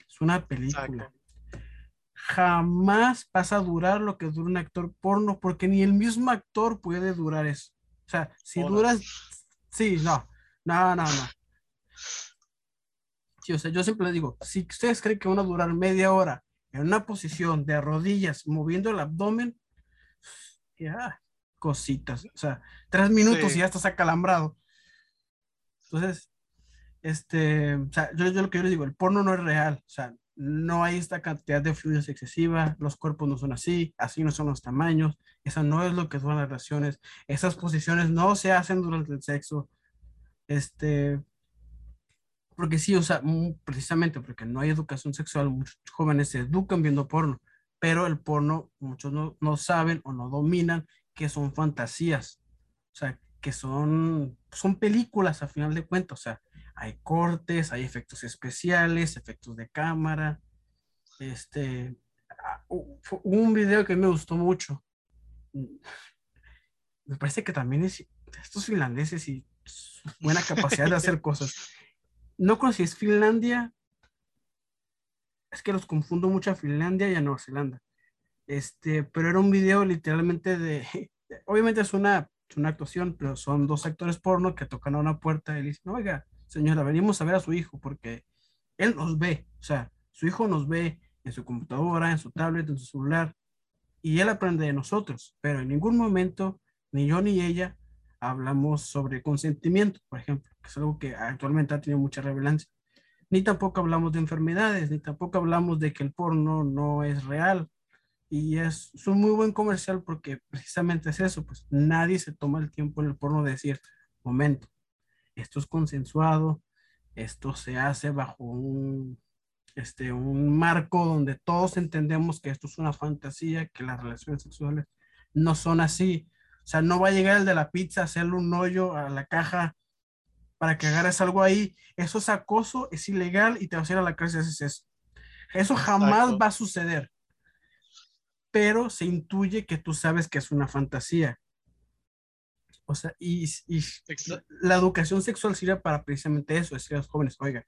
es una película. Exacto. Jamás vas a durar lo que dura un actor porno, porque ni el mismo actor puede durar eso. O sea, si Horas. duras, sí, no, no, no, no. Sí, o sea, yo siempre les digo, si ustedes creen que van a durar media hora en una posición de rodillas, moviendo el abdomen, ya, cositas. O sea, tres minutos Sí. y ya estás acalambrado. Entonces, este, o sea, yo, yo lo que yo les digo, el porno no es real. O sea, no hay esta cantidad de fluidos excesiva, los cuerpos no son así, así no son los tamaños, eso no es lo que son las relaciones, esas posiciones no se hacen durante el sexo. Este, porque sí, o sea, mm, precisamente porque no hay educación sexual, muchos jóvenes se educan viendo porno, pero el porno muchos no, no saben o no dominan que son fantasías, o sea, que son, son películas a final de cuentas, o sea, hay cortes, hay efectos especiales, efectos de cámara, este, ah, un video que me gustó mucho, Mm, me parece que también es estos finlandeses y su buena capacidad de hacer cosas. No si es Finlandia, es que los confundo mucho a Finlandia y a Nueva Zelanda. Este, pero era un video literalmente de, obviamente es una, una actuación, pero son dos actores porno que tocan a una puerta y le dicen, oiga, señora, venimos a ver a su hijo porque él nos ve, o sea, su hijo nos ve en su computadora, en su tablet, en su celular, y él aprende de nosotros, pero en ningún momento, ni yo ni ella, hablamos sobre consentimiento, por ejemplo, que es algo que actualmente ha tenido mucha relevancia. Ni tampoco hablamos de enfermedades, ni tampoco hablamos de que el porno no es real. Y es, es un muy buen comercial porque precisamente es eso, pues nadie se toma el tiempo en el porno de decir, momento, esto es consensuado, esto se hace bajo un, este, un marco donde todos entendemos que esto es una fantasía, que las relaciones sexuales no son así. O sea, no va a llegar el de la pizza a hacerle un hoyo a la caja para que agarres algo ahí. Eso es acoso, es ilegal y te vas a ir a la cárcel si haces eso. Eso jamás Exacto. va a suceder. Pero se intuye que tú sabes que es una fantasía. O sea, y, la educación sexual sirve para precisamente eso, decir a los jóvenes, oigan,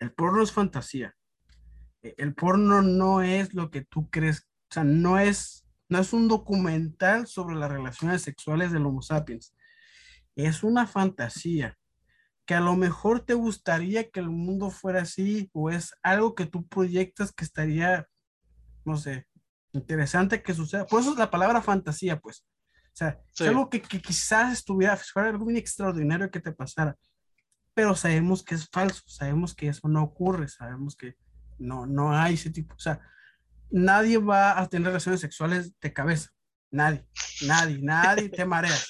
el porno es fantasía. E- El porno no es lo que tú crees, o sea, no es, no es un documental sobre las relaciones sexuales del Homo sapiens. Es una fantasía que a lo mejor te gustaría que el mundo fuera así o es algo que tú proyectas que estaría, no sé, interesante que suceda. Por eso es la palabra fantasía, pues. O sea, Sí. es algo que, que quizás estuviera, fuera algo muy extraordinario que te pasara, pero sabemos que es falso, sabemos que eso no ocurre, sabemos que no, no hay ese tipo, o sea, nadie va a tener relaciones sexuales de cabeza, nadie, nadie, nadie te mareas.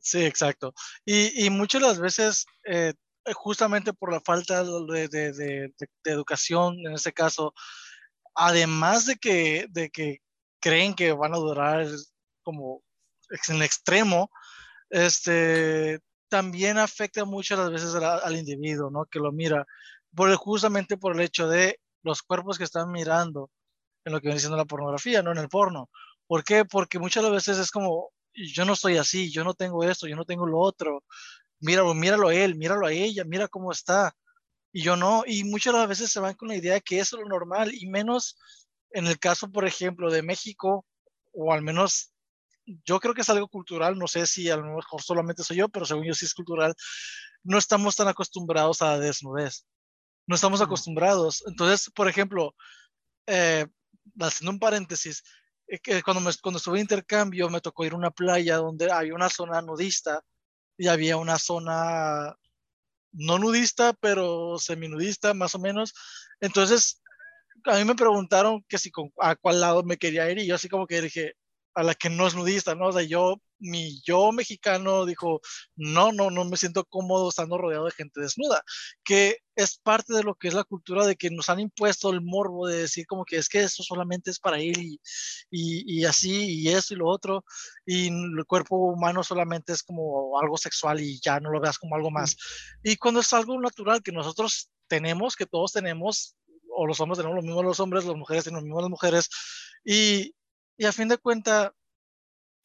Sí, exacto. Y, y muchas de las veces, eh, justamente por la falta de, de- de- de- de educación, en este caso, además de que, de que creen que van a durar como en extremo, este, también afecta muchas las veces al individuo, ¿no? Que lo mira, por el- justamente por el hecho de los cuerpos que están mirando en lo que viene siendo la pornografía, no en el porno. ¿Por qué? Porque muchas de las veces es como, yo no estoy así, yo no tengo esto, yo no tengo lo otro. Míralo, míralo a él, míralo a ella, mira cómo está. Y yo no, y muchas de las veces se van con la idea que eso es lo normal, y menos en el caso, por ejemplo, de México, o al menos yo creo que es algo cultural, no sé si a lo mejor solamente soy yo, pero según yo sí es cultural, no estamos tan acostumbrados a la desnudez, no estamos acostumbrados. Entonces, por ejemplo, eh, haciendo un paréntesis, eh, que cuando, me, cuando estuve en intercambio me tocó ir a una playa donde había una zona nudista y había una zona no nudista, pero seminudista más o menos. Entonces, a mí me preguntaron que si con, a cuál lado me quería ir y yo así como que dije, a la que no es nudista, ¿no? O sea, yo, mi yo mexicano dijo, no, no, no me siento cómodo estando rodeado de gente desnuda, que es parte de lo que es la cultura de que nos han impuesto el morbo de decir como que es que esto solamente es para él y, y, y así, y eso y lo otro, y el cuerpo humano solamente es como algo sexual y ya no lo veas como algo más. Y cuando es algo natural que nosotros tenemos, que todos tenemos, o los hombres tenemos lo mismo los hombres, las mujeres tienen lo mismo las mujeres, y, y a fin de cuentas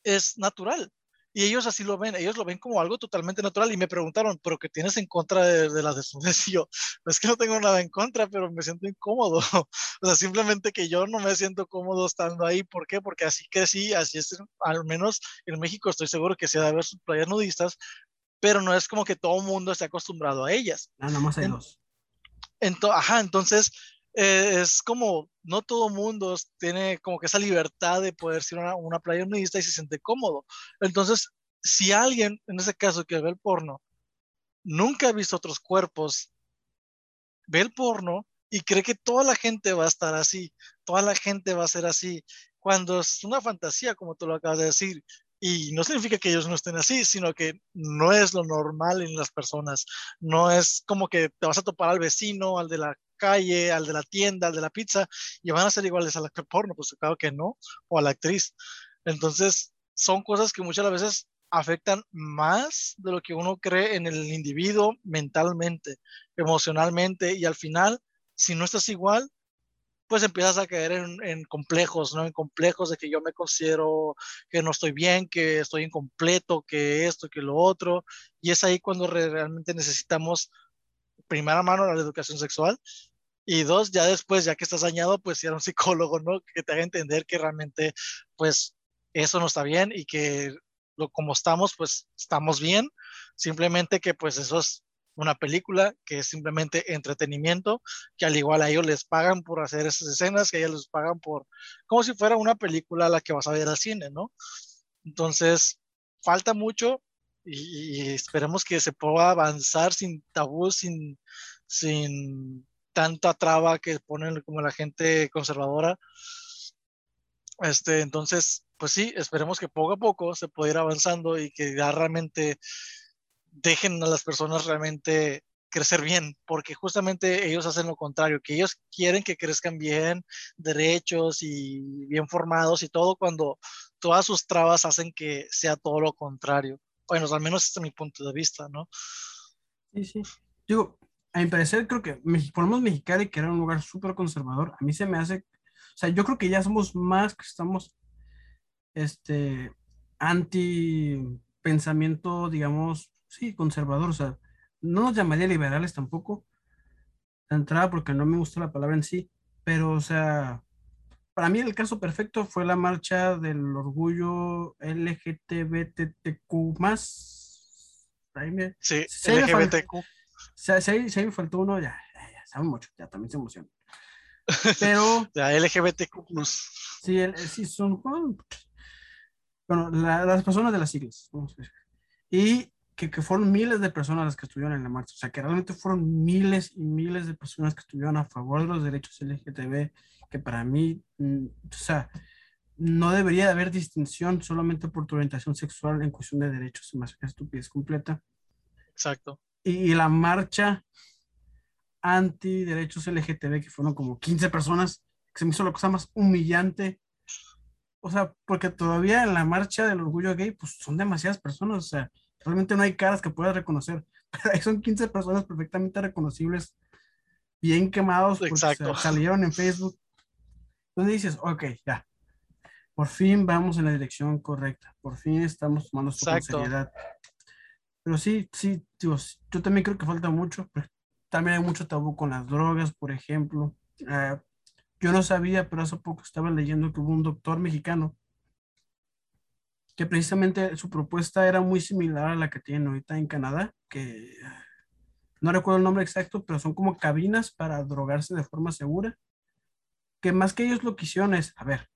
es natural. Y ellos así lo ven, ellos lo ven como algo totalmente natural. Y me preguntaron, ¿pero qué tienes en contra de, de las desnudes? Y yo, es que no tengo nada en contra, pero me siento incómodo. o sea, simplemente que yo no me siento cómodo estando ahí. ¿Por qué? Porque así que sí, así es, al menos en México estoy seguro que se ha de haber sus playas nudistas, pero no es como que todo el mundo esté acostumbrado a ellas. Ah, nada más hay En- dos. Ento- ajá, entonces eh, es como, no todo mundo tiene como que esa libertad de poder a una, una playa nudista y se siente cómodo. Entonces, si alguien, en ese caso que ve el porno, nunca ha visto otros cuerpos, ve el porno y cree que toda la gente va a estar así, toda la gente va a ser así, cuando es una fantasía, como tú lo acabas de decir. Y no significa que ellos no estén así, sino que no es lo normal en las personas. No es como que te vas a topar al vecino, al de la calle, al de la tienda, al de la pizza, y van a ser iguales al actor porno, pues claro que no, o a la actriz. Entonces, son cosas que muchas veces afectan más de lo que uno cree en el individuo mentalmente, emocionalmente, y al final, si no estás igual, pues empiezas a caer en, en, complejos, ¿no? En complejos de que yo me considero que no estoy bien, que estoy incompleto, que esto, que lo otro, y es ahí cuando re realmente necesitamos, primera mano, la educación sexual, y dos, ya después, ya que estás dañado, pues a un psicólogo, ¿no? Que te haga entender que realmente, pues, eso no está bien y que lo, como estamos, pues, estamos bien, simplemente que, pues, eso es una película que es simplemente entretenimiento, que al igual a ellos les pagan por hacer esas escenas, que a ellos les pagan por, como si fuera una película la que vas a ver al cine, ¿no? Entonces, falta mucho y, y esperemos que se pueda avanzar sin tabú, sin, sin tanta traba que ponen como la gente conservadora. Este, entonces, pues sí, esperemos que poco a poco se pueda ir avanzando y que ya realmente dejen a las personas realmente crecer bien, porque justamente ellos hacen lo contrario, que ellos quieren que crezcan bien, derechos y bien formados y todo, cuando todas sus trabas hacen que sea todo lo contrario. Bueno, al menos este es mi punto de vista, ¿no? Sí, sí. Digo, a mi parecer, creo que por lo menos Mexicali, que era un lugar súper conservador, a mí se me hace, o sea, yo creo que ya somos más que estamos, este, anti pensamiento, digamos, sí, conservador, o sea, no nos llamaría liberales tampoco, de entrada, porque no me gusta la palabra en sí, pero, o sea, para mí el caso perfecto fue la marcha del orgullo LGTBTQ más. Ahí me, sí, si LGBTQ. Si, me faltó uno, ya, ya, ya, saben mucho, ya también se emociona. Pero. la LGBTQ. Sí, el, sí son. Bueno, la, las personas de las siglas. Vamos a ver. Y que, que, fueron miles de personas las que estuvieron en la marcha. O sea, que realmente fueron miles y miles de personas que estuvieron a favor de los derechos LGTB, que para mí, o sea, no debería de haber distinción solamente por tu orientación sexual en cuestión de derechos, es más que estupidez completa. Exacto. Y, y, la marcha anti derechos LGTB, que fueron como 15 personas, que se me hizo la cosa más humillante. O sea, porque todavía en la marcha del orgullo gay, pues son demasiadas personas, o sea, realmente no hay caras que puedas reconocer, pero ahí son 15 personas perfectamente reconocibles, bien quemados, porque Exacto. salieron en Facebook. Entonces dices, ok, ya, por fin vamos en la dirección correcta, por fin estamos tomando esto con seriedad. Pero sí, sí, tío, yo también creo que falta mucho. También hay mucho tabú con las drogas, por ejemplo. Uh, yo no sabía, pero hace poco estaba leyendo que hubo un doctor mexicano que precisamente su propuesta era muy similar a la que tienen ahorita en Canadá, que no recuerdo el nombre exacto, pero son como cabinas para drogarse de forma segura. Que más que ellos lo que hicieron es, a ver,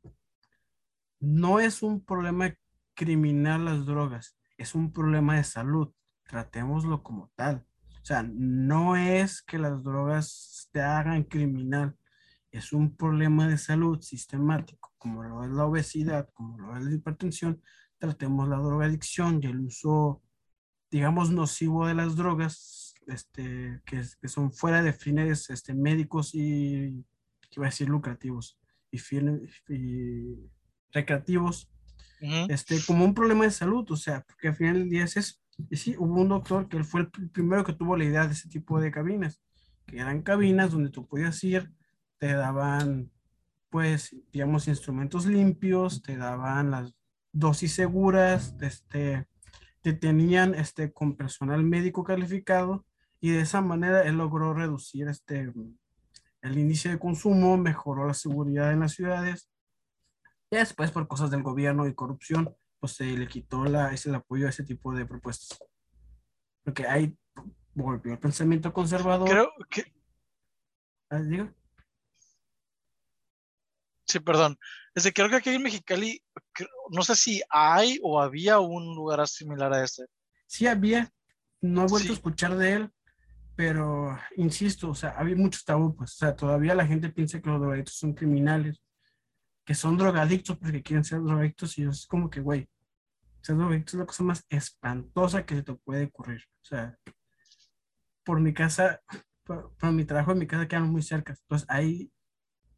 no es un problema criminal las drogas, es un problema de salud. Tratémoslo como tal. O sea, no es que las drogas te hagan criminal, es un problema de salud sistemático, como lo es la obesidad, como lo es la hipertensión, tratemos la drogadicción y el uso, digamos, nocivo de las drogas, este, que, que son fuera de fines este, médicos y, que iba a decir, lucrativos y, y recreativos, este, como un problema de salud, o sea, porque al final del día es eso. Y sí, hubo un doctor que él fue el primero que tuvo la idea de ese tipo de cabinas, que eran cabinas donde tú podías ir, te daban, pues, digamos, instrumentos limpios, te daban las dosis seguras, este, te tenían este, con personal médico calificado y de esa manera él logró reducir este, el índice de consumo, mejoró la seguridad en las ciudades. Y después, por cosas del gobierno y corrupción, pues se le quitó la, ese apoyo a ese tipo de propuestas. Porque ahí volvió el pensamiento conservador. Creo que. Ah. Sí, perdón. Desde creo que aquí en Mexicali, no sé si hay o había un lugar similar a este. Sí había, no he vuelto a escuchar de él, pero insisto, o sea, había muchos tabú, pues, o sea, todavía la gente piensa que los drogadictos son criminales, que son drogadictos porque quieren ser drogadictos y es como que, güey, es la cosa más espantosa que se te puede ocurrir. O sea, por mi casa, por, mi trabajo en mi casa quedan muy cerca, entonces ahí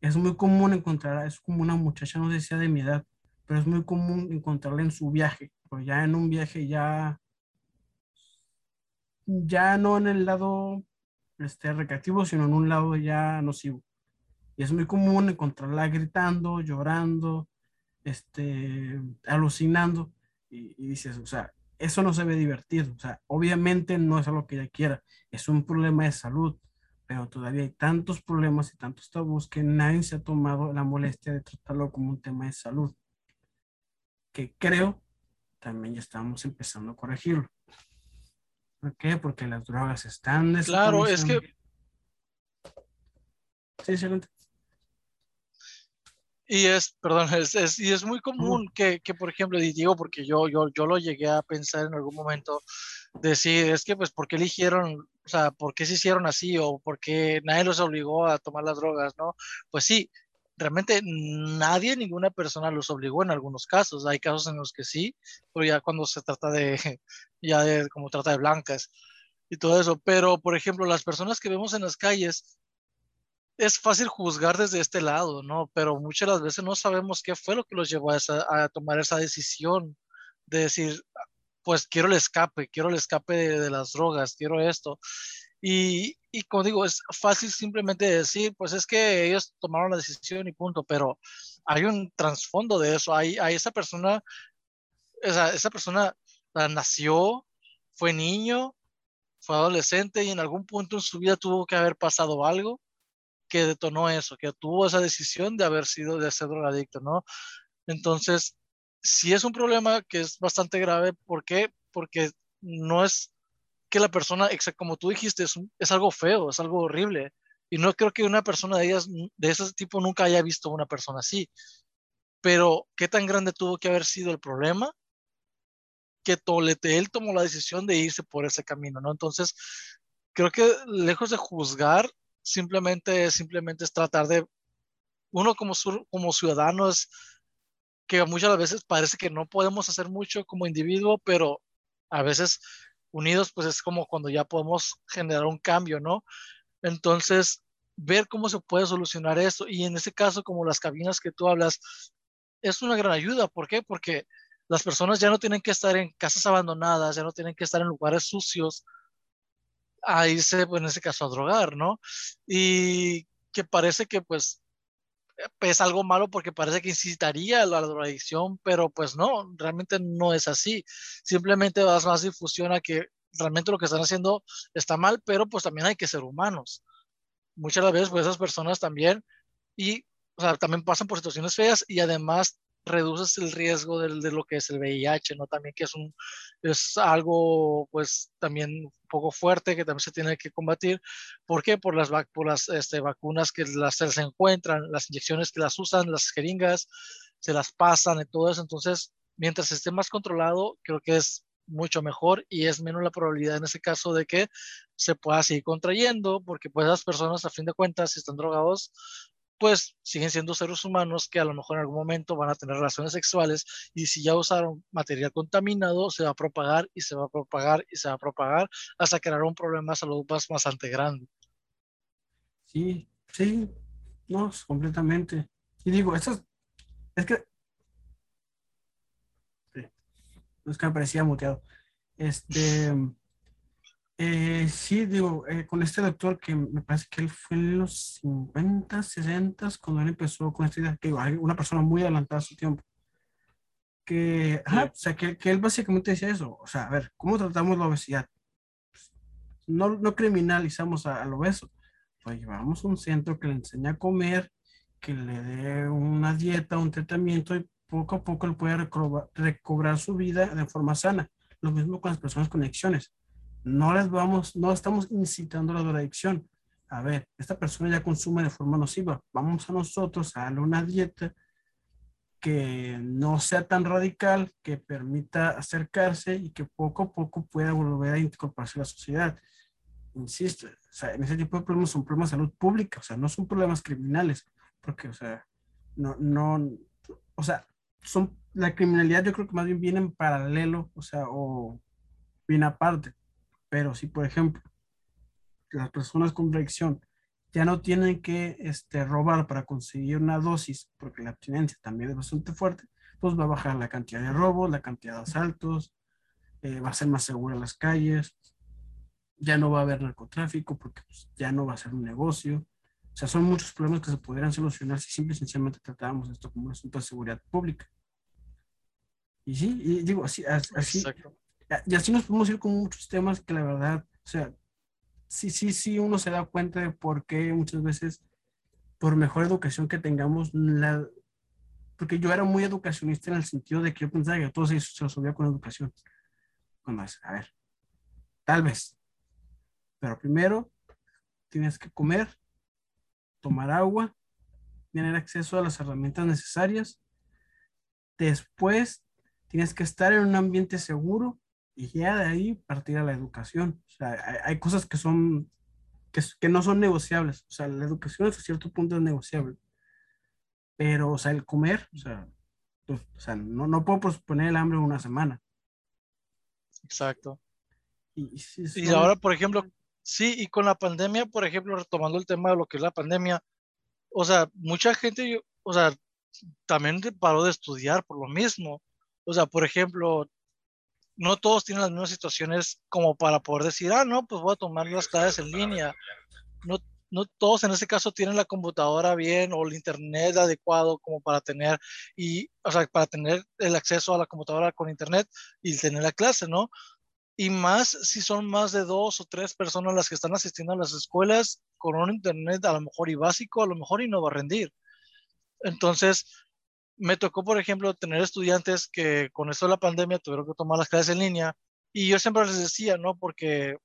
es muy común encontrar, es como una muchacha, no sé si sea de mi edad, pero es muy común encontrarla en su viaje, o ya en un viaje ya, ya no en el lado este, recreativo, sino en un lado ya nocivo. Y es muy común encontrarla gritando, llorando, este, alucinando, y, y dices, o sea, eso no se ve divertido, o sea, obviamente no es algo que ella quiera, es un problema de salud, pero todavía hay tantos problemas y tantos tabús que nadie se ha tomado la molestia de tratarlo como un tema de salud, que creo también ya estamos empezando a corregirlo. ¿Por qué? Porque las drogas están... Claro, es que... Sí, excelente. Y es, perdón, es, es, y es muy común que, que, por ejemplo, digo, porque yo, yo, yo lo llegué a pensar en algún momento, decir, es que, pues, ¿por qué eligieron o sea, ¿por qué se hicieron así o por qué nadie los obligó a tomar las drogas, no? Pues sí, realmente nadie, ninguna persona los obligó en algunos casos. Hay casos en los que sí, pero ya cuando se trata de, ya de como trata de blancas y todo eso. Pero, por ejemplo, las personas que vemos en las calles, es fácil juzgar desde este lado, ¿no? Pero muchas las veces no sabemos qué fue lo que los llevó a, tomar esa decisión de decir, pues quiero el escape, quiero el escape de, las drogas, quiero esto. Y, y, como digo, es fácil simplemente decir, pues es que ellos tomaron la decisión y punto, pero hay un trasfondo de eso, hay, hay esa persona, esa persona nació, fue niño, fue adolescente y en algún punto en su vida tuvo que haber pasado algo que detonó eso, que tuvo esa decisión de haber sido, de ser drogadicto, ¿no? Entonces, si es un problema que es bastante grave. ¿Por qué? Porque no es que la persona, como tú dijiste, es, es algo feo, es algo horrible. Y no creo que una persona de, ellas, de ese tipo nunca haya visto una persona así. Pero, ¿qué tan grande tuvo que haber sido el problema? Que Tolete, él tomó la decisión de irse por ese camino, ¿no? Entonces, creo que lejos de juzgar, simplemente, simplemente es tratar de, uno como, como ciudadano que muchas veces parece que no podemos hacer mucho como individuo, pero a veces unidos pues es como cuando ya podemos generar un cambio, ¿no? Entonces, ver cómo se puede solucionar eso y en ese caso como las cabinas que tú hablas es una gran ayuda, ¿por qué? Porque las personas ya no tienen que estar en casas abandonadas, ya no tienen que estar en lugares sucios a irse, pues, en ese caso, a drogar, ¿no? Y que parece que pues es algo malo porque parece que incitaría a la drogadicción, pero pues no, realmente no es así. Simplemente das más difusión a que realmente lo que están haciendo está mal, pero pues también hay que ser humanos. Muchas veces pues esas personas también y o sea, también pasan por situaciones feas y además reduces el riesgo de, lo que es el VIH, ¿no? También que es, un, es algo, pues, también un poco fuerte que también se tiene que combatir. ¿Por qué? Por las, por las este, vacunas que las, se encuentran, las inyecciones que las usan, las jeringas, se las pasan y todo eso. Entonces, mientras esté más controlado, creo que es mucho mejor y es menos la probabilidad en ese caso de que se pueda seguir contrayendo, porque pues las personas a fin de cuentas, si están drogados, pues siguen siendo seres humanos que a lo mejor en algún momento van a tener relaciones sexuales y si ya usaron material contaminado, se va a propagar y se va a propagar y se va a propagar hasta crear un problema de salud más bastante grande. Sí, sí, no, completamente. Y digo, eso es, que... Sí, es que me parecía muteado. Este... Eh, sí, digo, eh, con este doctor que me parece que él fue en los 50, 60, cuando él empezó con esta idea, que una persona muy adelantada a su tiempo. Que, o sea, que, que, él básicamente decía eso, o sea, a ver, ¿cómo tratamos la obesidad? Pues, no, no criminalizamos al obeso, pues llevamos un centro que le enseña a comer, que le dé una dieta, un tratamiento y poco a poco él puede recobrar, recobrar su vida de forma sana. Lo mismo con las personas con adicciones no les vamos, no estamos incitando a la drogadicción. A ver, esta persona ya consume de forma nociva. Vamos a nosotros a darle una dieta que no sea tan radical, que permita acercarse y que poco a poco pueda volver a incorporarse a la sociedad. Insisto, o sea, en ese tipo de problemas son problemas de salud pública, o sea, no son problemas criminales, porque, o sea, no, no, o sea, son, la criminalidad yo creo que más bien viene en paralelo, o sea, o viene aparte. Pero si, por ejemplo, las personas con adicción ya no tienen que este, robar para conseguir una dosis, porque la abstinencia también es bastante fuerte, pues va a bajar la cantidad de robos, la cantidad de asaltos, eh, va a ser más segura las calles, ya no va a haber narcotráfico porque pues, ya no va a ser un negocio. O sea, son muchos problemas que se podrían solucionar si simple y sencillamente tratábamos esto como un asunto de seguridad pública. Y sí, y digo, así, así, y así nos podemos ir con muchos temas que la verdad, o sea, sí, sí, sí, uno se da cuenta de por qué muchas veces, por mejor educación que tengamos, la, porque yo era muy educacionista en el sentido de que yo pensaba que todo se, resolvía con educación. Cuando es, a ver, tal vez, pero primero tienes que comer, tomar agua, tener acceso a las herramientas necesarias. Después tienes que estar en un ambiente seguro y ya de ahí partir a la educación. O sea, hay, cosas que son, que, que, no son negociables. O sea, la educación hasta cierto punto es negociable. Pero, o sea, el comer, o sea, pues, o sea no, no puedo posponer el hambre una semana. Exacto. Y, y ahora, por ejemplo, sí, y con la pandemia, por ejemplo, retomando el tema de lo que es la pandemia, o sea, mucha gente, o sea, también paró de estudiar por lo mismo. O sea, por ejemplo, no todos tienen las mismas situaciones como para poder decir, ah, no, pues voy a tomar las clases en línea. No, no todos en ese caso tienen la computadora bien o el internet adecuado como para tener y, o sea, para tener el acceso a la computadora con internet y tener la clase, ¿no? Y más si son más de dos o tres personas las que están asistiendo a las escuelas con un internet a lo mejor y básico, a lo mejor y no va a rendir. Entonces, me tocó, por ejemplo, tener estudiantes que con esto de la pandemia tuvieron que tomar las clases en línea y yo siempre les decía, ¿no? Porque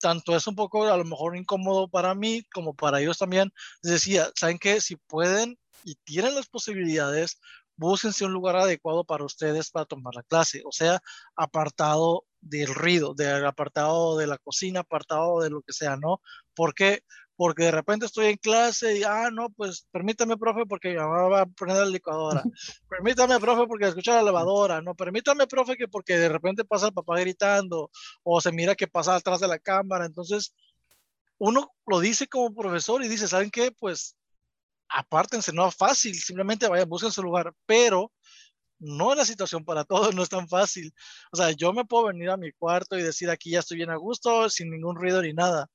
tanto es un poco a lo mejor incómodo para mí como para ellos también. Les decía, ¿saben qué? Si pueden y tienen las posibilidades, búsquense un lugar adecuado para ustedes para tomar la clase, o sea, apartado del ruido, del apartado de la cocina, apartado de lo que sea, ¿no? Porque porque de repente estoy en clase y, ah, no, pues permítame, profe, porque mi mamá va a poner la licuadora. permítame, profe, porque escucha la lavadora. No, permítame, profe, que porque de repente pasa el papá gritando o se mira que pasa atrás de la cámara. Entonces, uno lo dice como profesor y dice, ¿saben qué? Pues apártense, no es fácil, simplemente vayan, busquen su lugar, pero no es la situación para todos, no es tan fácil. O sea, yo me puedo venir a mi cuarto y decir aquí ya estoy bien a gusto, sin ningún ruido ni nada,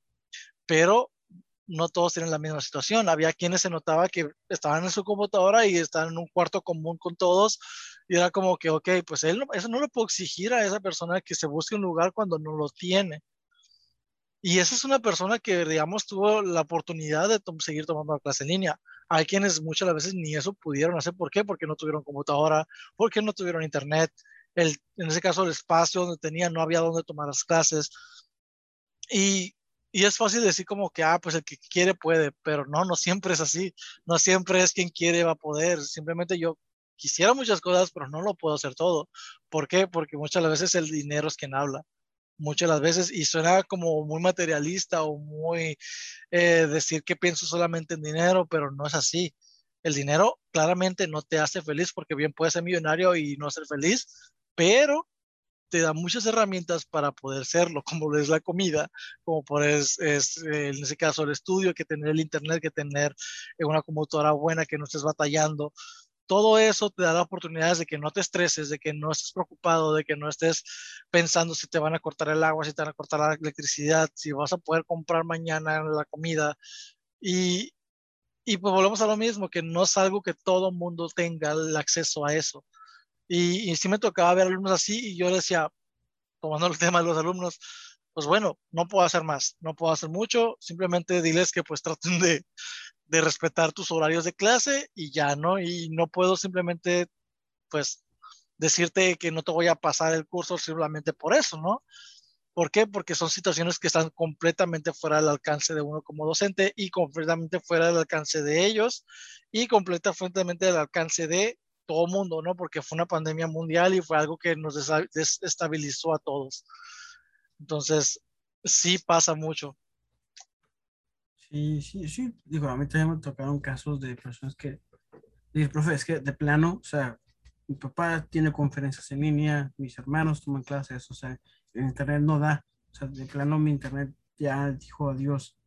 pero no todos tienen la misma situación. Había quienes se notaba que estaban en su computadora y estaban en un cuarto común con todos y era como que, ok, pues él, eso no lo puedo exigir a esa persona que se busque un lugar cuando no lo tiene. Y esa es una persona que, digamos, tuvo la oportunidad de seguir tomando la clase en línea. Hay quienes muchas veces ni eso pudieron hacer. ¿Por qué? Porque no tuvieron computadora, porque no tuvieron internet. El, en ese caso, el espacio donde tenían no había donde tomar las clases. Y y es fácil decir como que, ah, pues el que quiere puede, pero no, no siempre es así. No siempre es quien quiere va a poder. Simplemente yo quisiera muchas cosas, pero no lo puedo hacer todo. ¿Por qué? Porque muchas veces el dinero es quien habla. muchas las veces y suena como muy materialista o muy eh, decir que pienso solamente en dinero, pero no es así. El dinero claramente no te hace feliz porque bien puedes ser millonario y no ser feliz, pero te da muchas herramientas para poder serlo, como es la comida, como por es, es, en ese caso el estudio, que tener el internet, que tener una computadora buena, que no estés batallando, todo eso te da oportunidades de que no te estreses, de que no estés preocupado, de que no estés pensando si te van a cortar el agua, si te van a cortar la electricidad, si vas a poder comprar mañana la comida. Y, y pues volvemos a lo mismo, que no es algo que todo mundo tenga el acceso a eso. Y, y sí me tocaba ver alumnos así y yo decía, tomando el tema de los alumnos, pues bueno, no puedo hacer más, no puedo hacer mucho, simplemente diles que pues traten de, de respetar tus horarios de clase y ya, ¿no? Y no puedo simplemente, pues, decirte que no te voy a pasar el curso simplemente por eso, ¿no? ¿Por qué? Porque son situaciones que están completamente fuera del alcance de uno como docente y completamente fuera del alcance de ellos y completamente del alcance de todo mundo, ¿no? Porque fue una pandemia mundial y fue algo que nos desestabilizó a todos. Entonces, sí pasa mucho. Sí, sí, sí. Digo, a mí también me tocaron casos de personas que, dije, profe, es que de plano, o sea, mi papá tiene conferencias en línea, mis hermanos toman clases, o sea, el internet no da, o sea, de plano mi internet ya dijo adiós.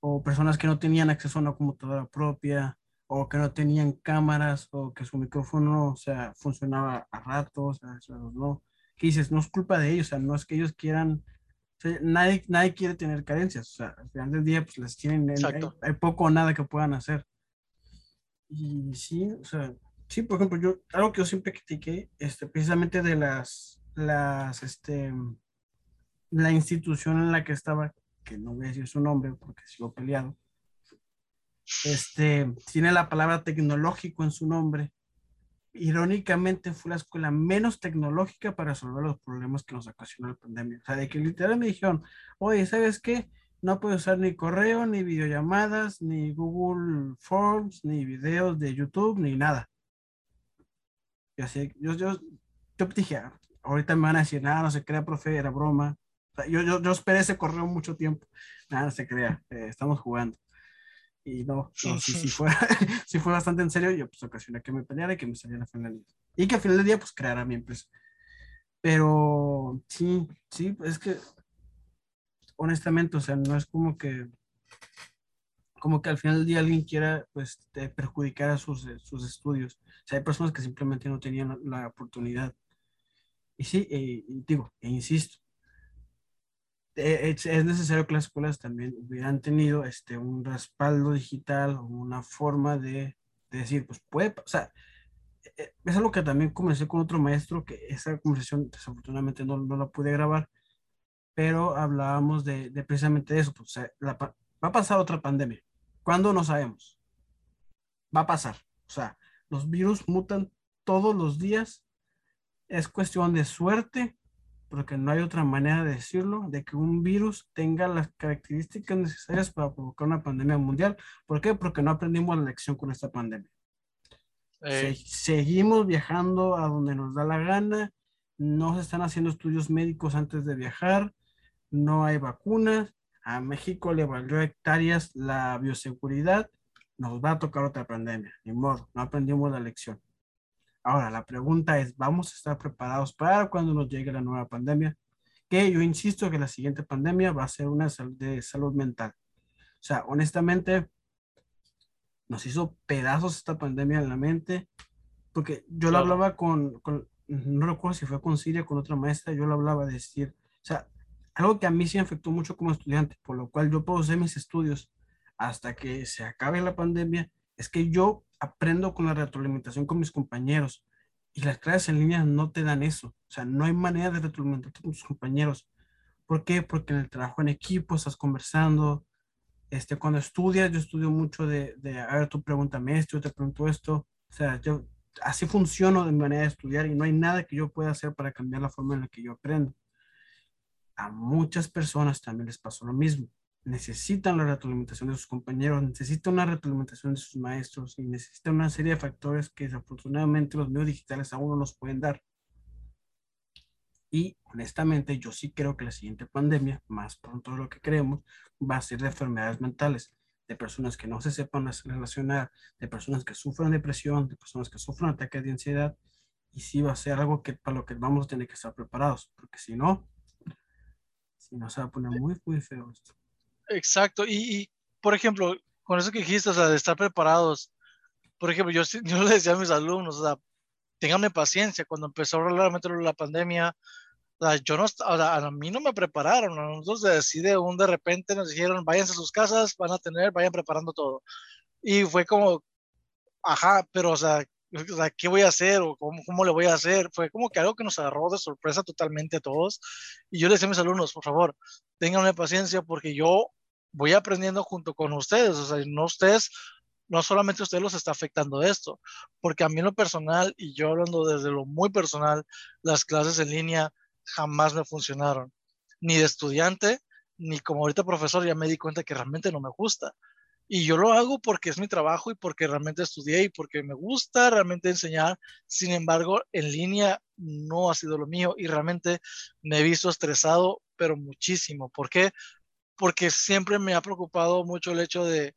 O personas que no tenían acceso a una computadora propia, o que no tenían cámaras, o que su micrófono, o sea, funcionaba a ratos, o sea, no. Que dices, no es culpa de ellos, o sea, no es que ellos quieran nadie, nadie quiere tener carencias. O sea, al final del día, pues las tienen, hay, poco o nada que puedan hacer. Y sí, o sea, sí, por ejemplo, yo, algo que yo siempre critiqué, este, precisamente de las, las, este, la institución en la que estaba, que no voy a decir su nombre porque sigo peleado, este, tiene la palabra tecnológico en su nombre irónicamente fue la escuela menos tecnológica para resolver los problemas que nos ocasionó la pandemia. O sea, de que literalmente me dijeron, oye, ¿sabes qué? No puedo usar ni correo, ni videollamadas, ni Google Forms, ni videos de YouTube, ni nada. Y así, yo, yo, yo dije, ah, ahorita me van a decir, nada, no se crea, profe, era broma. yo, yo, yo esperé ese correo mucho tiempo. Nada, no se crea, eh, estamos jugando. Y no, no sí, sí, fue, sí fue bastante en serio. Yo pues ocasioné que me peleara y que me saliera final día. Y que al final del día pues creara mi empresa. Pero sí, sí, es que honestamente, o sea, no es como que como que al final del día alguien quiera pues perjudicar a sus, sus estudios. O sea, hay personas que simplemente no tenían la, oportunidad. Y sí, eh, digo, e insisto, eh, es, necesario que las escuelas también hubieran tenido este, un respaldo digital o una forma de, decir, pues puede, o sea, eh, es algo que también comencé con otro maestro, que esa conversación desafortunadamente no, no la pude grabar, pero hablábamos de, de precisamente eso, pues, va a pasar otra pandemia. ¿Cuándo? No sabemos. Va a pasar. O sea, los virus mutan todos los días. Es cuestión de suerte porque no hay otra manera de decirlo, de que un virus tenga las características necesarias para provocar una pandemia mundial. ¿Por qué? Porque no aprendimos la lección con esta pandemia. seguimos viajando a donde nos da la gana, no se están haciendo estudios médicos antes de viajar, no hay vacunas, a México le valió hectáreas la bioseguridad, nos va a tocar otra pandemia, ni modo, no aprendimos la lección. Ahora, la pregunta es, ¿vamos a estar preparados para cuando nos llegue la nueva pandemia? Que yo insisto que la siguiente pandemia va a ser una de salud mental. O sea, honestamente, nos hizo pedazos esta pandemia en la mente, porque yo lo hablaba con, con, no recuerdo si fue con Siria, con otra maestra, yo lo hablaba de decir, o sea, algo que a mí sí afectó mucho como estudiante, por lo cual yo puedo hacer mis estudios hasta que se acabe la pandemia, es que yo aprendo con la retroalimentación con mis compañeros. Y las clases en línea no te dan eso. O sea, no hay manera de retroalimentarte con tus compañeros. ¿Por qué? Porque en el trabajo en equipo estás conversando. Este, cuando estudias, yo estudio mucho de, de a ver, tú pregúntame esto, yo te pregunto esto. O sea, yo así funciono de manera de estudiar y no hay nada que yo pueda hacer para cambiar la forma en la que yo aprendo. A muchas personas también les pasó lo mismo necesitan la retroalimentación de sus compañeros, necesitan una retroalimentación de sus maestros y necesitan una serie de factores que desafortunadamente los medios digitales aún no nos pueden dar. Y honestamente, yo sí creo que la siguiente pandemia, más pronto de lo que creemos, va a ser de enfermedades mentales, de personas que no se sepan relacionar, de personas que sufren depresión, de personas que sufren ataques de ansiedad. Y sí va a ser algo que para lo que vamos a tener que estar preparados, porque si no, si no se va a poner muy, muy feo esto. Exacto. Y, por ejemplo, con eso que dijiste, o sea, de estar preparados, por ejemplo, yo, yo le decía a mis alumnos, o sea, ténganme paciencia. Cuando empezó realmente la pandemia, o sea, yo no, o sea, a mí no me prepararon, a nosotros se decide un de repente nos dijeron, váyanse a sus casas, van a tener, vayan preparando todo. Y fue como, ajá, pero o sea, o sea ¿qué voy a hacer o cómo, cómo le voy a hacer? Fue como que algo que nos agarró de sorpresa totalmente a todos. Y yo les decía a mis alumnos, por favor, ténganme paciencia porque yo voy aprendiendo junto con ustedes, o sea, no ustedes no solamente a ustedes los está afectando esto, porque a mí en lo personal, y yo hablando desde lo muy personal, las clases en línea jamás me funcionaron, ni de estudiante, ni como ahorita profesor, ya me di cuenta que realmente no me gusta. Y yo lo hago porque es mi trabajo y porque realmente estudié y porque me gusta realmente enseñar. Sin embargo, en línea no ha sido lo mío y realmente me he visto estresado, pero muchísimo. ¿Por qué? Porque siempre me ha preocupado mucho el hecho de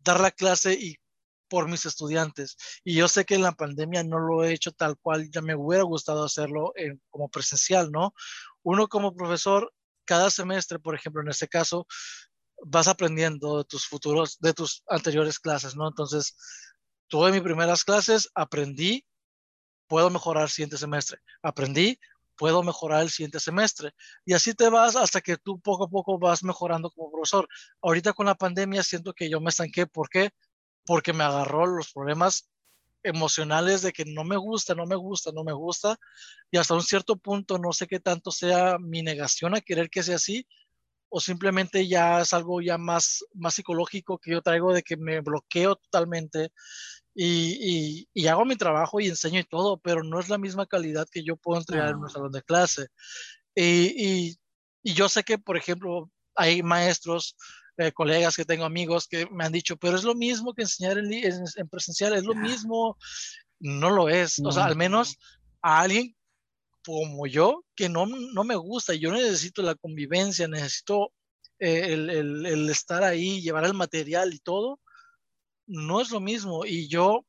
dar la clase y por mis estudiantes. Y yo sé que en la pandemia no lo he hecho tal cual ya me hubiera gustado hacerlo como presencial, ¿no? Uno como profesor, cada semestre, por ejemplo, en este caso, vas aprendiendo de tus futuros, de tus anteriores clases, ¿no? Entonces, tuve mis primeras clases, aprendí, puedo mejorar el siguiente semestre. Aprendí, puedo mejorar el siguiente semestre. Y así te vas hasta que tú poco a poco vas mejorando como profesor. Ahorita con la pandemia siento que yo me estanqué. ¿Por qué? porque me agarró los problemas emocionales de que no me gusta, no me gusta, no me gusta, y hasta un cierto punto no sé qué tanto sea mi negación a querer que sea así, o simplemente ya es algo ya más, más psicológico que yo traigo de que me bloqueo totalmente y, y, hago mi trabajo y enseño y todo, pero no es la misma calidad que yo puedo entregar en un salón de clase. Y, y, yo sé que, por ejemplo, hay maestros eh, colegas que tengo amigos que me han dicho, pero es lo mismo que enseñar en, en, presencial, es lo mismo. No lo es. o sea, al menos a alguien como yo, que no, no me gusta, yo necesito la convivencia, necesito eh, el, el, el, estar ahí, llevar el material y todo, no es lo mismo. Y yo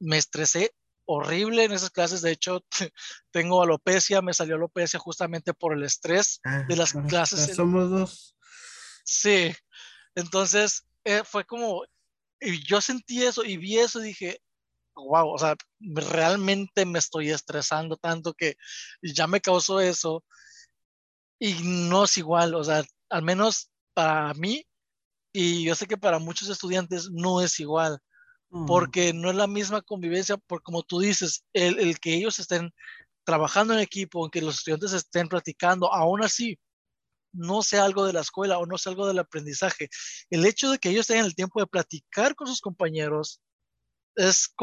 me estresé horrible en esas clases. De hecho, tengo alopecia, me salió alopecia justamente por el estrés ah, de las clases. Somos dos. Sí, entonces eh, fue como, y yo sentí eso y vi eso y dije, wow, o sea, realmente me estoy estresando tanto que ya me causó eso y no es igual, o sea, al menos para mí y yo sé que para muchos estudiantes no es igual, mm. porque no es la misma convivencia, por como tú dices, el, el que ellos estén trabajando en equipo, que los estudiantes estén platicando, aún así, no sea algo de la escuela o no sea algo del aprendizaje. El hecho de que ellos tengan el tiempo de platicar con sus compañeros es,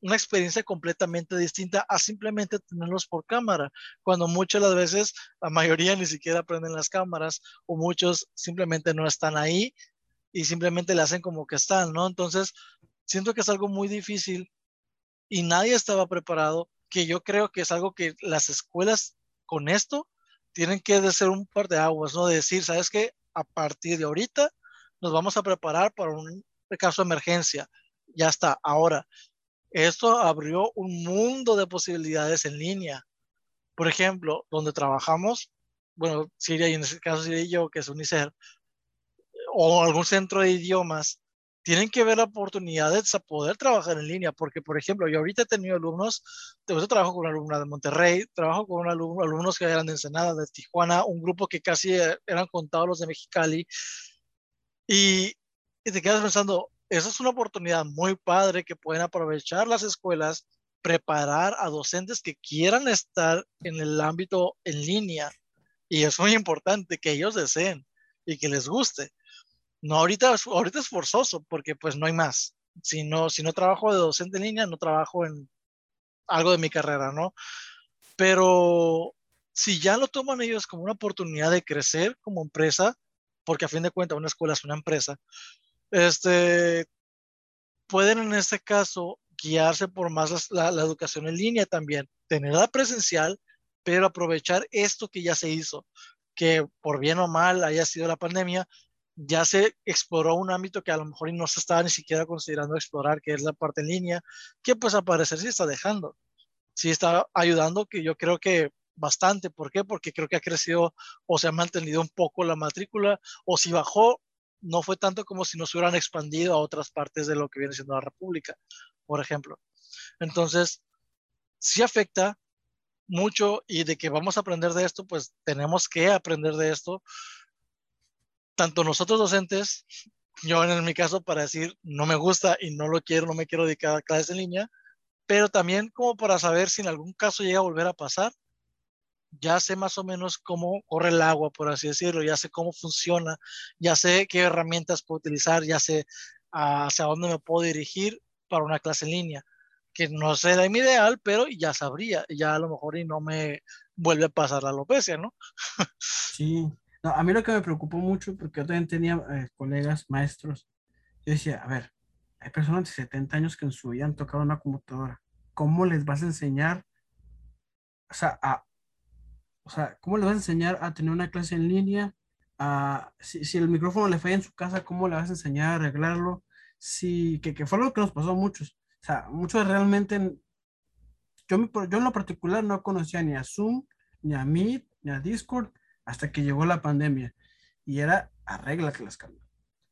una experiencia completamente distinta a simplemente tenerlos por cámara, cuando muchas las veces la mayoría ni siquiera prenden las cámaras o muchos simplemente no están ahí y simplemente le hacen como que están, ¿no? Entonces, siento que es algo muy difícil y nadie estaba preparado, que yo creo que es algo que las escuelas con esto tienen que ser un par de aguas, ¿no? De decir, ¿sabes qué? A partir de ahorita nos vamos a preparar para un caso de emergencia. Ya está. Ahora, esto abrió un mundo de posibilidades en línea. Por ejemplo, donde trabajamos, bueno, Siria y en este caso Siria y yo, que es UNICEF, o algún centro de idiomas, tienen que ver oportunidades a poder trabajar en línea, porque, por ejemplo, yo ahorita he tenido alumnos, yo trabajo con alumna de Monterrey, trabajo con alumnos que eran de Ensenada, de Tijuana, un grupo que casi eran contados los de Mexicali, y, y te quedas pensando, esa es una oportunidad muy padre que pueden aprovechar las escuelas, preparar a docentes que quieran estar en el ámbito en línea, y es muy importante que ellos deseen y que les guste no, ahorita, ahorita es forzoso porque pues no hay más. Si no, si no trabajo de docente en línea, no trabajo en algo de mi carrera, ¿no? Pero si ya lo toman ellos como una oportunidad de crecer como empresa, porque a fin de cuentas una escuela es una empresa, este, pueden en este caso guiarse por más la, educación en línea también, tener la presencial, pero aprovechar esto que ya se hizo, que por bien o mal haya sido la pandemia, ya se exploró un ámbito que a lo mejor no se estaba ni siquiera considerando explorar, que es la parte en línea, que pues al parecer sí está dejando, sí está ayudando, que yo creo que bastante. ¿Por qué? Porque creo que ha crecido o se ha mantenido un poco la matrícula, o si bajó, no fue tanto como si nos hubieran expandido a otras partes de lo que viene siendo la República, por ejemplo. Entonces, sí afecta mucho y de que vamos a aprender de esto, pues tenemos que aprender de esto, tanto nosotros docentes, yo en mi caso para decir no me gusta y no lo quiero, no me quiero dedicar a clases en línea, pero también como para saber si en algún caso llega a volver a pasar, ya sé más o menos cómo corre el agua, por así decirlo, ya sé cómo funciona, ya sé qué herramientas puedo utilizar, ya sé hacia dónde me puedo dirigir para una clase en línea, que no será mi ideal, pero ya sabría, ya a lo mejor y no me vuelve a pasar la alopecia, ¿no? sí, a mí lo que me preocupó mucho, porque yo también tenía eh, colegas, maestros, yo decía, a ver, hay personas de 70 años que en su vida han tocado una computadora, ¿cómo les vas a enseñar? O sea, a, o sea, ¿cómo le vas a enseñar a tener una clase en línea? si, el micrófono le falla en su casa, ¿cómo le vas a enseñar a arreglarlo? Si, que, que fue lo que nos pasó a muchos. O sea, muchos realmente, yo, yo en lo particular no conocía ni a Zoom, ni a Meet, ni a Discord, hasta que llegó la pandemia. Y era, arréglate las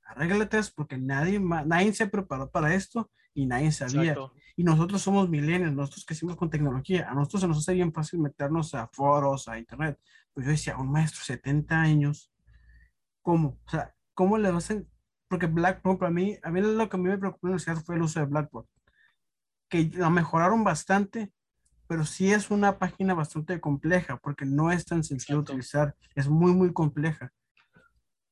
Arréglate porque nadie, nadie se preparó para esto y nadie sabía. Y nosotros somos milenios, nosotros que hicimos con tecnología, a nosotros se nos hace bien fácil meternos a foros, a internet. Pues yo decía, un maestro 70 años, ¿cómo? O sea, ¿cómo le a...? Porque Blackboard, para mí, a mí lo que a mí me preocupó en la universidad fue el uso de Blackboard, que la mejoraron bastante, pero sí es una página bastante compleja, porque no es tan sencillo de utilizar, es muy, muy compleja,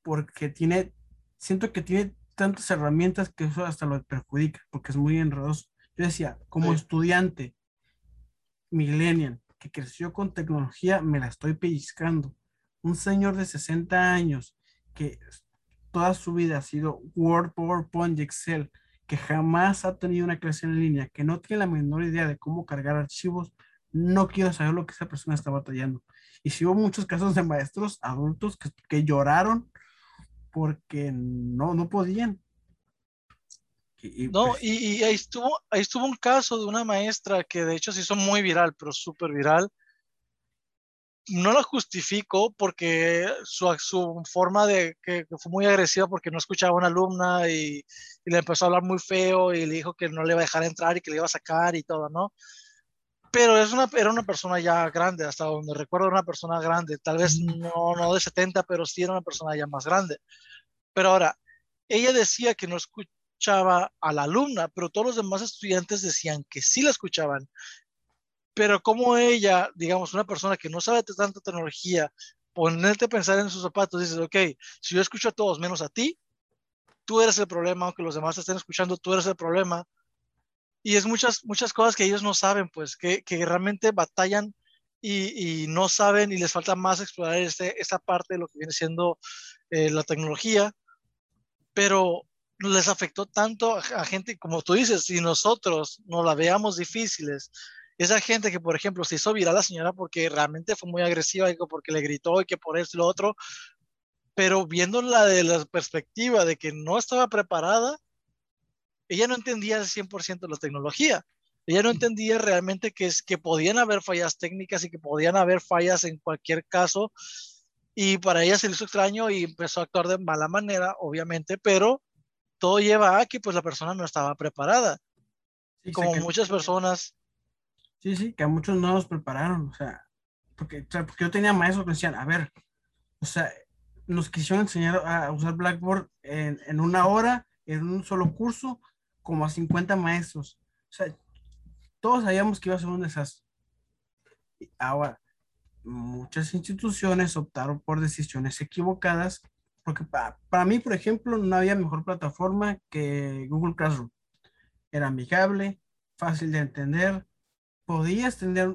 porque tiene, siento que tiene tantas herramientas que eso hasta lo perjudica, porque es muy enredoso. Yo decía, como estudiante millennial que creció con tecnología, me la estoy pellizcando. Un señor de 60 años que toda su vida ha sido Word, PowerPoint y Excel, que jamás ha tenido una clase en línea, que no tiene la menor idea de cómo cargar archivos, no quiero saber lo que esa persona está batallando. Y si hubo muchos casos de maestros adultos que, que lloraron porque no, no podían. No, pues y, ahí, estuvo, ahí estuvo un caso de una maestra que de hecho se hizo muy viral, pero súper viral. No la justifico porque su, su forma de que, fue muy agresiva porque no escuchaba a una alumna y, y, le empezó a hablar muy feo y le dijo que no le iba a dejar entrar y que le iba a sacar y todo, ¿no? Pero es una, era una persona ya grande, hasta donde recuerdo una persona grande, tal vez no, no de 70, pero sí era una persona ya más grande. Pero ahora, ella decía que no escuchaba a la alumna, pero todos los demás estudiantes decían que sí la escuchaban. Pero como ella, digamos, una persona que no sabe tanta tecnología, ponerte a pensar en sus zapatos, dices, ok, si yo escucho a todos menos a ti, tú eres el problema, aunque los demás estén escuchando, tú eres el problema y es muchas, muchas cosas que ellos no saben, pues, que, que realmente batallan y, y, no saben y les falta más explorar este, esta parte de lo que viene siendo eh, la tecnología, pero les afectó tanto a, gente, como tú dices, si nosotros no la veamos difíciles, esa gente que, por ejemplo, se hizo viral la señora porque realmente fue muy agresiva y porque le gritó y que por esto y lo otro, pero viéndola de la perspectiva de que no estaba preparada, ella no entendía el 100% la tecnología. Ella no entendía realmente que, es, que podían haber fallas técnicas y que podían haber fallas en cualquier caso. Y para ella se le hizo extraño y empezó a actuar de mala manera, obviamente, pero todo lleva a que pues la persona no estaba preparada. como muchas personas. Sí, sí, que a muchos no los prepararon, o sea, porque, porque yo tenía maestros que decían, a ver, o sea, nos quisieron enseñar a usar Blackboard en, en una hora, en un solo curso, como a 50 maestros. O sea, todos sabíamos que iba a ser un desastre. Ahora, muchas instituciones optaron por decisiones equivocadas, porque para, mí, por ejemplo, no había mejor plataforma que Google Classroom. Era amigable, fácil de entender, podías tener,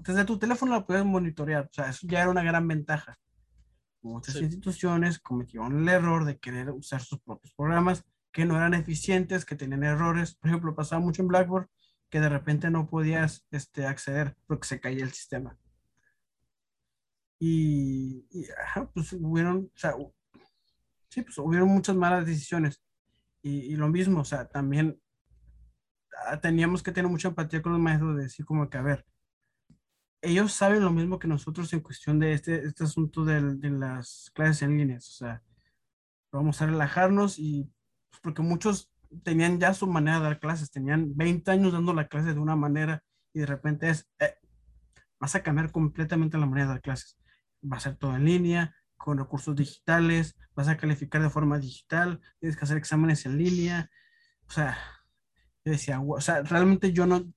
desde tu teléfono la podías monitorear, o sea, eso ya era una gran ventaja. Muchas instituciones cometieron el error de querer usar sus propios programas que no eran eficientes, que tenían errores. Por ejemplo, pasaba mucho en Blackboard que de repente no podías este, acceder porque se caía el sistema. y, pues hubieron, o sea, sí, pues hubieron muchas malas decisiones. Y, lo mismo, o sea, también ah, teníamos que tener mucha empatía con los maestros de decir como que, a ver, ellos saben lo mismo que nosotros en cuestión de este, este asunto de, de las clases en línea. O sea, vamos a relajarnos y pues, porque muchos tenían ya su manera de dar clases, tenían 20 años dando la clase de una manera y de repente es, eh, vas a cambiar completamente la manera de dar clases. Va a ser todo en línea, con recursos digitales, vas a calificar de forma digital, tienes que hacer exámenes en línea. O sea, yo decía, o sea, realmente yo no,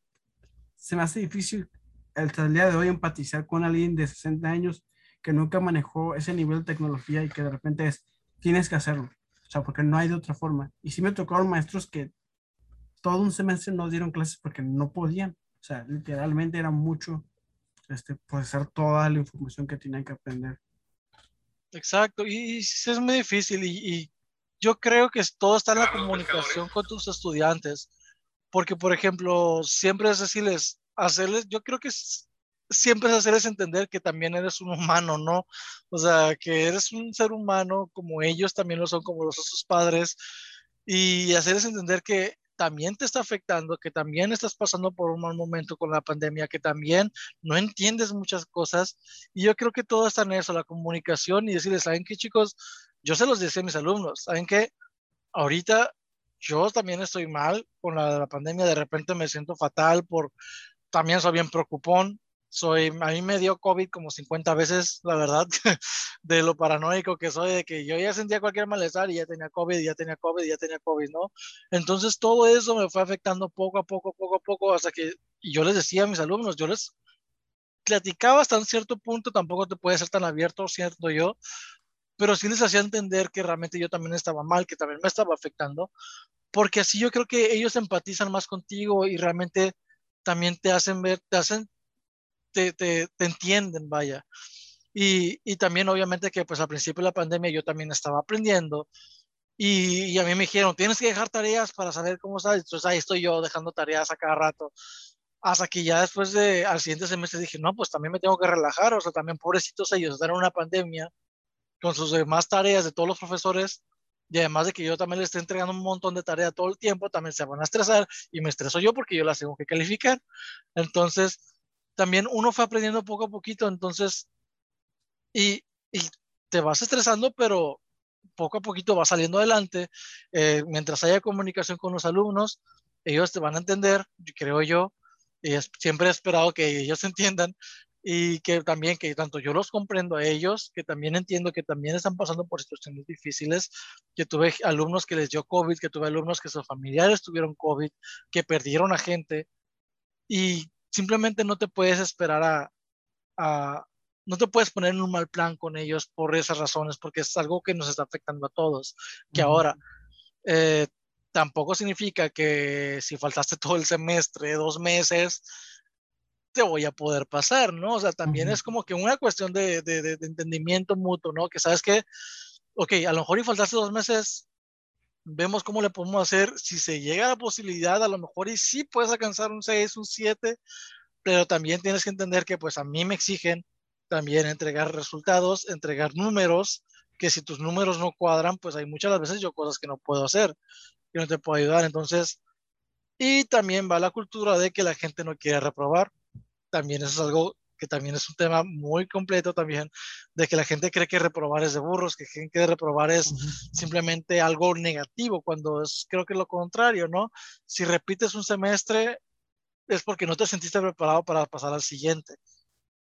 se me hace difícil hasta el día de hoy empatizar con alguien de 60 años que nunca manejó ese nivel de tecnología y que de repente es, tienes que hacerlo. O sea, porque no hay de otra forma. Y sí me tocaron maestros que todo un semestre no dieron clases porque no podían. O sea, literalmente era mucho este, procesar toda la información que tenían que aprender. Exacto, y, es muy difícil y, y, yo creo que todo está en la comunicación con tus estudiantes, porque por ejemplo, siempre es decirles, hacerles, yo creo que siempre es hacerles entender que también eres un humano, ¿no? O sea, que eres un ser humano como ellos también lo son, como los sus padres, y hacerles entender que también te está afectando, que también estás pasando por un mal momento con la pandemia, que también no entiendes muchas cosas. Y yo creo que todo está en eso, la comunicación y decirles, ¿saben qué chicos? Yo se los decía a mis alumnos, ¿saben qué? Ahorita yo también estoy mal con la, la pandemia, de repente me siento fatal por también soy bien preocupón. Soy, a mí me dio COVID como 50 veces, la verdad, de lo paranoico que soy, de que yo ya sentía cualquier malestar y ya tenía COVID, ya tenía COVID, ya tenía COVID, ¿no? Entonces todo eso me fue afectando poco a poco, poco a poco, hasta que yo les decía a mis alumnos, yo les platicaba hasta un cierto punto, tampoco te puede ser tan abierto, cierto yo, pero sí les hacía entender que realmente yo también estaba mal, que también me estaba afectando, porque así yo creo que ellos empatizan más contigo y realmente también te hacen ver, te hacen, te, te, te entienden, vaya. Y, y, también obviamente que pues al principio de la pandemia yo también estaba aprendiendo y, y, a mí me dijeron, tienes que dejar tareas para saber cómo estás. Entonces ahí estoy yo dejando tareas a cada rato. Hasta que ya después de, al siguiente semestre dije, no, pues también me tengo que relajar. O sea, también pobrecitos ellos, están en una pandemia con sus demás tareas de todos los profesores y además de que yo también le estoy entregando un montón de tarea todo el tiempo, también se van a estresar y me estreso yo porque yo las tengo que calificar. Entonces, también uno fue aprendiendo poco a poquito, entonces, y, y te vas estresando, pero poco a poquito va saliendo adelante. Eh, mientras haya comunicación con los alumnos, ellos te van a entender, creo yo, y es, siempre he esperado que ellos entiendan y que también que tanto yo los comprendo a ellos, que también entiendo que también están pasando por situaciones difíciles, que tuve alumnos que les dio COVID, que tuve alumnos que sus familiares tuvieron COVID, que perdieron a gente y simplemente no te puedes esperar a, a no te puedes poner en un mal plan con ellos por esas razones, porque es algo que nos está afectando a todos, que uh -huh. ahora eh, tampoco significa que si faltaste todo el semestre, dos meses, te voy a poder pasar, ¿no? O sea, también uh -huh. es como que una cuestión de, de, de, entendimiento mutuo, ¿no? Que sabes que, ok, a lo mejor y faltaste dos meses, vemos cómo le podemos hacer, si se llega a la posibilidad, a lo mejor y sí puedes alcanzar un 6, un 7, pero también tienes que entender que pues a mí me exigen también entregar resultados, entregar números, que si tus números no cuadran, pues hay muchas veces yo cosas que no puedo hacer, que no te puedo ayudar, entonces, y también va la cultura de que la gente no quiere reprobar, también eso es algo que también es un tema muy completo también, de que la gente cree que reprobar es de burros, que creen que reprobar es uh -huh. simplemente algo negativo, cuando es creo que lo contrario, ¿no? Si repites un semestre es porque no te sentiste preparado para pasar al siguiente.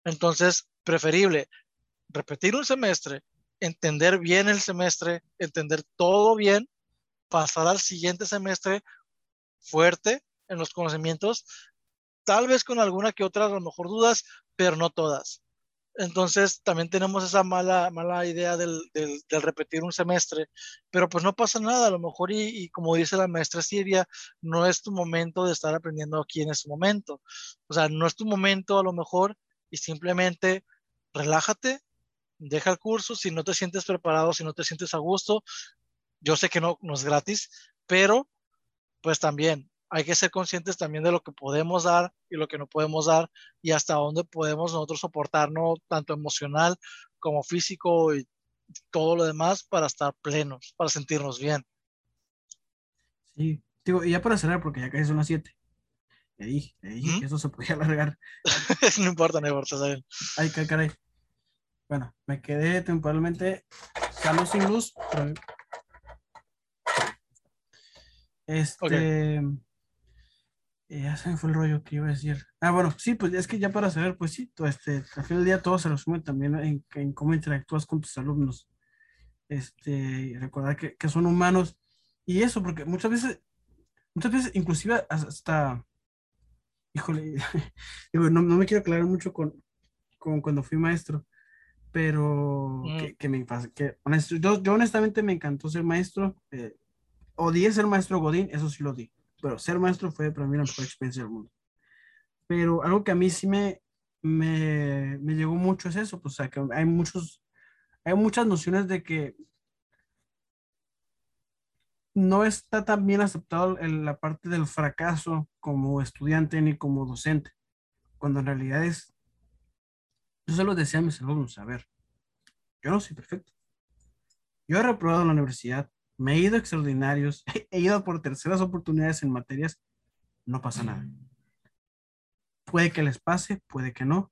Entonces, preferible repetir un semestre, entender bien el semestre, entender todo bien, pasar al siguiente semestre fuerte en los conocimientos, tal vez con alguna que otra, a lo mejor dudas, pero no todas. Entonces también tenemos esa mala, mala idea del, del, repetir un semestre, pero pues no pasa nada, a lo mejor y, y, como dice la maestra Silvia, no es tu momento de estar aprendiendo aquí en este momento. O sea, no es tu momento a lo mejor y simplemente relájate, deja el curso, si no te sientes preparado, si no te sientes a gusto, yo sé que no, no es gratis, pero pues también hay que ser conscientes también de lo que podemos dar y lo que no podemos dar y hasta dónde podemos nosotros soportarnos tanto emocional como físico y todo lo demás para estar plenos, para sentirnos bien. Sí, digo, y ya para cerrar, porque ya casi son las 7. Le dije, le dije que eso se podía alargar. no importa, no importa. Ay, caray. Bueno, me quedé temporalmente calor sin luz. Este. Eh, ya se me fue el rollo que iba a decir. Ah, bueno, sí, pues es que ya para saber, pues sí, todo este, al final del día todo se resume también en, en cómo interactúas con tus alumnos. Este, recordar que, que, son humanos. Y eso, porque muchas veces, muchas veces, inclusive hasta, híjole, digo, no, no, me quiero aclarar mucho con, con cuando fui maestro, pero mm. que, que, me que yo, yo, honestamente me encantó ser maestro. Eh, odié ser maestro Godín, eso sí lo di pero ser maestro fue para mí la mejor experiencia del mundo. Pero algo que a mí sí me, me, me llegó mucho es eso, pues, que hay muchos, hay muchas nociones de que no está tan bien aceptado en la parte del fracaso como estudiante ni como docente, cuando en realidad es, yo se lo decía a mis alumnos, a ver, yo no soy perfecto. Yo he reprobado en la universidad, me he ido extraordinarios, he ido por terceras oportunidades en materias, no pasa nada. Puede que les pase, puede que no.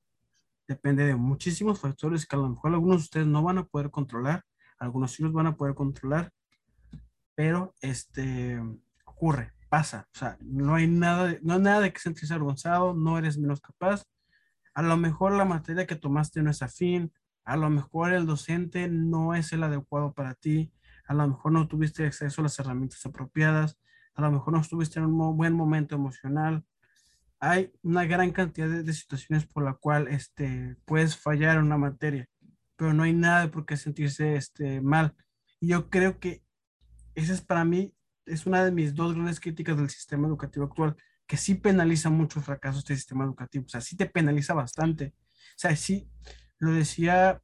Depende de muchísimos factores que a lo mejor algunos de ustedes no van a poder controlar, algunos sí los van a poder controlar, pero este ocurre, pasa. O sea, no hay nada, no hay nada de que sentirse avergonzado, no eres menos capaz. A lo mejor la materia que tomaste no es afín, a lo mejor el docente no es el adecuado para ti, a lo mejor no tuviste acceso a las herramientas apropiadas, a lo mejor no estuviste en un buen momento emocional. Hay una gran cantidad de, situaciones por la cual este, puedes fallar en una materia, pero no hay nada por qué sentirse este, mal. Y yo creo que esa es para mí, es una de mis dos grandes críticas del sistema educativo actual, que sí penaliza mucho el fracaso este sistema educativo, o sea, sí te penaliza bastante. O sea, sí, lo decía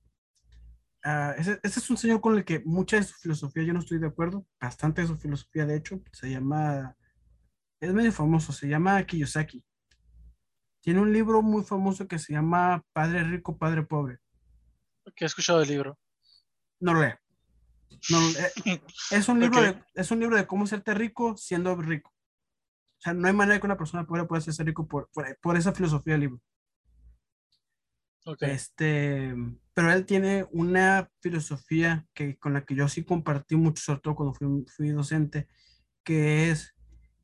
Uh, ese, ese, es un señor con el que mucha de su filosofía yo no estoy de acuerdo, bastante de su filosofía de hecho, se llama, es medio famoso, se llama Kiyosaki. Tiene un libro muy famoso que se llama Padre Rico, Padre Pobre. ¿Qué he escuchado del libro? No lo leo. No, es, un libro okay. de, es un libro de cómo serte rico siendo rico. O sea, no hay manera que una persona pobre pueda ser rico por, por, por esa filosofía del libro. Okay. Este, pero él tiene una filosofía que, con la que yo sí compartí mucho, sobre todo cuando fui, fui docente, que es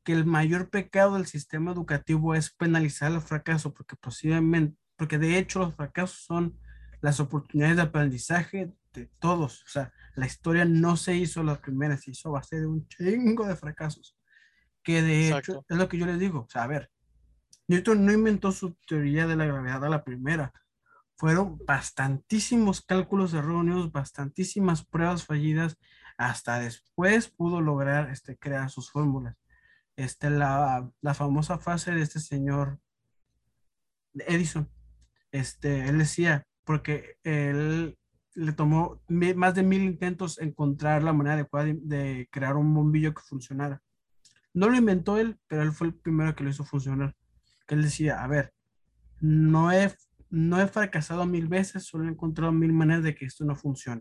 que el mayor pecado del sistema educativo es penalizar el fracaso, porque posiblemente, porque de hecho los fracasos son las oportunidades de aprendizaje de todos. O sea, la historia no se hizo la primera, se hizo a base de un chingo de fracasos. Que de Exacto. hecho, es lo que yo les digo. O sea, a ver, Newton no inventó su teoría de la gravedad a la primera fueron bastantísimos cálculos erróneos, bastantísimas pruebas fallidas, hasta después pudo lograr este, crear sus fórmulas. Este, la, la famosa fase de este señor Edison, este, él decía, porque él le tomó más de mil intentos encontrar la manera adecuada de, crear un bombillo que funcionara. No lo inventó él, pero él fue el primero que lo hizo funcionar. Que él decía, a ver, no he no he fracasado mil veces, solo he encontrado mil maneras de que esto no funcione.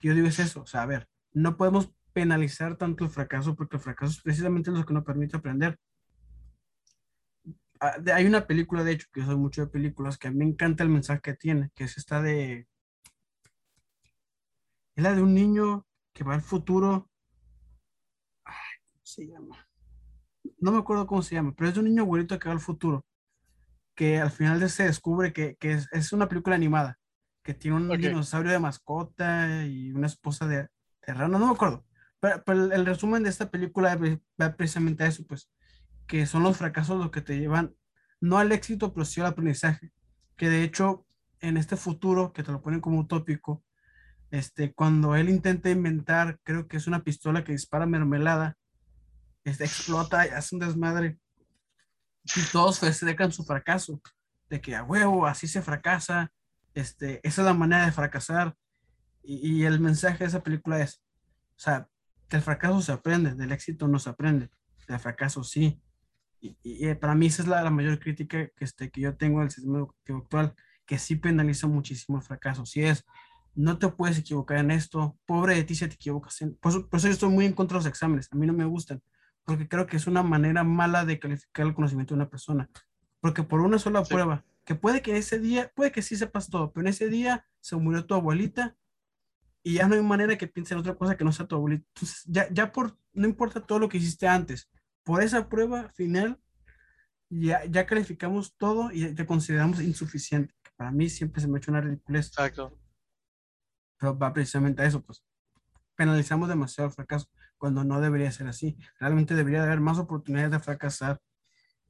Yo digo es eso, o sea, a ver, no podemos penalizar tanto el fracaso porque el fracaso es precisamente lo que nos permite aprender. Ah, hay una película, de hecho, que yo soy mucho de películas, que a mí me encanta el mensaje que tiene, que es esta de... Es la de un niño que va al futuro. ¿Cómo se llama? No me acuerdo cómo se llama, pero es de un niño güerito que va al futuro que al final se descubre que, que es, es, una película animada, que tiene un okay. dinosaurio de mascota y una esposa de, de rana, no me acuerdo. Pero, pero el, el, resumen de esta película va precisamente a eso, pues, que son los fracasos los que te llevan, no al éxito, pero sí al aprendizaje. Que de hecho, en este futuro, que te lo ponen como utópico, este, cuando él intenta inventar, creo que es una pistola que dispara mermelada, este, explota y hace un desmadre y todos festejan su fracaso, de que a huevo, así se fracasa, este, esa es la manera de fracasar. Y, y, el mensaje de esa película es, o sea, del fracaso se aprende, del éxito no se aprende, del fracaso sí. Y, para mí esa es la, la, mayor crítica que, este, que yo tengo del sistema educativo actual, que sí penaliza muchísimo el fracaso. Si es, no te puedes equivocar en esto, pobre de ti si te equivocas. En, por, eso yo estoy muy en contra de los exámenes, a mí no me gustan, porque creo que es una manera mala de calificar el conocimiento de una persona. Porque por una sola prueba, que puede que ese día, puede que sí sepas todo, pero en ese día se murió tu abuelita y ya no hay manera que piense en otra cosa que no sea tu abuelita. Entonces, ya, ya por, no importa todo lo que hiciste antes, por esa prueba final, ya, ya calificamos todo y te consideramos insuficiente. Para mí siempre se me ha hecho una ridiculez. Exacto. Pero va precisamente a eso, pues penalizamos demasiado el fracaso cuando no debería ser así. Realmente debería haber más oportunidades de fracasar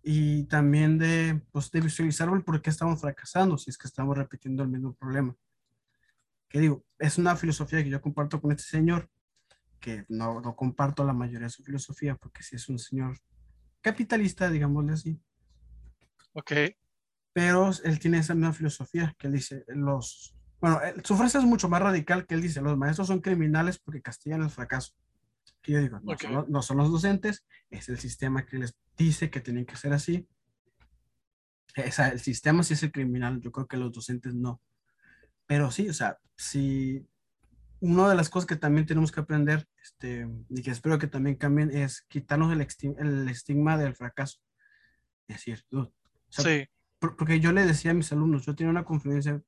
y también de, pues, de visualizar el por qué estamos fracasando, si es que estamos repitiendo el mismo problema. Que digo, es una filosofía que yo comparto con este señor, que no, no comparto la mayoría de su filosofía, porque si es un señor capitalista, digámosle así. Ok. Pero él tiene esa misma filosofía, que él dice, los, bueno, su frase es mucho más radical que él dice, los maestros son criminales porque castigan el fracaso. Que yo digo, no, son, no son los docentes, es el sistema que les dice que tienen que ser así. O sea, el sistema sí es el criminal, yo creo que los docentes no. Pero sí, o sea, si una de las cosas que también tenemos que aprender, este, y que espero que también cambien, es quitarnos el, el estigma del fracaso. Es decir, sí. porque yo le decía a mis alumnos, yo tenía una conferencia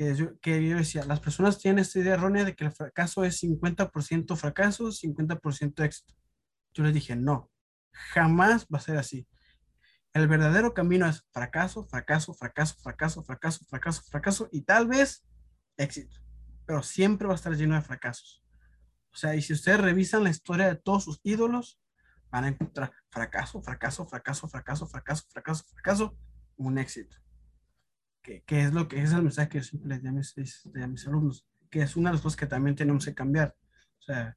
que yo, que yo decía, las personas tienen esta idea errónea de que el fracaso es 50% fracaso, 50% éxito. Yo les dije, no, jamás va a ser así. El verdadero camino es fracaso, fracaso, fracaso, fracaso, fracaso, fracaso, fracaso y tal vez éxito. Pero siempre va a estar lleno de fracasos. O sea, y si ustedes revisan la historia de todos sus ídolos, van a encontrar fracaso, fracaso, fracaso, fracaso, fracaso, fracaso, fracaso, un éxito. Que, es lo que es el mensaje que yo siempre les doy a mis, a mis alumnos, que es una de las cosas que también tenemos que cambiar. O sea,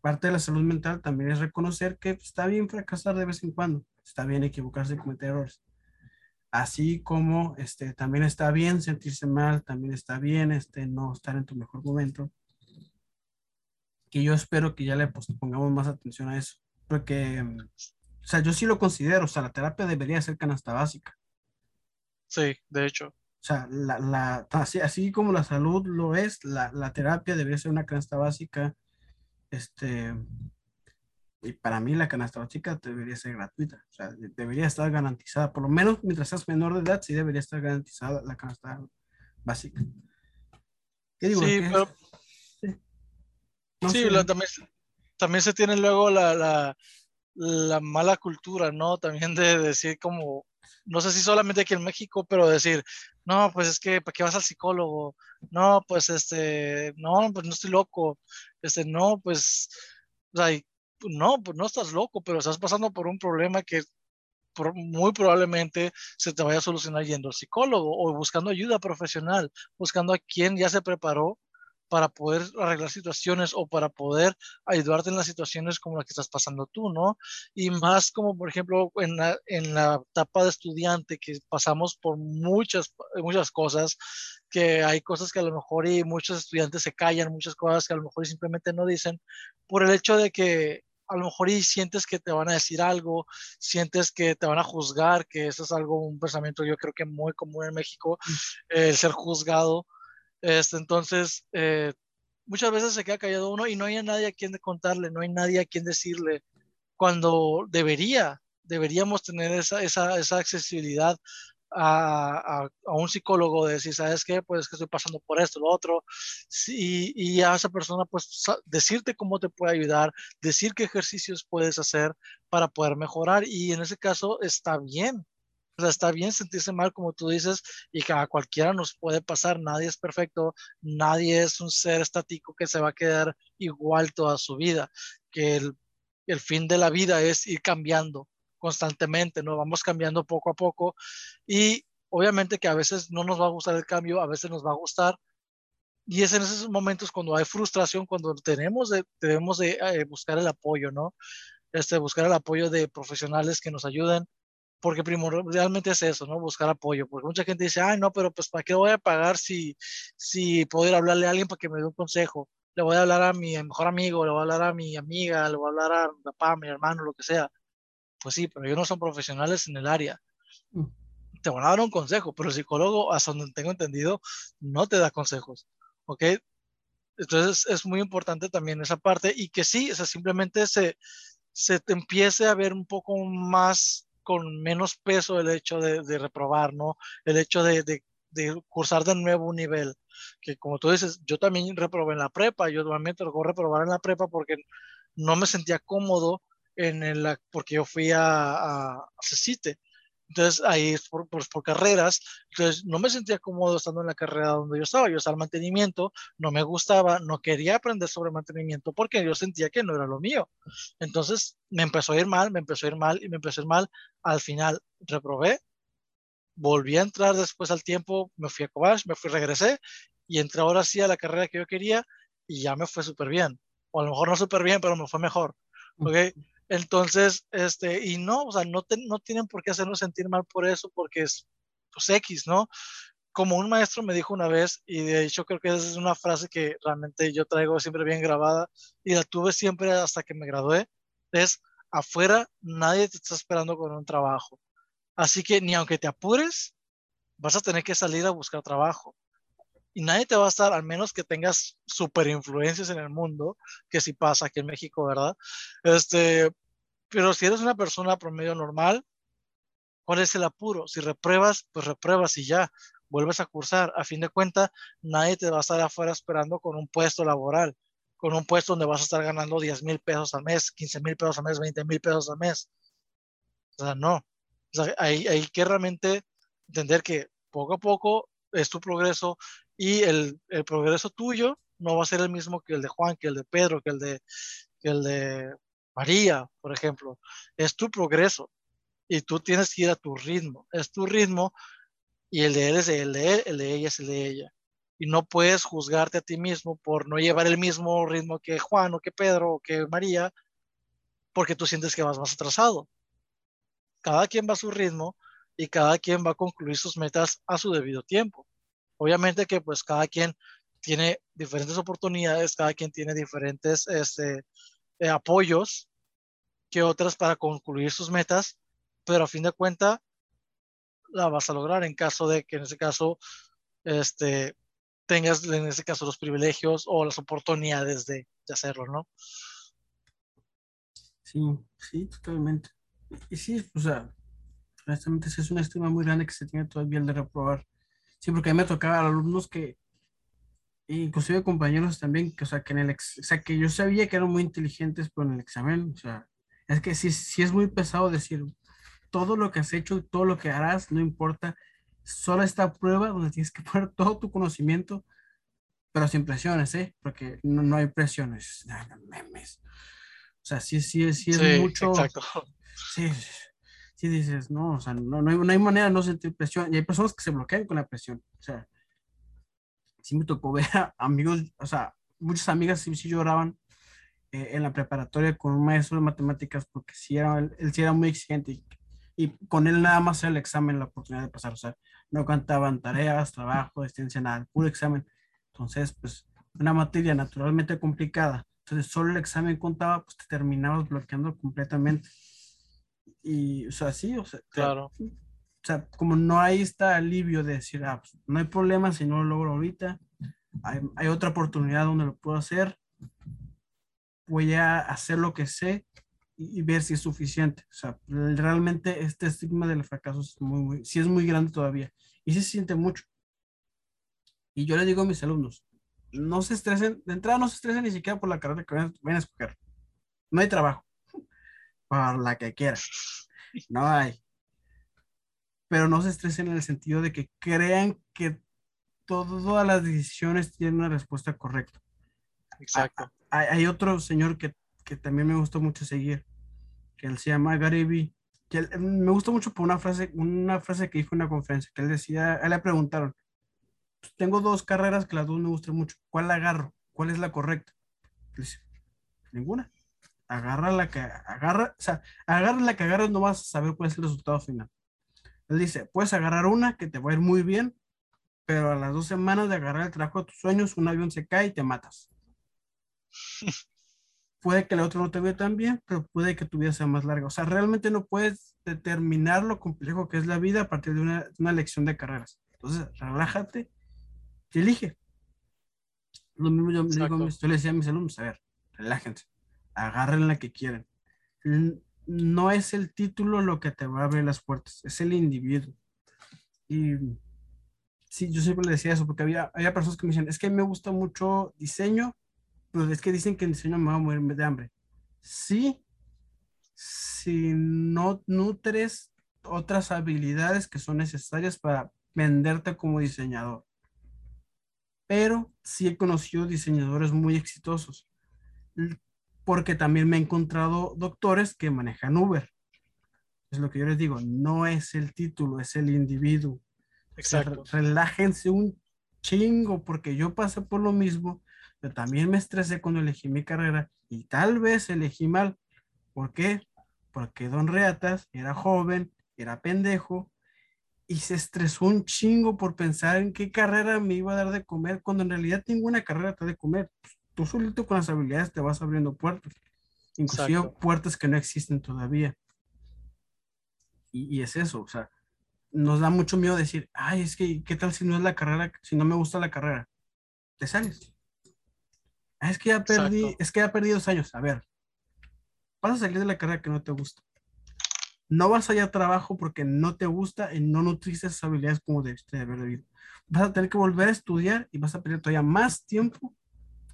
parte de la salud mental también es reconocer que está bien fracasar de vez en cuando, está bien equivocarse y cometer errores. Así como este, también está bien sentirse mal, también está bien este, no estar en tu mejor momento. Que yo espero que ya le pues, pongamos más atención a eso. Porque, o sea, yo sí lo considero, o sea, la terapia debería ser canasta básica. Sí, de hecho. O sea, la, la, así, así como la salud lo es, la, la terapia debería ser una canasta básica este, y para mí la canasta básica debería ser gratuita, o sea, debería estar garantizada, por lo menos mientras seas menor de edad, sí debería estar garantizada la canasta básica. ¿Qué digo? Sí, pero... sí, también, también, se tiene luego la, la, la, mala cultura, ¿no? También de decir como, no sé si solamente aquí en México, pero decir, no, pues es que, ¿para qué vas al psicólogo? No, pues este, no, pues no estoy loco. Este, no, pues, o sea, no, pues no estás loco, pero estás pasando por un problema que muy probablemente se te vaya a solucionar yendo al psicólogo o buscando ayuda profesional, buscando a quien ya se preparó para poder arreglar situaciones o para poder ayudarte en las situaciones como la que estás pasando tú, ¿no? Y más como, por ejemplo, en la, en la etapa de estudiante que pasamos por muchas, muchas cosas, que hay cosas que a lo mejor y muchos estudiantes se callan, muchas cosas que a lo mejor simplemente no dicen, por el hecho de que a lo mejor y sientes que te van a decir algo, sientes que te van a juzgar, que eso es algo, un pensamiento yo creo que muy común en México, mm. el ser juzgado este, entonces, eh, muchas veces se queda callado uno y no hay nadie a quien contarle, no hay nadie a quien decirle, cuando debería, deberíamos tener esa, accesibilidad a, a, un psicólogo de decir, ¿sabes qué? Pues que estoy pasando por esto, lo otro, y a esa persona, pues decirte cómo te puede ayudar, decir qué ejercicios puedes hacer para poder mejorar, y en ese caso está bien, o sea, está bien sentirse mal, como tú dices, y que a cualquiera nos puede pasar. Nadie es perfecto, nadie es un ser estático que se va a quedar igual toda su vida. Que el, el fin de la vida es ir cambiando constantemente, ¿no? Vamos cambiando poco a poco y obviamente que a veces no nos va a gustar el cambio, a veces nos va a gustar. Y es en esos momentos cuando hay frustración, cuando tenemos de, debemos de eh, buscar el apoyo, ¿no? Este, buscar el apoyo de profesionales que nos ayuden, porque primordialmente es eso, ¿no? Buscar apoyo, porque mucha gente dice, ay, no, pero pues ¿para qué voy a pagar si, si puedo ir a hablarle a alguien para que me dé un consejo? Le voy a hablar a mi mejor amigo, le voy a hablar a mi amiga, le voy a hablar a mi papá, a mi hermano, lo que sea. Pues sí, pero ellos no son profesionales en el área. Mm. Te van a dar un consejo, pero el psicólogo, hasta donde tengo entendido, no te da consejos. ¿Ok? Entonces es muy importante también esa parte y que sí, o sea, simplemente se, se te empiece a ver un poco más con menos peso el hecho de, de reprobar, ¿no? El hecho de, de, de, cursar de nuevo un nivel. Que como tú dices, yo también reprobé en la prepa, yo también tocó reprobar en la prepa porque no me sentía cómodo en el, porque yo fui a, a, a CECITE. Entonces ahí por, por, por, carreras, entonces no me sentía cómodo estando en la carrera donde yo estaba, yo estaba en mantenimiento, no me gustaba, no quería aprender sobre mantenimiento porque yo sentía que no era lo mío. Entonces me empezó a ir mal, me empezó a ir mal y me empezó a ir mal. Al final reprobé, volví a entrar después al tiempo, me fui a Cobach, me fui, regresé y entré ahora sí a la carrera que yo quería y ya me fue súper bien. O a lo mejor no súper bien, pero me fue mejor. ¿Ok? Entonces, este, y no, o sea, no, te, no tienen por qué hacernos sentir mal por eso, porque es, pues, X, ¿no? Como un maestro me dijo una vez, y de hecho creo que esa es una frase que realmente yo traigo siempre bien grabada, y la tuve siempre hasta que me gradué, es, afuera nadie te está esperando con un trabajo. Así que ni aunque te apures, vas a tener que salir a buscar trabajo y nadie te va a estar, al menos que tengas super influencias en el mundo, que sí pasa aquí en México, ¿verdad? Este, pero si eres una persona promedio normal, ¿cuál es el apuro? Si repruebas, pues repruebas y ya, vuelves a cursar. A fin de cuentas, nadie te va a estar afuera esperando con un puesto laboral, con un puesto donde vas a estar ganando 10 mil pesos al mes, 15 mil pesos al mes, 20 mil pesos al mes. O sea, no. O sea, hay, hay que realmente entender que poco a poco es tu progreso y el, el, progreso tuyo no va a ser el mismo que el de Juan, que el de Pedro, que el de, que el de María, por ejemplo. Es tu progreso y tú tienes que ir a tu ritmo. Es tu ritmo y el de él es el de él, el de ella es el de ella. Y no puedes juzgarte a ti mismo por no llevar el mismo ritmo que Juan o que Pedro o que María porque tú sientes que vas más atrasado. Cada quien va a su ritmo y cada quien va a concluir sus metas a su debido tiempo. Obviamente que pues cada quien tiene diferentes oportunidades, cada quien tiene diferentes este, eh, apoyos que otras para concluir sus metas, pero a fin de cuentas la vas a lograr en caso de que en ese caso este, tengas en ese caso los privilegios o las oportunidades de, de hacerlo, ¿no? Sí, sí, totalmente. Y sí, o sea, honestamente es una estima muy grande que se tiene todavía el de reprobar. Sí, porque a mí me tocaba alumnos que, inclusive compañeros también, que, o sea, que en el, ex, o sea, que yo sabía que eran muy inteligentes, pero en el examen, o sea, es que sí, sí es muy pesado decir, todo lo que has hecho, todo lo que harás, no importa, solo esta prueba donde tienes que poner todo tu conocimiento, pero sin presiones, ¿eh? Porque no, no hay presiones, no, no, memes. O sea, sí, sí, sí es Sí, mucho. exacto. Sí, sí dices, no, o sea, no, no, hay, no hay manera de no sentir presión. Y hay personas que se bloquean con la presión. O sea, sí me tocó ver a amigos, o sea, muchas amigas sí, sí lloraban eh, en la preparatoria con un maestro de matemáticas porque sí era, él, él sí era muy exigente y, y, con él nada más era el examen, la oportunidad de pasar. O sea, no cantaban tareas, trabajo, existencia, nada, puro examen. Entonces, pues, una materia naturalmente complicada. Entonces, solo el examen contaba, pues te terminabas bloqueando completamente y, o sea, sí, o sea, claro. Te, o sea, como no hay este alivio de decir, ah, pues, no hay problema si no lo logro ahorita, hay, hay, otra oportunidad donde lo puedo hacer, voy a hacer lo que sé y, y, ver si es suficiente. O sea, realmente este estigma del fracaso es muy, muy, sí es muy grande todavía y sí se siente mucho. Y yo le digo a mis alumnos, no se estresen, de entrada no se estresen ni siquiera por la carrera que vayan a escoger. No hay trabajo para la que quiera. No hay. Pero no se estresen en el sentido de que crean que todas las decisiones tienen una respuesta correcta. Exacto. Hay, hay otro señor que, que, también me gustó mucho seguir, que él se llama Gary Vee, que él, me gustó mucho por una frase, una frase que dijo en una conferencia, que él decía, a él le preguntaron, pues tengo dos carreras que las dos me gustan mucho, ¿cuál la agarro? ¿Cuál es la correcta? Él dice, ninguna agarra la que agarra, o sea, agarra la que agarras, no vas a saber cuál es el resultado final. Él dice, puedes agarrar una que te va a ir muy bien, pero a las dos semanas de agarrar el trabajo de tus sueños, un avión se cae y te matas. puede que el otro no te vea tan bien, pero puede que tu vida sea más larga. O sea, realmente no puedes determinar lo complejo que es la vida a partir de una, una lección de carreras. Entonces, relájate y elige. Lo mismo yo, digo, yo le decía a mis alumnos, a ver, relájense, agarren la que quieran. No es el título lo que te va a abrir las puertas, es el individuo. Y sí, yo siempre le decía eso, porque había, había personas que me decían, es que me gusta mucho diseño, pero es que dicen que en diseño me va a morir de hambre. Sí, si no nutres otras habilidades que son necesarias para venderte como diseñador. Pero sí he conocido diseñadores muy exitosos, porque también me he encontrado doctores que manejan Uber. Es lo que yo les digo, no es el título, es el individuo. Exacto. relájense un chingo, porque yo pasé por lo mismo pero también me estresé cuando elegí mi carrera y tal vez elegí mal. ¿Por qué? Porque Don Reatas era joven, era pendejo y se estresó un chingo por pensar en qué carrera me iba a dar de comer cuando en realidad ninguna carrera te da de comer. Tú solito con las habilidades te vas abriendo puertas, inclusive puertas que no existen todavía. Y, y, es eso, o sea, nos da mucho miedo decir, ay, es que, ¿qué tal si no es la carrera, si no me gusta la carrera? Te sales. Ah, es que ya perdí, es que ya perdí dos años. A ver, vas a salir de la carrera que no te gusta. No vas a hallar trabajo porque no te gusta y no nutriste esas habilidades como debiste de haber debido. Vas a tener que volver a estudiar y vas a perder todavía más tiempo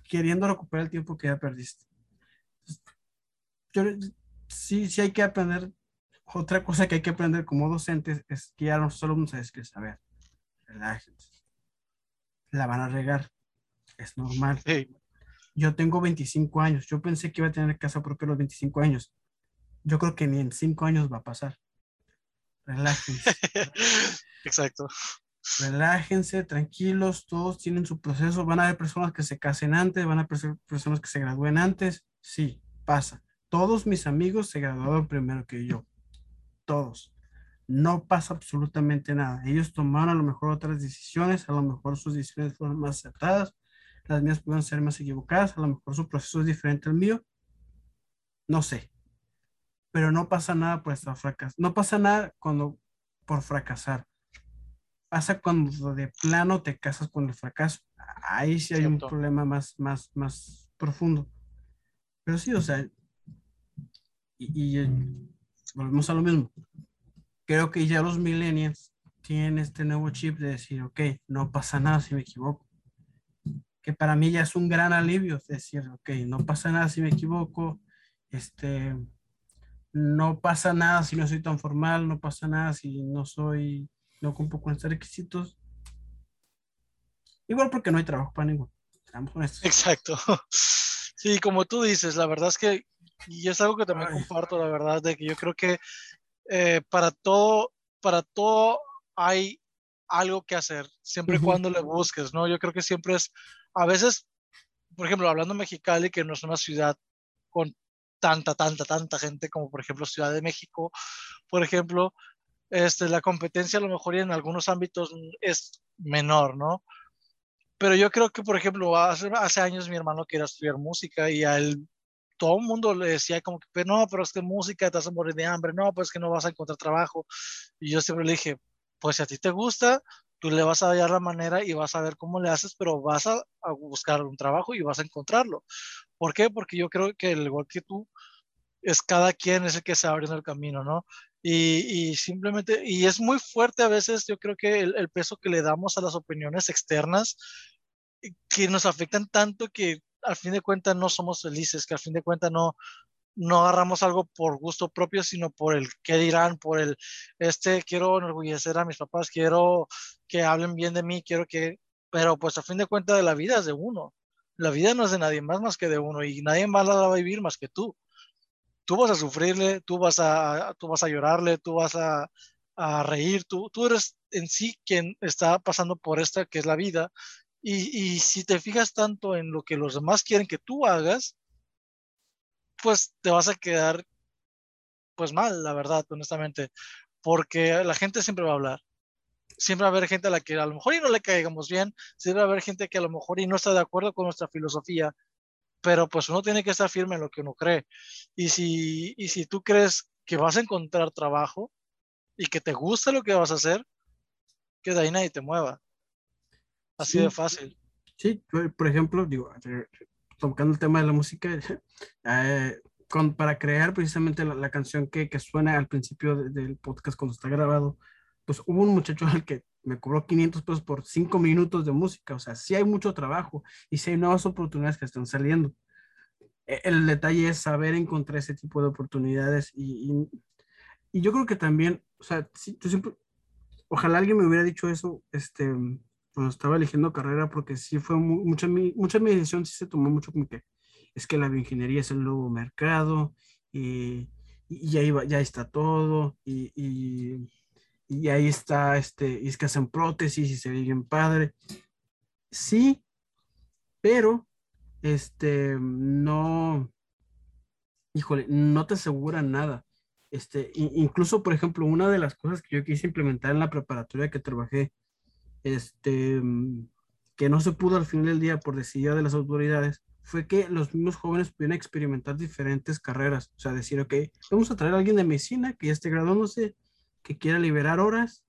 queriendo recuperar el tiempo que ya perdiste. Yo, sí, sí hay que aprender. Otra cosa que hay que aprender como docentes es que ya los alumnos es que, a ver, relájense. La van a regar. Es normal. Yo tengo 25 años. Yo pensé que iba a tener casa propia a los 25 años. Yo creo que ni en 5 años va a pasar. Relájense. Exacto. Relájense, tranquilos, todos tienen su proceso. Van a haber personas que se casen antes, van a haber personas que se gradúen antes. Sí, pasa. Todos mis amigos se graduaron primero que yo. Todos. No pasa absolutamente nada. Ellos tomaron a lo mejor otras decisiones, a lo mejor sus decisiones fueron más acertadas, las mías pueden ser más equivocadas, a lo mejor su proceso es diferente al mío, no sé, pero no pasa nada por estar fracasado, no pasa nada cuando por fracasar, pasa cuando de plano te casas con el fracaso, ahí sí hay un problema más, más, más profundo, pero sí, o sea, y, y volvemos a lo mismo, creo que ya los millennials tienen este nuevo chip de decir, ok, no pasa nada si me equivoco. Que para mí ya es un gran alivio, decir, ok, no pasa nada si me equivoco, este, no pasa nada si no soy tan formal, no pasa nada si no soy, no cumplo con estos requisitos. Igual porque no hay trabajo para ninguno. Exacto. Sí, como tú dices, la verdad es que, y es algo que también comparto, la verdad, de que yo creo que eh, para todo, para todo hay algo que hacer, siempre y cuando le busques, ¿no? Yo creo que siempre es a veces, por ejemplo, hablando de Mexicali, que no es una ciudad con tanta, tanta, tanta gente como por ejemplo Ciudad de México, por ejemplo, este, la competencia a lo mejor en algunos ámbitos es menor, ¿no? Pero yo creo que, por ejemplo, hace, años mi hermano quería estudiar música y a él todo el mundo le decía como que, no, pero es que música te vas a morir de hambre, no, pues que no vas a encontrar trabajo. Y yo siempre le dije, pues si a ti te gusta, tú le vas a hallar la manera y vas a ver cómo le haces, pero vas a, buscar un trabajo y vas a encontrarlo. ¿Por qué? Porque yo creo que el igual que tú, es cada quien es el que se abre en el camino, ¿no? Y, simplemente, y es muy fuerte a veces, yo creo que el, el, peso que le damos a las opiniones externas, que nos afectan tanto que al fin de cuentas no somos felices, que al fin de cuentas no, no agarramos algo por gusto propio, sino por el qué dirán, por el, este, quiero enorgullecer a mis papás, quiero que hablen bien de mí, quiero que, pero pues a fin de cuentas la vida es de uno. La vida no es de nadie más más que de uno y nadie más la va a vivir más que tú. Tú vas a sufrirle, tú vas a, tú vas a llorarle, tú vas a, a reír, tú, tú eres en sí quien está pasando por esta que es la vida. Y, y si te fijas tanto en lo que los demás quieren que tú hagas, pues te vas a quedar pues mal, la verdad, honestamente, porque la gente siempre va a hablar. Siempre va a haber gente a la que a lo mejor y no le caigamos bien, siempre va a haber gente que a lo mejor y no está de acuerdo con nuestra filosofía, pero pues uno tiene que estar firme en lo que uno cree. Y si, y si tú crees que vas a encontrar trabajo y que te gusta lo que vas a hacer, que de ahí nadie te mueva. Así de fácil. Sí, por ejemplo, digo, tocando el tema de la música, eh, con, para crear precisamente la, canción que, que, suena al principio del podcast cuando está grabado, pues hubo un muchacho al que me cobró 500 pesos por 5 minutos de música, o sea, sí hay mucho trabajo y sí hay nuevas oportunidades que están saliendo. E, el detalle es saber encontrar ese tipo de oportunidades y, y, yo creo que también, o sea, si, tú siempre, ojalá alguien me hubiera dicho eso, este, cuando estaba eligiendo carrera, porque sí fue mucha, mucha mi decisión, sí se tomó mucho como que es que la bioingeniería es el nuevo mercado y, y ahí ya está todo y, y, ahí está, este, y es que hacen prótesis y se ve padre. Sí, pero este, no, híjole, no te asegura nada. Este, incluso, por ejemplo, una de las cosas que yo quise implementar en la preparatoria que trabajé, este, que no se pudo al final del día por decisión de las autoridades, fue que los mismos jóvenes pudieran experimentar diferentes carreras. O sea, decir, ok, vamos a traer a alguien de medicina que ya esté graduándose, que quiera liberar horas,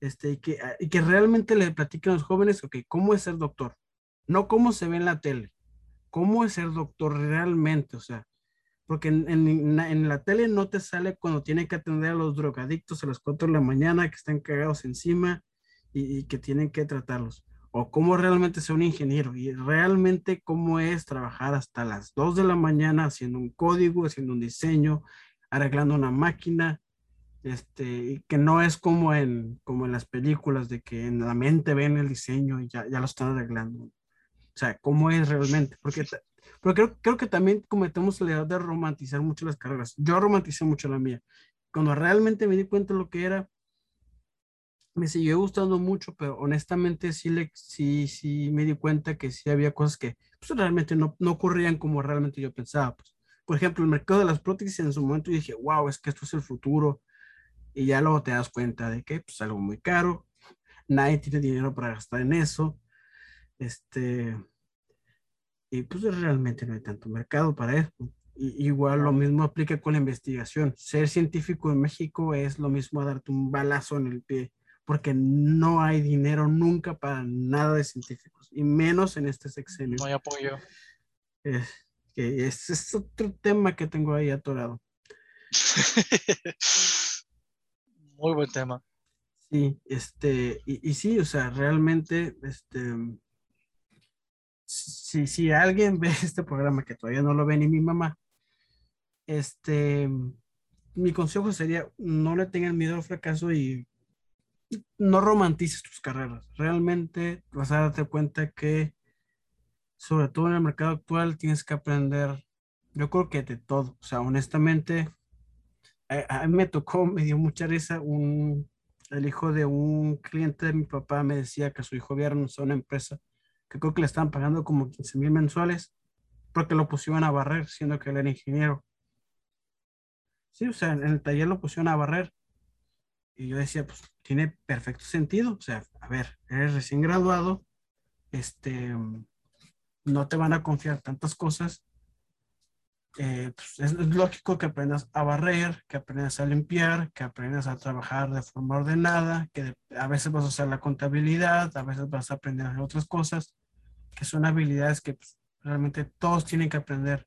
este, y, que, y que realmente le platiquen a los jóvenes, ok, ¿cómo es ser doctor? No cómo se ve en la tele, cómo es ser doctor realmente, o sea, porque en, en, la tele no te sale cuando tiene que atender a los drogadictos a las 4 de la mañana que están cagados encima y, y que tienen que tratarlos o cómo realmente ser un ingeniero y realmente cómo es trabajar hasta las 2 de la mañana haciendo un código, haciendo un diseño, arreglando una máquina, este, que no es como en, como en las películas de que en la mente ven el diseño y ya, ya lo están arreglando. O sea, cómo es realmente, porque, porque creo, creo que también cometemos la idea de romantizar mucho las carreras. Yo romanticé mucho la mía. Cuando realmente me di cuenta de lo que era, me siguió gustando mucho, pero honestamente sí, le, sí, sí me di cuenta que sí había cosas que pues, realmente no, no ocurrían como realmente yo pensaba. Pues. Por ejemplo, el mercado de las prótesis en su momento dije, wow, es que esto es el futuro. Y ya luego te das cuenta de que pues, es algo muy caro, nadie tiene dinero para gastar en eso. Este, y pues realmente no hay tanto mercado para eso. Y, igual lo mismo aplica con la investigación. Ser científico en México es lo mismo a darte un balazo en el pie porque no hay dinero nunca para nada de científicos, y menos en este sexenio. No hay apoyo. Es, que ese es otro tema que tengo ahí atorado. Muy buen tema. Sí, este, y, y, sí, o sea, realmente, este, si, si alguien ve este programa que todavía no lo ve ni mi mamá, este, mi consejo sería no le tengan miedo al fracaso y no romantices tus carreras. Realmente vas a darte cuenta que, sobre todo en el mercado actual, tienes que aprender, yo creo que de todo. O sea, honestamente, a, mí me tocó, me dio mucha risa, un, el hijo de un cliente de mi papá me decía que su hijo había renunciado a una empresa que creo que le estaban pagando como 15 mil mensuales porque lo pusieron a barrer, siendo que él era ingeniero. Sí, o sea, en el taller lo pusieron a barrer. Y yo decía, pues tiene perfecto sentido. O sea, a ver, eres recién graduado, este, no te van a confiar tantas cosas. Eh, pues es, lógico que aprendas a barrer, que aprendas a limpiar, que aprendas a trabajar de forma ordenada, que a veces vas a usar la contabilidad, a veces vas a aprender otras cosas, que son habilidades que pues, realmente todos tienen que aprender.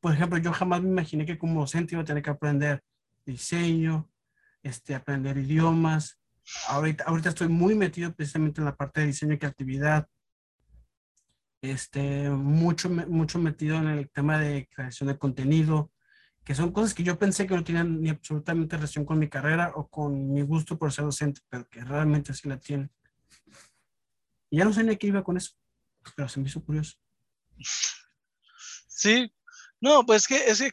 Por ejemplo, yo jamás me imaginé que como docente iba a tener que aprender diseño, este, aprender idiomas. Ahorita, ahorita estoy muy metido precisamente en la parte de diseño y creatividad. Este, mucho, mucho metido en el tema de creación de contenido, que son cosas que yo pensé que no tenían ni absolutamente relación con mi carrera o con mi gusto por ser docente, pero que realmente sí la tienen. Y ya no sé ni qué iba con eso, pero se me hizo curioso. Sí, no, pues que es que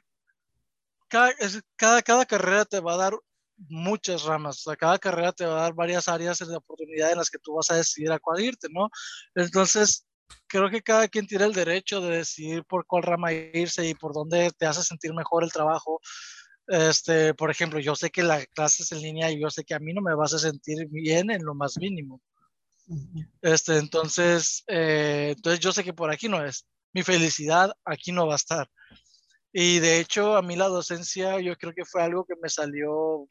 cada, cada, cada carrera te va a dar muchas ramas. O sea, cada carrera te va a dar varias áreas de oportunidad en las que tú vas a decidir a cuál irte, ¿no? Entonces, creo que cada quien tiene el derecho de decidir por cuál rama irse y por dónde te hace sentir mejor el trabajo. Este, por ejemplo, yo sé que la clase es en línea y yo sé que a mí no me vas a sentir bien en lo más mínimo. Este, entonces, eh, entonces yo sé que por aquí no es. mi felicidad aquí no va a estar. Y de hecho, a mí la docencia yo creo que fue algo que me salió,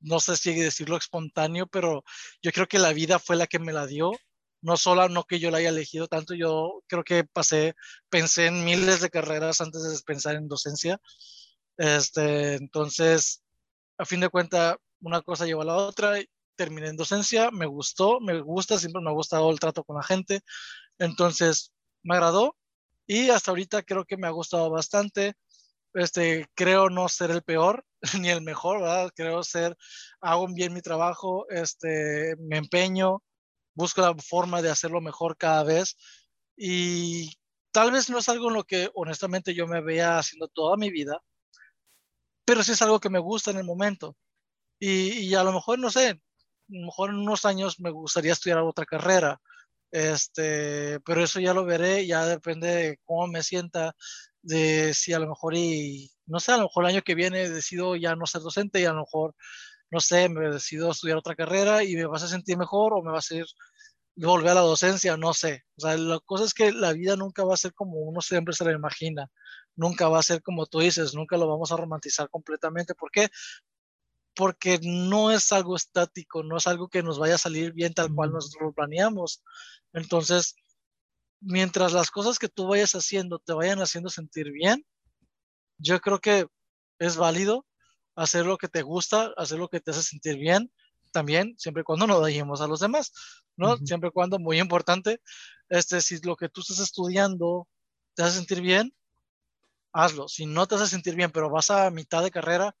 no sé si decirlo espontáneo, pero yo creo que la vida fue la que me la dio. No solo, no que yo la haya elegido tanto, yo creo que pasé, pensé en miles de carreras antes de pensar en docencia. Este, entonces, a fin de cuentas, una cosa llevó a la otra, terminé en docencia, me gustó, me gusta, siempre me ha gustado el trato con la gente, entonces me agradó y hasta ahorita creo que me ha gustado bastante. Este, creo no ser el peor ni el mejor, ¿verdad? Creo ser, hago bien mi trabajo, este, me empeño, busco la forma de hacerlo mejor cada vez y tal vez no es algo en lo que honestamente yo me vea haciendo toda mi vida, pero sí es algo que me gusta en el momento. Y, a lo mejor, no sé, a lo mejor en unos años me gustaría estudiar otra carrera, este, pero eso ya lo veré, ya depende de cómo me sienta, de si a lo mejor y, no sé, a lo mejor el año que viene decido ya no ser docente y a lo mejor, no sé, me decido estudiar otra carrera y me vas a sentir mejor o me va a hacer volver a la docencia, no sé. O sea, la cosa es que la vida nunca va a ser como uno siempre se la imagina nunca va a ser como tú dices, nunca lo vamos a romantizar completamente. ¿Por qué? Porque no es algo estático, no es algo que nos vaya a salir bien tal cual nosotros lo planeamos. Entonces, mientras las cosas que tú vayas haciendo te vayan haciendo sentir bien, yo creo que es válido hacer lo que te gusta, hacer lo que te hace sentir bien, también siempre y cuando no dañemos a los demás, ¿no? Siempre y cuando, muy importante, este, si lo que tú estás estudiando te hace sentir bien, hazlo. Si no te hace sentir bien, pero vas a mitad de carrera,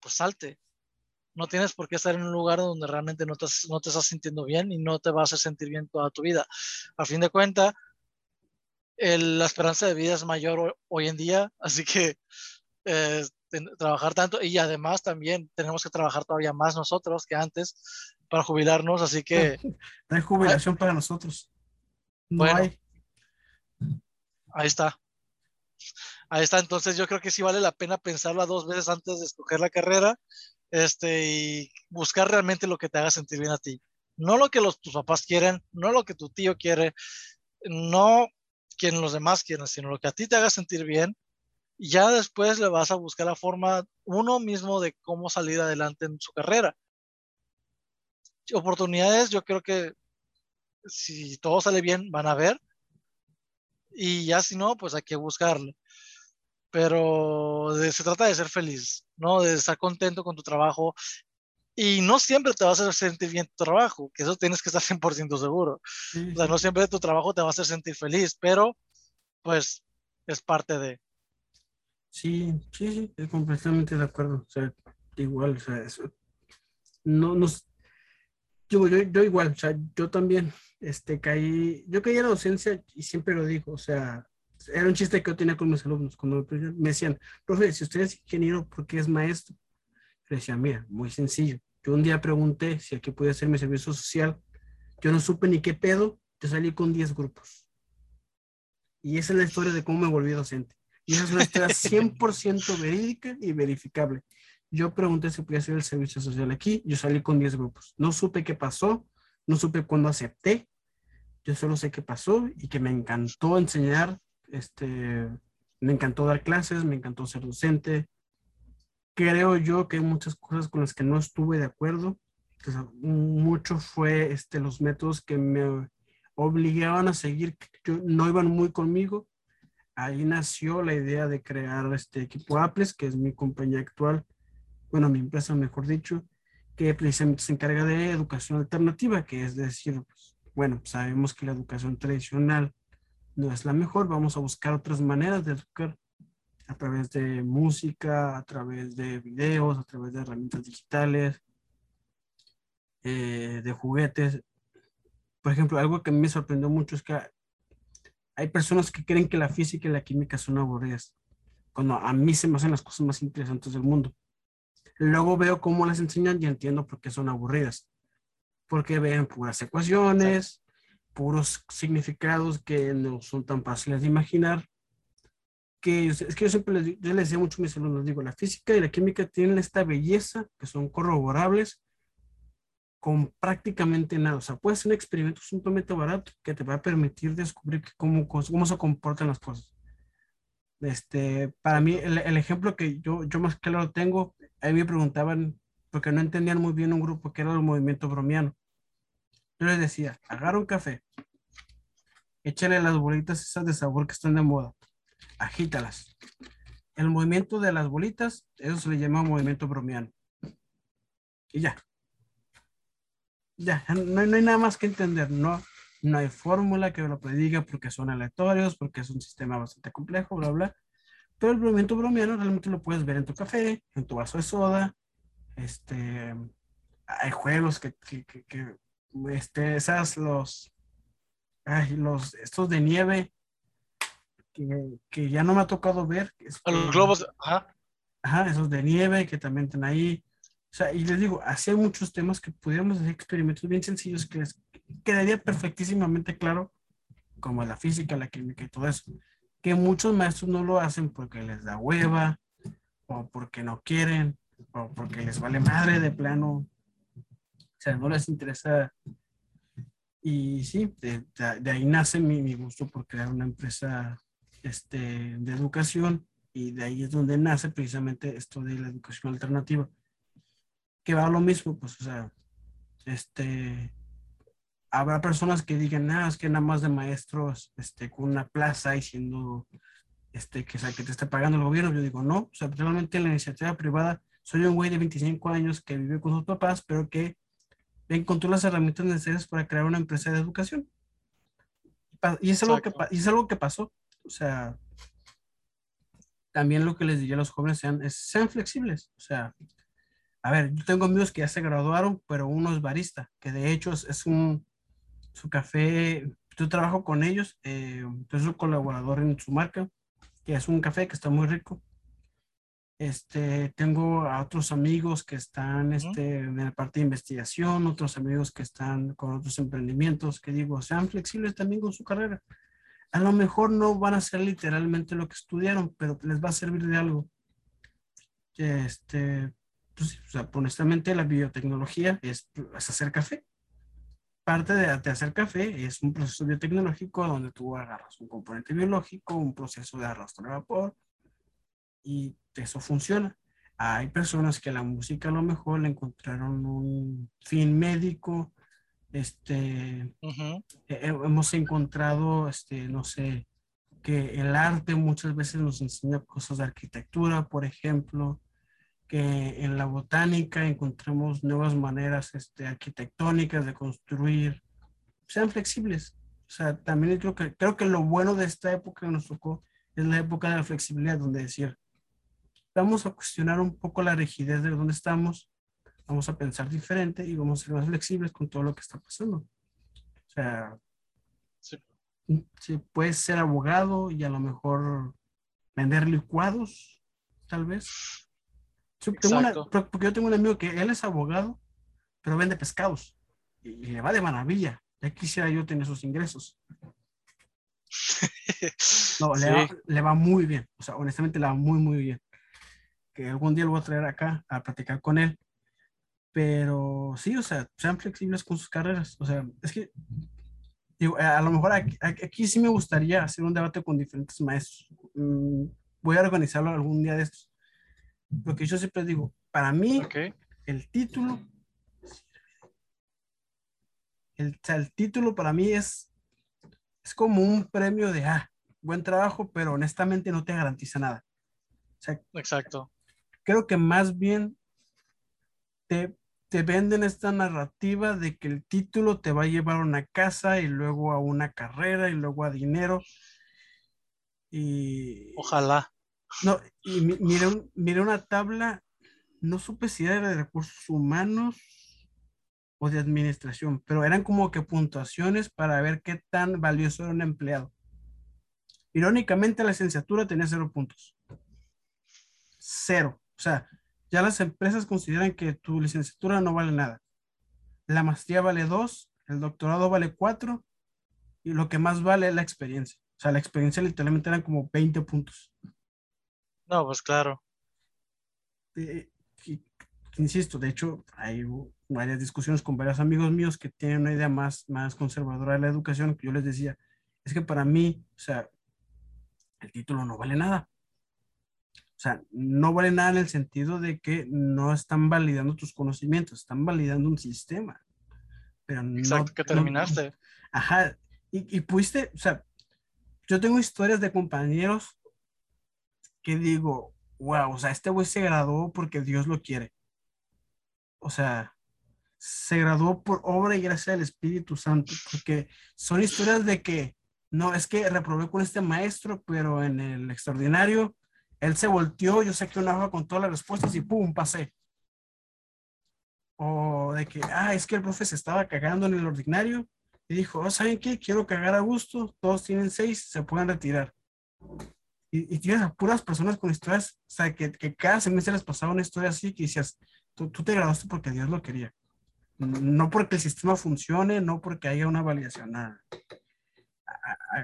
pues salte. No tienes por qué estar en un lugar donde realmente no te, no te estás sintiendo bien y no te vas a sentir bien toda tu vida. A fin de cuentas, la esperanza de vida es mayor hoy en día, así que eh, trabajar tanto y además también tenemos que trabajar todavía más nosotros que antes para jubilarnos, así que... No hay jubilación para nosotros. No hay. Ahí está. Ahí está, entonces yo creo que sí vale la pena pensarla dos veces antes de escoger la carrera este, y buscar realmente lo que te haga sentir bien a ti. No lo que los, tus papás quieren, no lo que tu tío quiere, no quien los demás quieren, sino lo que a ti te haga sentir bien. Ya después le vas a buscar la forma uno mismo de cómo salir adelante en su carrera. Oportunidades, yo creo que si todo sale bien, van a ver. Y ya si no, pues hay que buscarle pero se trata de ser feliz, ¿no? De estar contento con tu trabajo. Y no siempre te va a hacer sentir bien tu trabajo, que eso tienes que estar 100% seguro. O sea, no siempre tu trabajo te va a hacer sentir feliz, pero pues es parte de... Sí, sí, sí, completamente de acuerdo. O sea, igual, o sea, eso, no nos... Yo, yo, yo igual, o sea, yo también este, caí, yo caí en la docencia y siempre lo digo, o sea, era un chiste que yo tenía con mis alumnos cuando me decían, profe, si usted es ingeniero, ¿por qué es maestro? Le decía, mira, muy sencillo. Yo un día pregunté si aquí podía hacer mi servicio social. Yo no supe ni qué pedo. Yo salí con 10 grupos. Y esa es la historia de cómo me volví docente. Y es historia 100% verídica y verificable. Yo pregunté si podía hacer el servicio social aquí. Yo salí con 10 grupos. No supe qué pasó. No supe cuándo acepté. Yo solo sé qué pasó y que me encantó enseñar este, me encantó dar clases, me encantó ser docente. Creo yo que hay muchas cosas con las que no estuve de acuerdo. mucho fue este, los métodos que me obligaban a seguir, que no iban muy conmigo. Ahí nació la idea de crear este equipo Apples, que es mi compañía actual, bueno, mi empresa, mejor dicho, que precisamente se encarga de educación alternativa, que es decir, pues, bueno, sabemos que la educación tradicional no es la mejor, vamos a buscar otras maneras de educar a través de música, a través de videos, a través de herramientas digitales, eh, de juguetes. Por ejemplo, algo que me sorprendió mucho es que hay personas que creen que la física y la química son aburridas, cuando a mí se me hacen las cosas más interesantes del mundo. Luego veo cómo las enseñan y entiendo por qué son aburridas. Porque ven puras ecuaciones, puros significados que no son tan fáciles de imaginar. Que es que yo siempre les, yo les decía mucho a mis alumnos, digo, la física y la química tienen esta belleza, que son corroborables, con prácticamente nada. O sea, puede ser un experimento simplemente barato que te va a permitir descubrir cómo, cómo se comportan las cosas. Este, para mí, el, el, ejemplo que yo, yo más claro tengo, a mí me preguntaban, porque no entendían muy bien un grupo que era el movimiento bromiano. Yo les decía, agarra un café, échale las bolitas esas de sabor que están de moda, agítalas. El movimiento de las bolitas, eso se le llama movimiento bromiano. Y ya. Ya, no, hay nada más que entender, no, no hay fórmula que lo prediga porque son aleatorios, porque es un sistema bastante complejo, bla, bla. Pero el movimiento bromiano realmente lo puedes ver en tu café, en tu vaso de soda. Este, hay juegos que, que, que, este, esas, los, ay, los, estos de nieve, que, que, ya no me ha tocado ver. Este, los globos, ajá. Ajá, esos de nieve que también están ahí. O sea, y les digo, así hay muchos temas que pudiéramos hacer experimentos bien sencillos que les quedaría perfectísimamente claro, como la física, la química y todo eso. Que muchos maestros no lo hacen porque les da hueva, o porque no quieren, o porque les vale madre de plano. O sea, no les interesa. Y sí, de, de ahí nace mi, mi, gusto por crear una empresa este, de educación y de ahí es donde nace precisamente esto de la educación alternativa. Que va a lo mismo, pues, o sea, este, habrá personas que digan, nada, es que nada más de maestros, este, con una plaza diciendo, este, que, que te está pagando el gobierno. Yo digo, no, o sea, realmente en la iniciativa privada soy un güey de 25 años que vive con sus papás, pero que encontró las herramientas necesarias para crear una empresa de educación. Y es algo, que, y es algo que pasó. O sea, también lo que les diría a los jóvenes sean, sean flexibles. O sea, a ver, yo tengo amigos que ya se graduaron, pero uno es barista, que de hecho es, un, su café, yo trabajo con ellos, eh, yo soy colaborador en su marca, que es un café que está muy rico. Este, tengo a otros amigos que están este, en la parte de investigación, otros amigos que están con otros emprendimientos, que digo, sean flexibles también con su carrera. A lo mejor no van a ser literalmente lo que estudiaron, pero les va a servir de algo. Este, pues, o sea, honestamente la biotecnología es, es hacer café parte de, hacer café es un proceso biotecnológico donde tú agarras un componente biológico, un proceso de arrastre de vapor y eso funciona. Hay personas que la música a lo mejor le encontraron un fin médico. Este, hemos encontrado, este, no sé, que el arte muchas veces nos enseña cosas de arquitectura, por ejemplo que en la botánica encontremos nuevas maneras este, arquitectónicas de construir, sean flexibles. O sea, también creo que, creo que lo bueno de esta época que nos tocó es la época de la flexibilidad, donde decir, vamos a cuestionar un poco la rigidez de donde estamos, vamos a pensar diferente y vamos a ser más flexibles con todo lo que está pasando. O sea, sí. sí puedes ser abogado y a lo mejor vender licuados, tal vez porque yo tengo un amigo que él es abogado, pero vende pescados y, le va de maravilla. Ya quisiera yo tener esos ingresos. No, le, va, muy bien. O sea, honestamente le va muy, muy bien. Que algún día lo voy a traer acá a platicar con él. Pero sí, o sea, sean flexibles con sus carreras. O sea, es que digo, a lo mejor aquí, aquí, sí me gustaría hacer un debate con diferentes maestros. Mm, voy a organizarlo algún día de estos lo que yo siempre digo, para mí, el título, el, el, título para mí es, es como un premio de, ah, buen trabajo, pero honestamente no te garantiza nada. Exacto. Creo que más bien te, te venden esta narrativa de que el título te va a llevar a una casa y luego a una carrera y luego a dinero. Y, Ojalá. No, y miré, una tabla, no supe si era de recursos humanos o de administración, pero eran como que puntuaciones para ver qué tan valioso era un empleado. Irónicamente, la licenciatura tenía cero puntos. Cero. O sea, ya las empresas consideran que tu licenciatura no vale nada. La maestría vale dos, el doctorado vale cuatro, y lo que más vale es la experiencia. O sea, la experiencia literalmente eran como 20 puntos. No, pues claro. insisto, de hecho, hay varias discusiones con varios amigos míos que tienen una idea más, más conservadora de la educación, que yo les decía, es que para mí, o sea, el título no vale nada. O sea, no vale nada en el sentido de que no están validando tus conocimientos, están validando un sistema. Pero Exacto, que terminaste. ajá, y, y pudiste, o sea, yo tengo historias de compañeros que digo, wow, o sea, este güey se graduó porque Dios lo quiere. O sea, se graduó por obra y gracia del Espíritu Santo, porque son historias de que, no, es que reprobé con este maestro, pero en el extraordinario, él se volteó, yo saqué una hoja con todas las respuestas y ¡pum! pasé. O de que, ah, es que el profe se estaba cagando en el ordinario y dijo, oh, ¿saben qué? Quiero cagar a gusto, todos tienen seis, se pueden retirar. Y, tienes a puras personas con historias, o sea, que, que cada semestre les pasaba una historia así que decías, tú, tú te graduaste porque Dios lo quería. No porque el sistema funcione, no porque haya una validación, nada.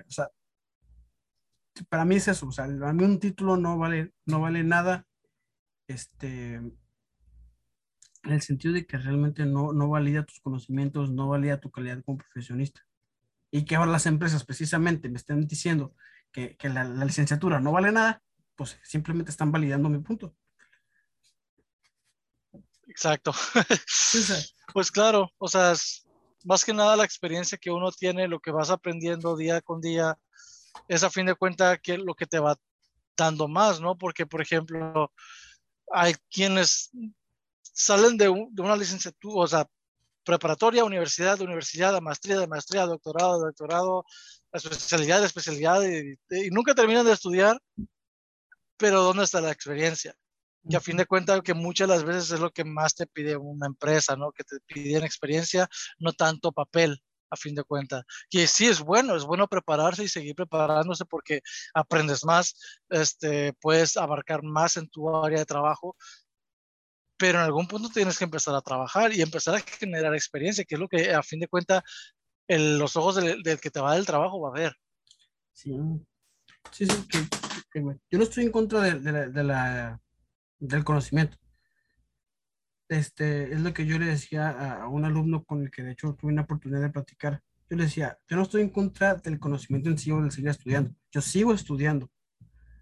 O sea, para mí es eso, o sea, a mí un título no vale, no vale nada, este, en el sentido de que realmente no, no valida tus conocimientos, no valida tu calidad como profesionista. Y que ahora las empresas precisamente me estén diciendo que, que la, la, licenciatura no vale nada, pues simplemente están validando mi punto. Exacto. pues claro, o sea, más que nada la experiencia que uno tiene, lo que vas aprendiendo día con día, es a fin de cuentas que lo que te va dando más, ¿no? Porque, por ejemplo, hay quienes salen de, de una licenciatura, o sea, preparatoria, universidad, de universidad, maestría, de maestría, doctorado, de doctorado, especialidad, de especialidad, y, y, nunca terminan de estudiar, pero ¿dónde está la experiencia? Que a fin de cuentas, que muchas de las veces es lo que más te pide una empresa, ¿no? Que te piden experiencia, no tanto papel a fin de cuentas. Que sí es bueno, es bueno prepararse y seguir preparándose porque aprendes más, este, puedes abarcar más en tu área de trabajo, pero en algún punto tienes que empezar a trabajar y empezar a generar experiencia, que es lo que a fin de cuentas los ojos del, del, que te va del trabajo va a ver. Sí, sí, sí que, que, yo no estoy en contra de, de, del conocimiento este, es lo que yo le decía a, un alumno con el que de hecho tuve una oportunidad de platicar. Yo le decía, yo no estoy en contra del conocimiento en sí o del seguir estudiando. Yo sigo estudiando.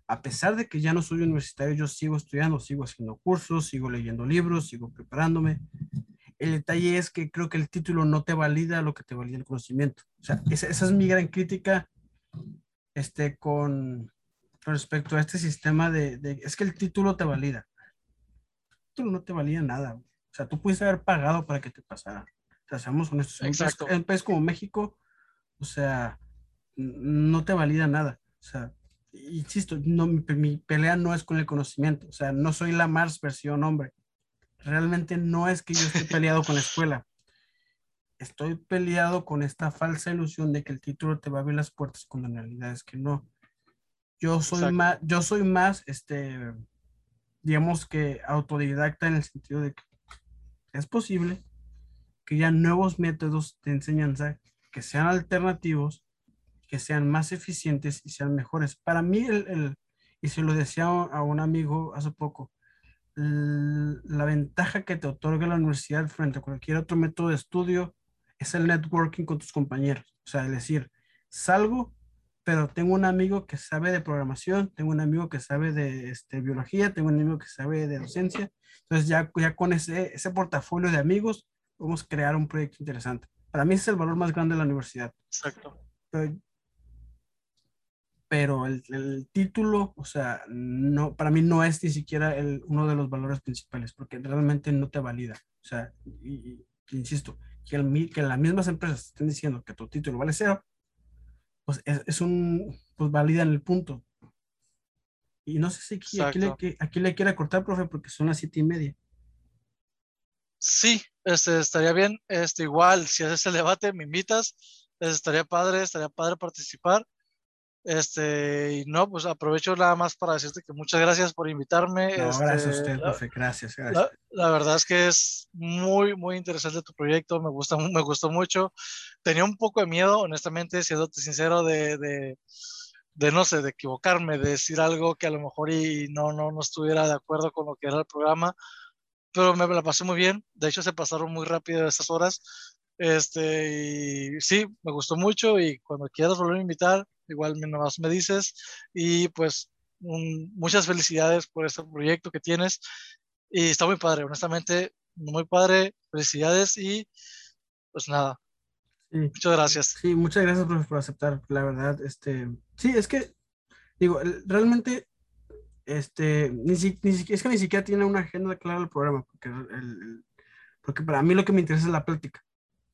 A pesar de que ya no soy universitario, yo sigo estudiando, sigo haciendo cursos, sigo leyendo libros, sigo preparándome. El detalle es que creo que el título no te valida lo que te valida el conocimiento. O sea, esa, esa es mi gran crítica este, con, respecto a este sistema de, de, es que el título te valida no te valía nada. O sea, tú pudiste haber pagado para que te pasara. O sea, seamos honestos. Exacto. En un país como México, o sea, no te valida nada. O sea, insisto, no, mi, mi, pelea no es con el conocimiento. O sea, no soy la Mars versión hombre. Realmente no es que yo esté peleado con la escuela. Estoy peleado con esta falsa ilusión de que el título te va a abrir las puertas cuando en realidad es que no. Yo soy Exacto. más, yo soy más, este, digamos que autodidacta en el sentido de que es posible que ya nuevos métodos de enseñanza que sean alternativos, que sean más eficientes y sean mejores. Para mí, el, el y se lo decía a un amigo hace poco, la ventaja que te otorga la universidad frente a cualquier otro método de estudio es el networking con tus compañeros. O sea, es decir, salgo pero tengo un amigo que sabe de programación, tengo un amigo que sabe de este, biología, tengo un amigo que sabe de docencia. Entonces ya, ya con ese, ese portafolio de amigos podemos crear un proyecto interesante. Para mí ese es el valor más grande de la universidad. Exacto. Pero, pero el, el, título, o sea, no, para mí no es ni siquiera el, uno de los valores principales, porque realmente no te valida. O sea, y, y, insisto, que, el, que las mismas empresas estén diciendo que tu título vale cero, pues es, es un, pues validan el punto. Y no sé si aquí, aquí, le, aquí le quiera cortar, profe, porque son las siete y media. Sí, este, estaría bien. Este, igual, si haces el debate, me invitas. Este, estaría padre, estaría padre participar. Este, y no, pues aprovecho nada más para decirte que muchas gracias por invitarme. No, este, gracias a usted, profe, gracias, gracias. La, la, verdad es que es muy, muy interesante tu proyecto, me gusta, me gustó mucho. Tenía un poco de miedo, honestamente, siéndote sincero, de, de, de, no sé, de equivocarme, de decir algo que a lo mejor y no, no, no estuviera de acuerdo con lo que era el programa, pero me la pasé muy bien. De hecho, se pasaron muy rápido esas horas. Este, y sí, me gustó mucho y cuando quieras volver a invitar, igual nomás me dices. Y pues muchas felicidades por este proyecto que tienes. Y está muy padre, honestamente, muy padre. Felicidades y pues nada. muchas gracias. Sí, muchas gracias por, por, aceptar, la verdad. Este, sí, es que, digo, realmente, este, ni, ni, es que ni siquiera tiene una agenda clara el programa, porque, el, porque para mí lo que me interesa es la plática.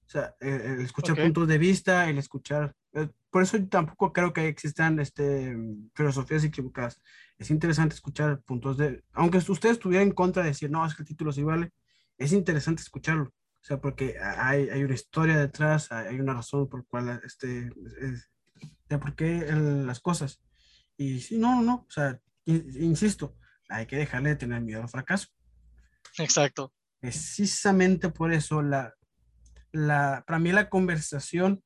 O sea, el, escuchar puntos de vista, el escuchar. Eh, por eso yo tampoco creo que existan este, filosofías equivocadas. Es interesante escuchar puntos de. Aunque usted estuviera en contra de decir, no, es que el título sí vale, es interesante escucharlo. O sea, porque hay, hay una historia detrás, hay una razón por cual, este, de por qué las cosas. Y sí, no, no, no. O sea, insisto, hay que dejarle de tener miedo al fracaso. Exacto. Precisamente por eso la, la, para mí la conversación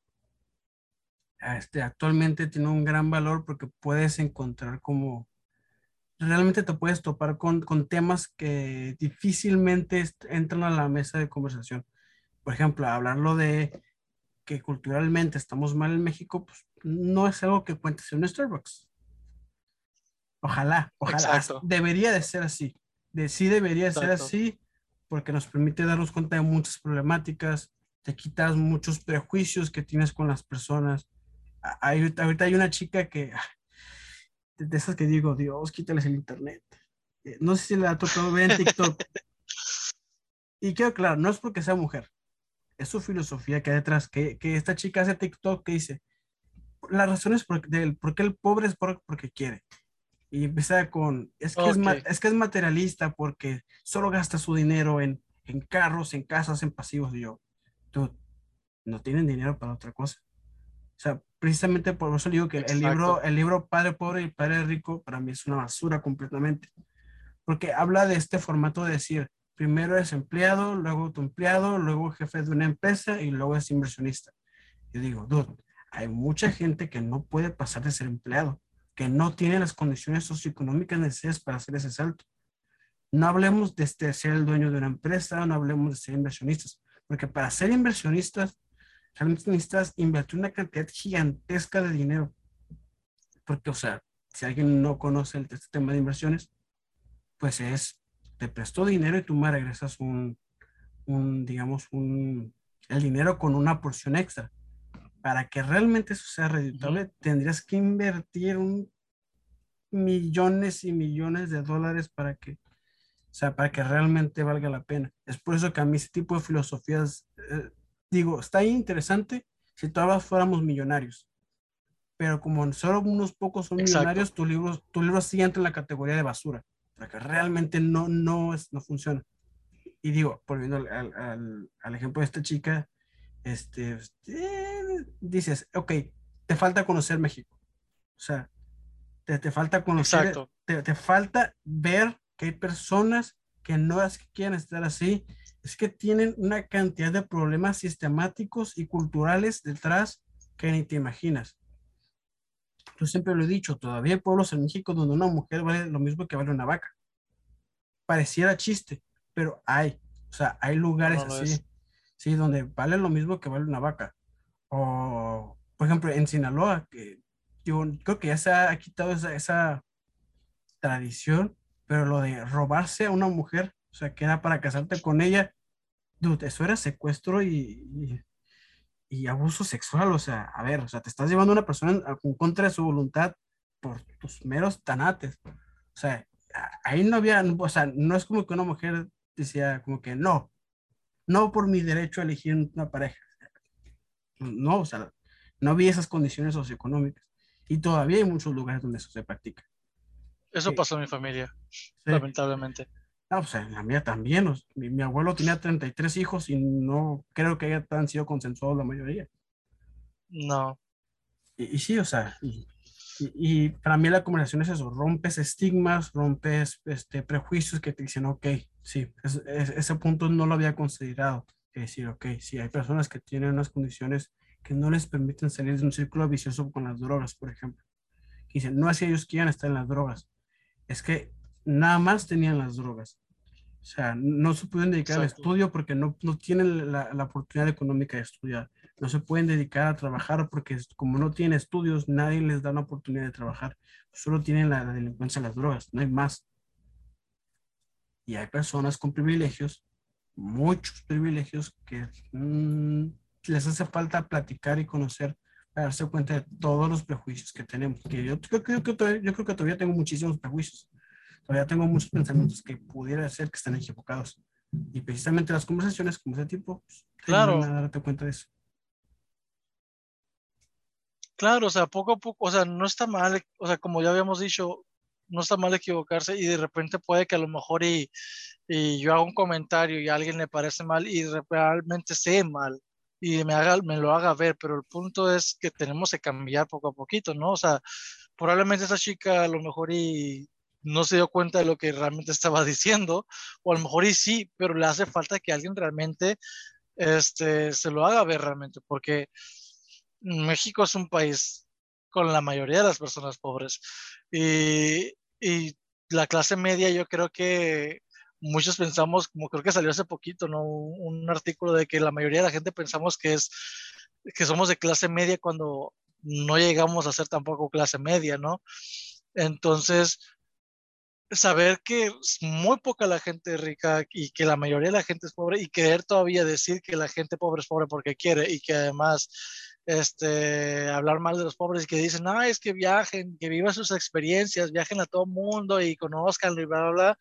este, actualmente tiene un gran valor porque puedes encontrar como realmente te puedes topar con, con temas que difícilmente entran a la mesa de conversación. Por ejemplo, hablarlo de que culturalmente estamos mal en México, pues no es algo que cuentes en un Starbucks. Ojalá, ojalá. Debería de ser así. De, sí debería de ser así porque nos permite darnos cuenta de muchas problemáticas, te quitas muchos prejuicios que tienes con las personas. Hay, ahorita hay una chica que, ah, de esas que digo, Dios, quítales el internet. Eh, no sé si le ha tocado ver en TikTok. y quiero claro, no es porque sea mujer, es su filosofía que hay detrás, que, que esta chica hace TikTok que dice, la razón es porque, del, porque el pobre es porque quiere. Y empieza con, es que, es, es, que es materialista porque solo gasta su dinero en, en carros, en casas, en pasivos. Y yo, no tienen dinero para otra cosa. O sea, precisamente por eso digo que el libro, el libro Padre Pobre y Padre Rico para mí es una basura completamente. Porque habla de este formato de decir, primero es empleado, luego tu empleado, luego jefe de una empresa y luego es inversionista. Yo digo, dude, hay mucha gente que no puede pasar de ser empleado, que no tiene las condiciones socioeconómicas necesarias para hacer ese salto. No hablemos de este, ser el dueño de una empresa, no hablemos de ser inversionistas. Porque para ser inversionistas, realmente necesitas invertir una cantidad gigantesca de dinero. Porque, o sea, si alguien no conoce el, este tema de inversiones, pues es, te prestó dinero y tú me regresas un, un, digamos, un, el dinero con una porción extra. Para que realmente eso sea redituable, tendrías que invertir un millones y millones de dólares para que o sea, para que realmente valga la pena. Es por eso que a mí ese tipo de filosofías, eh, digo, está interesante si todos fuéramos millonarios. Pero como solo unos pocos son millonarios, tu libro, tu libro sí entra en la categoría de basura, porque realmente no, no, es, no funciona. Y digo, volviendo al, al, al ejemplo de esta chica, este, eh, dices, ok, te falta conocer México. O sea, te, te falta conocer, te, te, falta ver que hay personas que no es que quieren estar así, es que tienen una cantidad de problemas sistemáticos y culturales detrás que ni te imaginas. Yo siempre lo he dicho, todavía hay pueblos en México donde una mujer vale lo mismo que vale una vaca. Pareciera chiste, pero hay, o sea, hay lugares así, sí, donde vale lo mismo que vale una vaca. O, por ejemplo, en Sinaloa, que yo creo que ya se ha quitado esa, esa tradición pero lo de robarse a una mujer, o sea, que era para casarte con ella, dude, eso era secuestro y, y, abuso sexual, o sea, a ver, o sea, te estás llevando a una persona en, contra de su voluntad por tus meros tanates. O sea, ahí no había, o sea, no es como que una mujer decía como que no, no por mi derecho a elegir una pareja. No, o sea, no había esas condiciones socioeconómicas. Y todavía hay muchos lugares donde eso se practica. Eso pasó en mi familia, lamentablemente. No, pues en la mía también. mi, abuelo tenía 33 hijos y no creo que hayan sido consensuados la mayoría. No. Y, sí, o sea, y, para mí la conversación es eso, rompes estigmas, rompes este, prejuicios que te dicen, ok, sí, ese punto no lo había considerado. Es decir, ok, sí, hay personas que tienen unas condiciones que no les permiten salir de un círculo vicioso con las drogas, por ejemplo. Dicen, no es que ellos quieran estar en las drogas, es que nada más tenían las drogas. O sea, no se pueden dedicar al estudio porque no, no tienen la, la, oportunidad económica de estudiar. No se pueden dedicar a trabajar porque como no tienen estudios, nadie les da la oportunidad de trabajar. Solo tienen la, delincuencia de las drogas, no hay más. Y hay personas con privilegios, muchos privilegios, que mm, les hace falta platicar y conocer para darse cuenta de todos los prejuicios que tenemos. Que yo, creo, que, yo creo que todavía tengo muchísimos prejuicios. Todavía tengo muchos pensamientos que pudiera ser que están equivocados. Y precisamente las conversaciones como ese tipo, pues, claro. a darte cuenta de eso. Claro, o sea, poco a poco, o sea, no está mal, o sea, como ya habíamos dicho, no está mal equivocarse y de repente puede que a lo mejor y, y yo hago un comentario y a alguien le parece mal y realmente sé mal y me, haga, me lo haga ver, pero el punto es que tenemos que cambiar poco a poquito, ¿no? O sea, probablemente esa chica a lo mejor y no se dio cuenta de lo que realmente estaba diciendo, o a lo mejor y sí, pero le hace falta que alguien realmente este, se lo haga ver realmente, porque México es un país con la mayoría de las personas pobres y, y la clase media yo creo que muchos pensamos, como creo que salió hace poquito, ¿no? Un, artículo de que la mayoría de la gente pensamos que es que somos de clase media cuando no llegamos a ser tampoco clase media, ¿no? Entonces, saber que es muy poca la gente rica y que la mayoría de la gente es pobre y querer todavía decir que la gente pobre es pobre porque quiere y que además este, hablar mal de los pobres y que dicen, no, es que viajen, que vivan sus experiencias, viajen a todo mundo y conozcan y bla, bla, bla.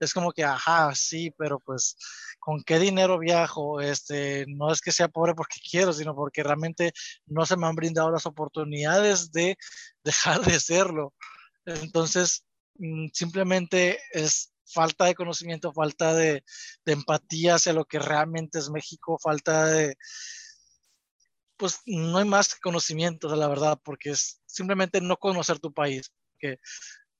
Es como que, ajá, sí, pero pues, ¿con qué dinero viajo? Este, no es que sea pobre porque quiero, sino porque realmente no se me han brindado las oportunidades de dejar de serlo. Entonces, mm, simplemente es falta de conocimiento, falta de, de empatía hacia lo que realmente es México, falta de, pues no hay más conocimiento de la verdad, porque es simplemente no conocer tu país. Que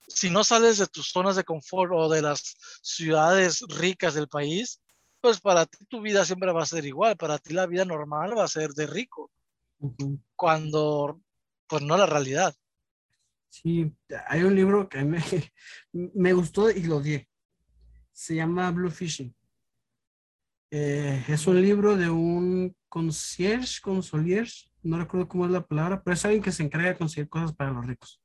si no sales de tus zonas de confort o de las ciudades ricas del país, pues para ti tu vida siempre va a ser igual, para ti la vida normal va a ser de rico, cuando pues no la realidad. Sí, hay un libro que me, me gustó y lo di. Se llama Blue Fishing. Eh, es un libro de un concierge, consoliers, no recuerdo cómo es la palabra, pero es alguien que se encarga de conseguir cosas para los ricos.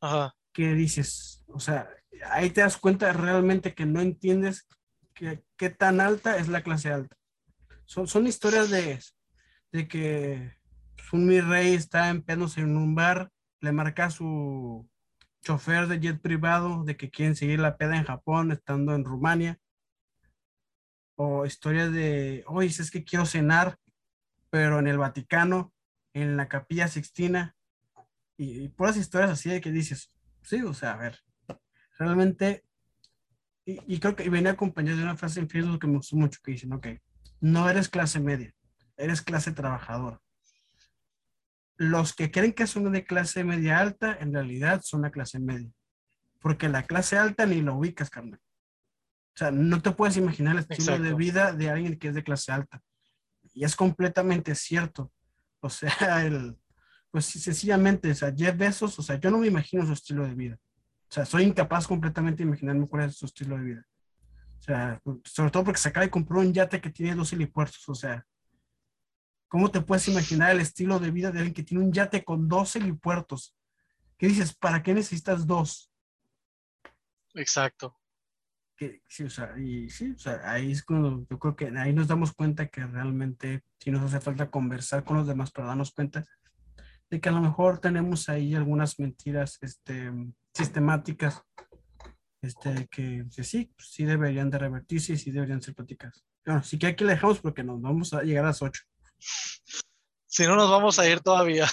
Ajá. ¿Qué dices? O sea, ahí te das cuenta realmente que no entiendes qué tan alta es la clase alta. Son, son historias de, de que pues, un mi rey está en en un bar, le marca a su chofer de jet privado de que quieren seguir la peda en Japón estando en Rumania o historias de, oye, es que quiero cenar, pero en el Vaticano, en la Capilla Sixtina, y, por las historias así de que dices, sí, o sea, a ver, realmente, y, creo que venía acompañado de una frase en Facebook que me gustó mucho, que dicen, ok, no eres clase media, eres clase trabajadora. Los que creen que son de clase media alta, en realidad son la clase media. Porque la clase alta ni lo ubicas, carnal. O sea, no te puedes imaginar el estilo de vida de alguien que es de clase alta. Y es completamente cierto. O sea, el, pues sencillamente, o sea, Jeff Bezos, o sea, yo no me imagino su estilo de vida. O sea, soy incapaz completamente de imaginarme cuál es su estilo de vida. O sea, sobre todo porque se acaba de comprar un yate que tiene dos helipuertos. O sea, ¿cómo te puedes imaginar el estilo de vida de alguien que tiene un yate con dos helipuertos? ¿Qué dices? ¿Para qué necesitas dos? Exacto que sí, o sea, y sí, o sea, ahí es cuando yo creo que ahí nos damos cuenta que realmente sí nos hace falta conversar con los demás para darnos cuenta de que a lo mejor tenemos ahí algunas mentiras este, sistemáticas este, que, sí, pues, sí deberían de revertirse y sí deberían ser platicadas. Bueno, sí que aquí le dejamos porque nos vamos a llegar a las 8. Si no, nos vamos a ir todavía.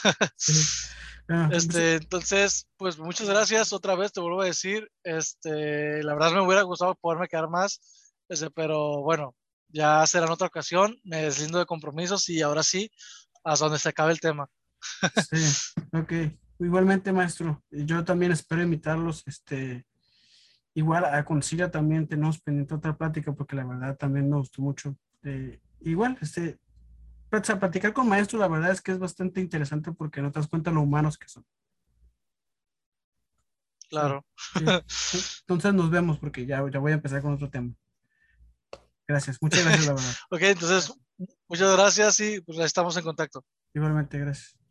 Ah, este, entonces, pues muchas gracias otra vez, te vuelvo a decir. Este, la verdad me hubiera gustado poderme quedar más, este, pero bueno, ya será en otra ocasión. Me deslindo de compromisos y ahora sí, hasta donde se acabe el tema. Sí, ok. Igualmente, maestro, yo también espero invitarlos. Este, igual a Concilia también tenemos pendiente otra plática porque la verdad también me gustó mucho. Eh, igual, este, sea, platicar con maestros, la verdad es que es bastante interesante porque no te das cuenta lo humanos que son. Claro. Entonces nos vemos porque ya, ya voy a empezar con otro tema. Gracias, muchas gracias, la verdad. ok, entonces, muchas gracias y pues estamos en contacto. Igualmente, gracias.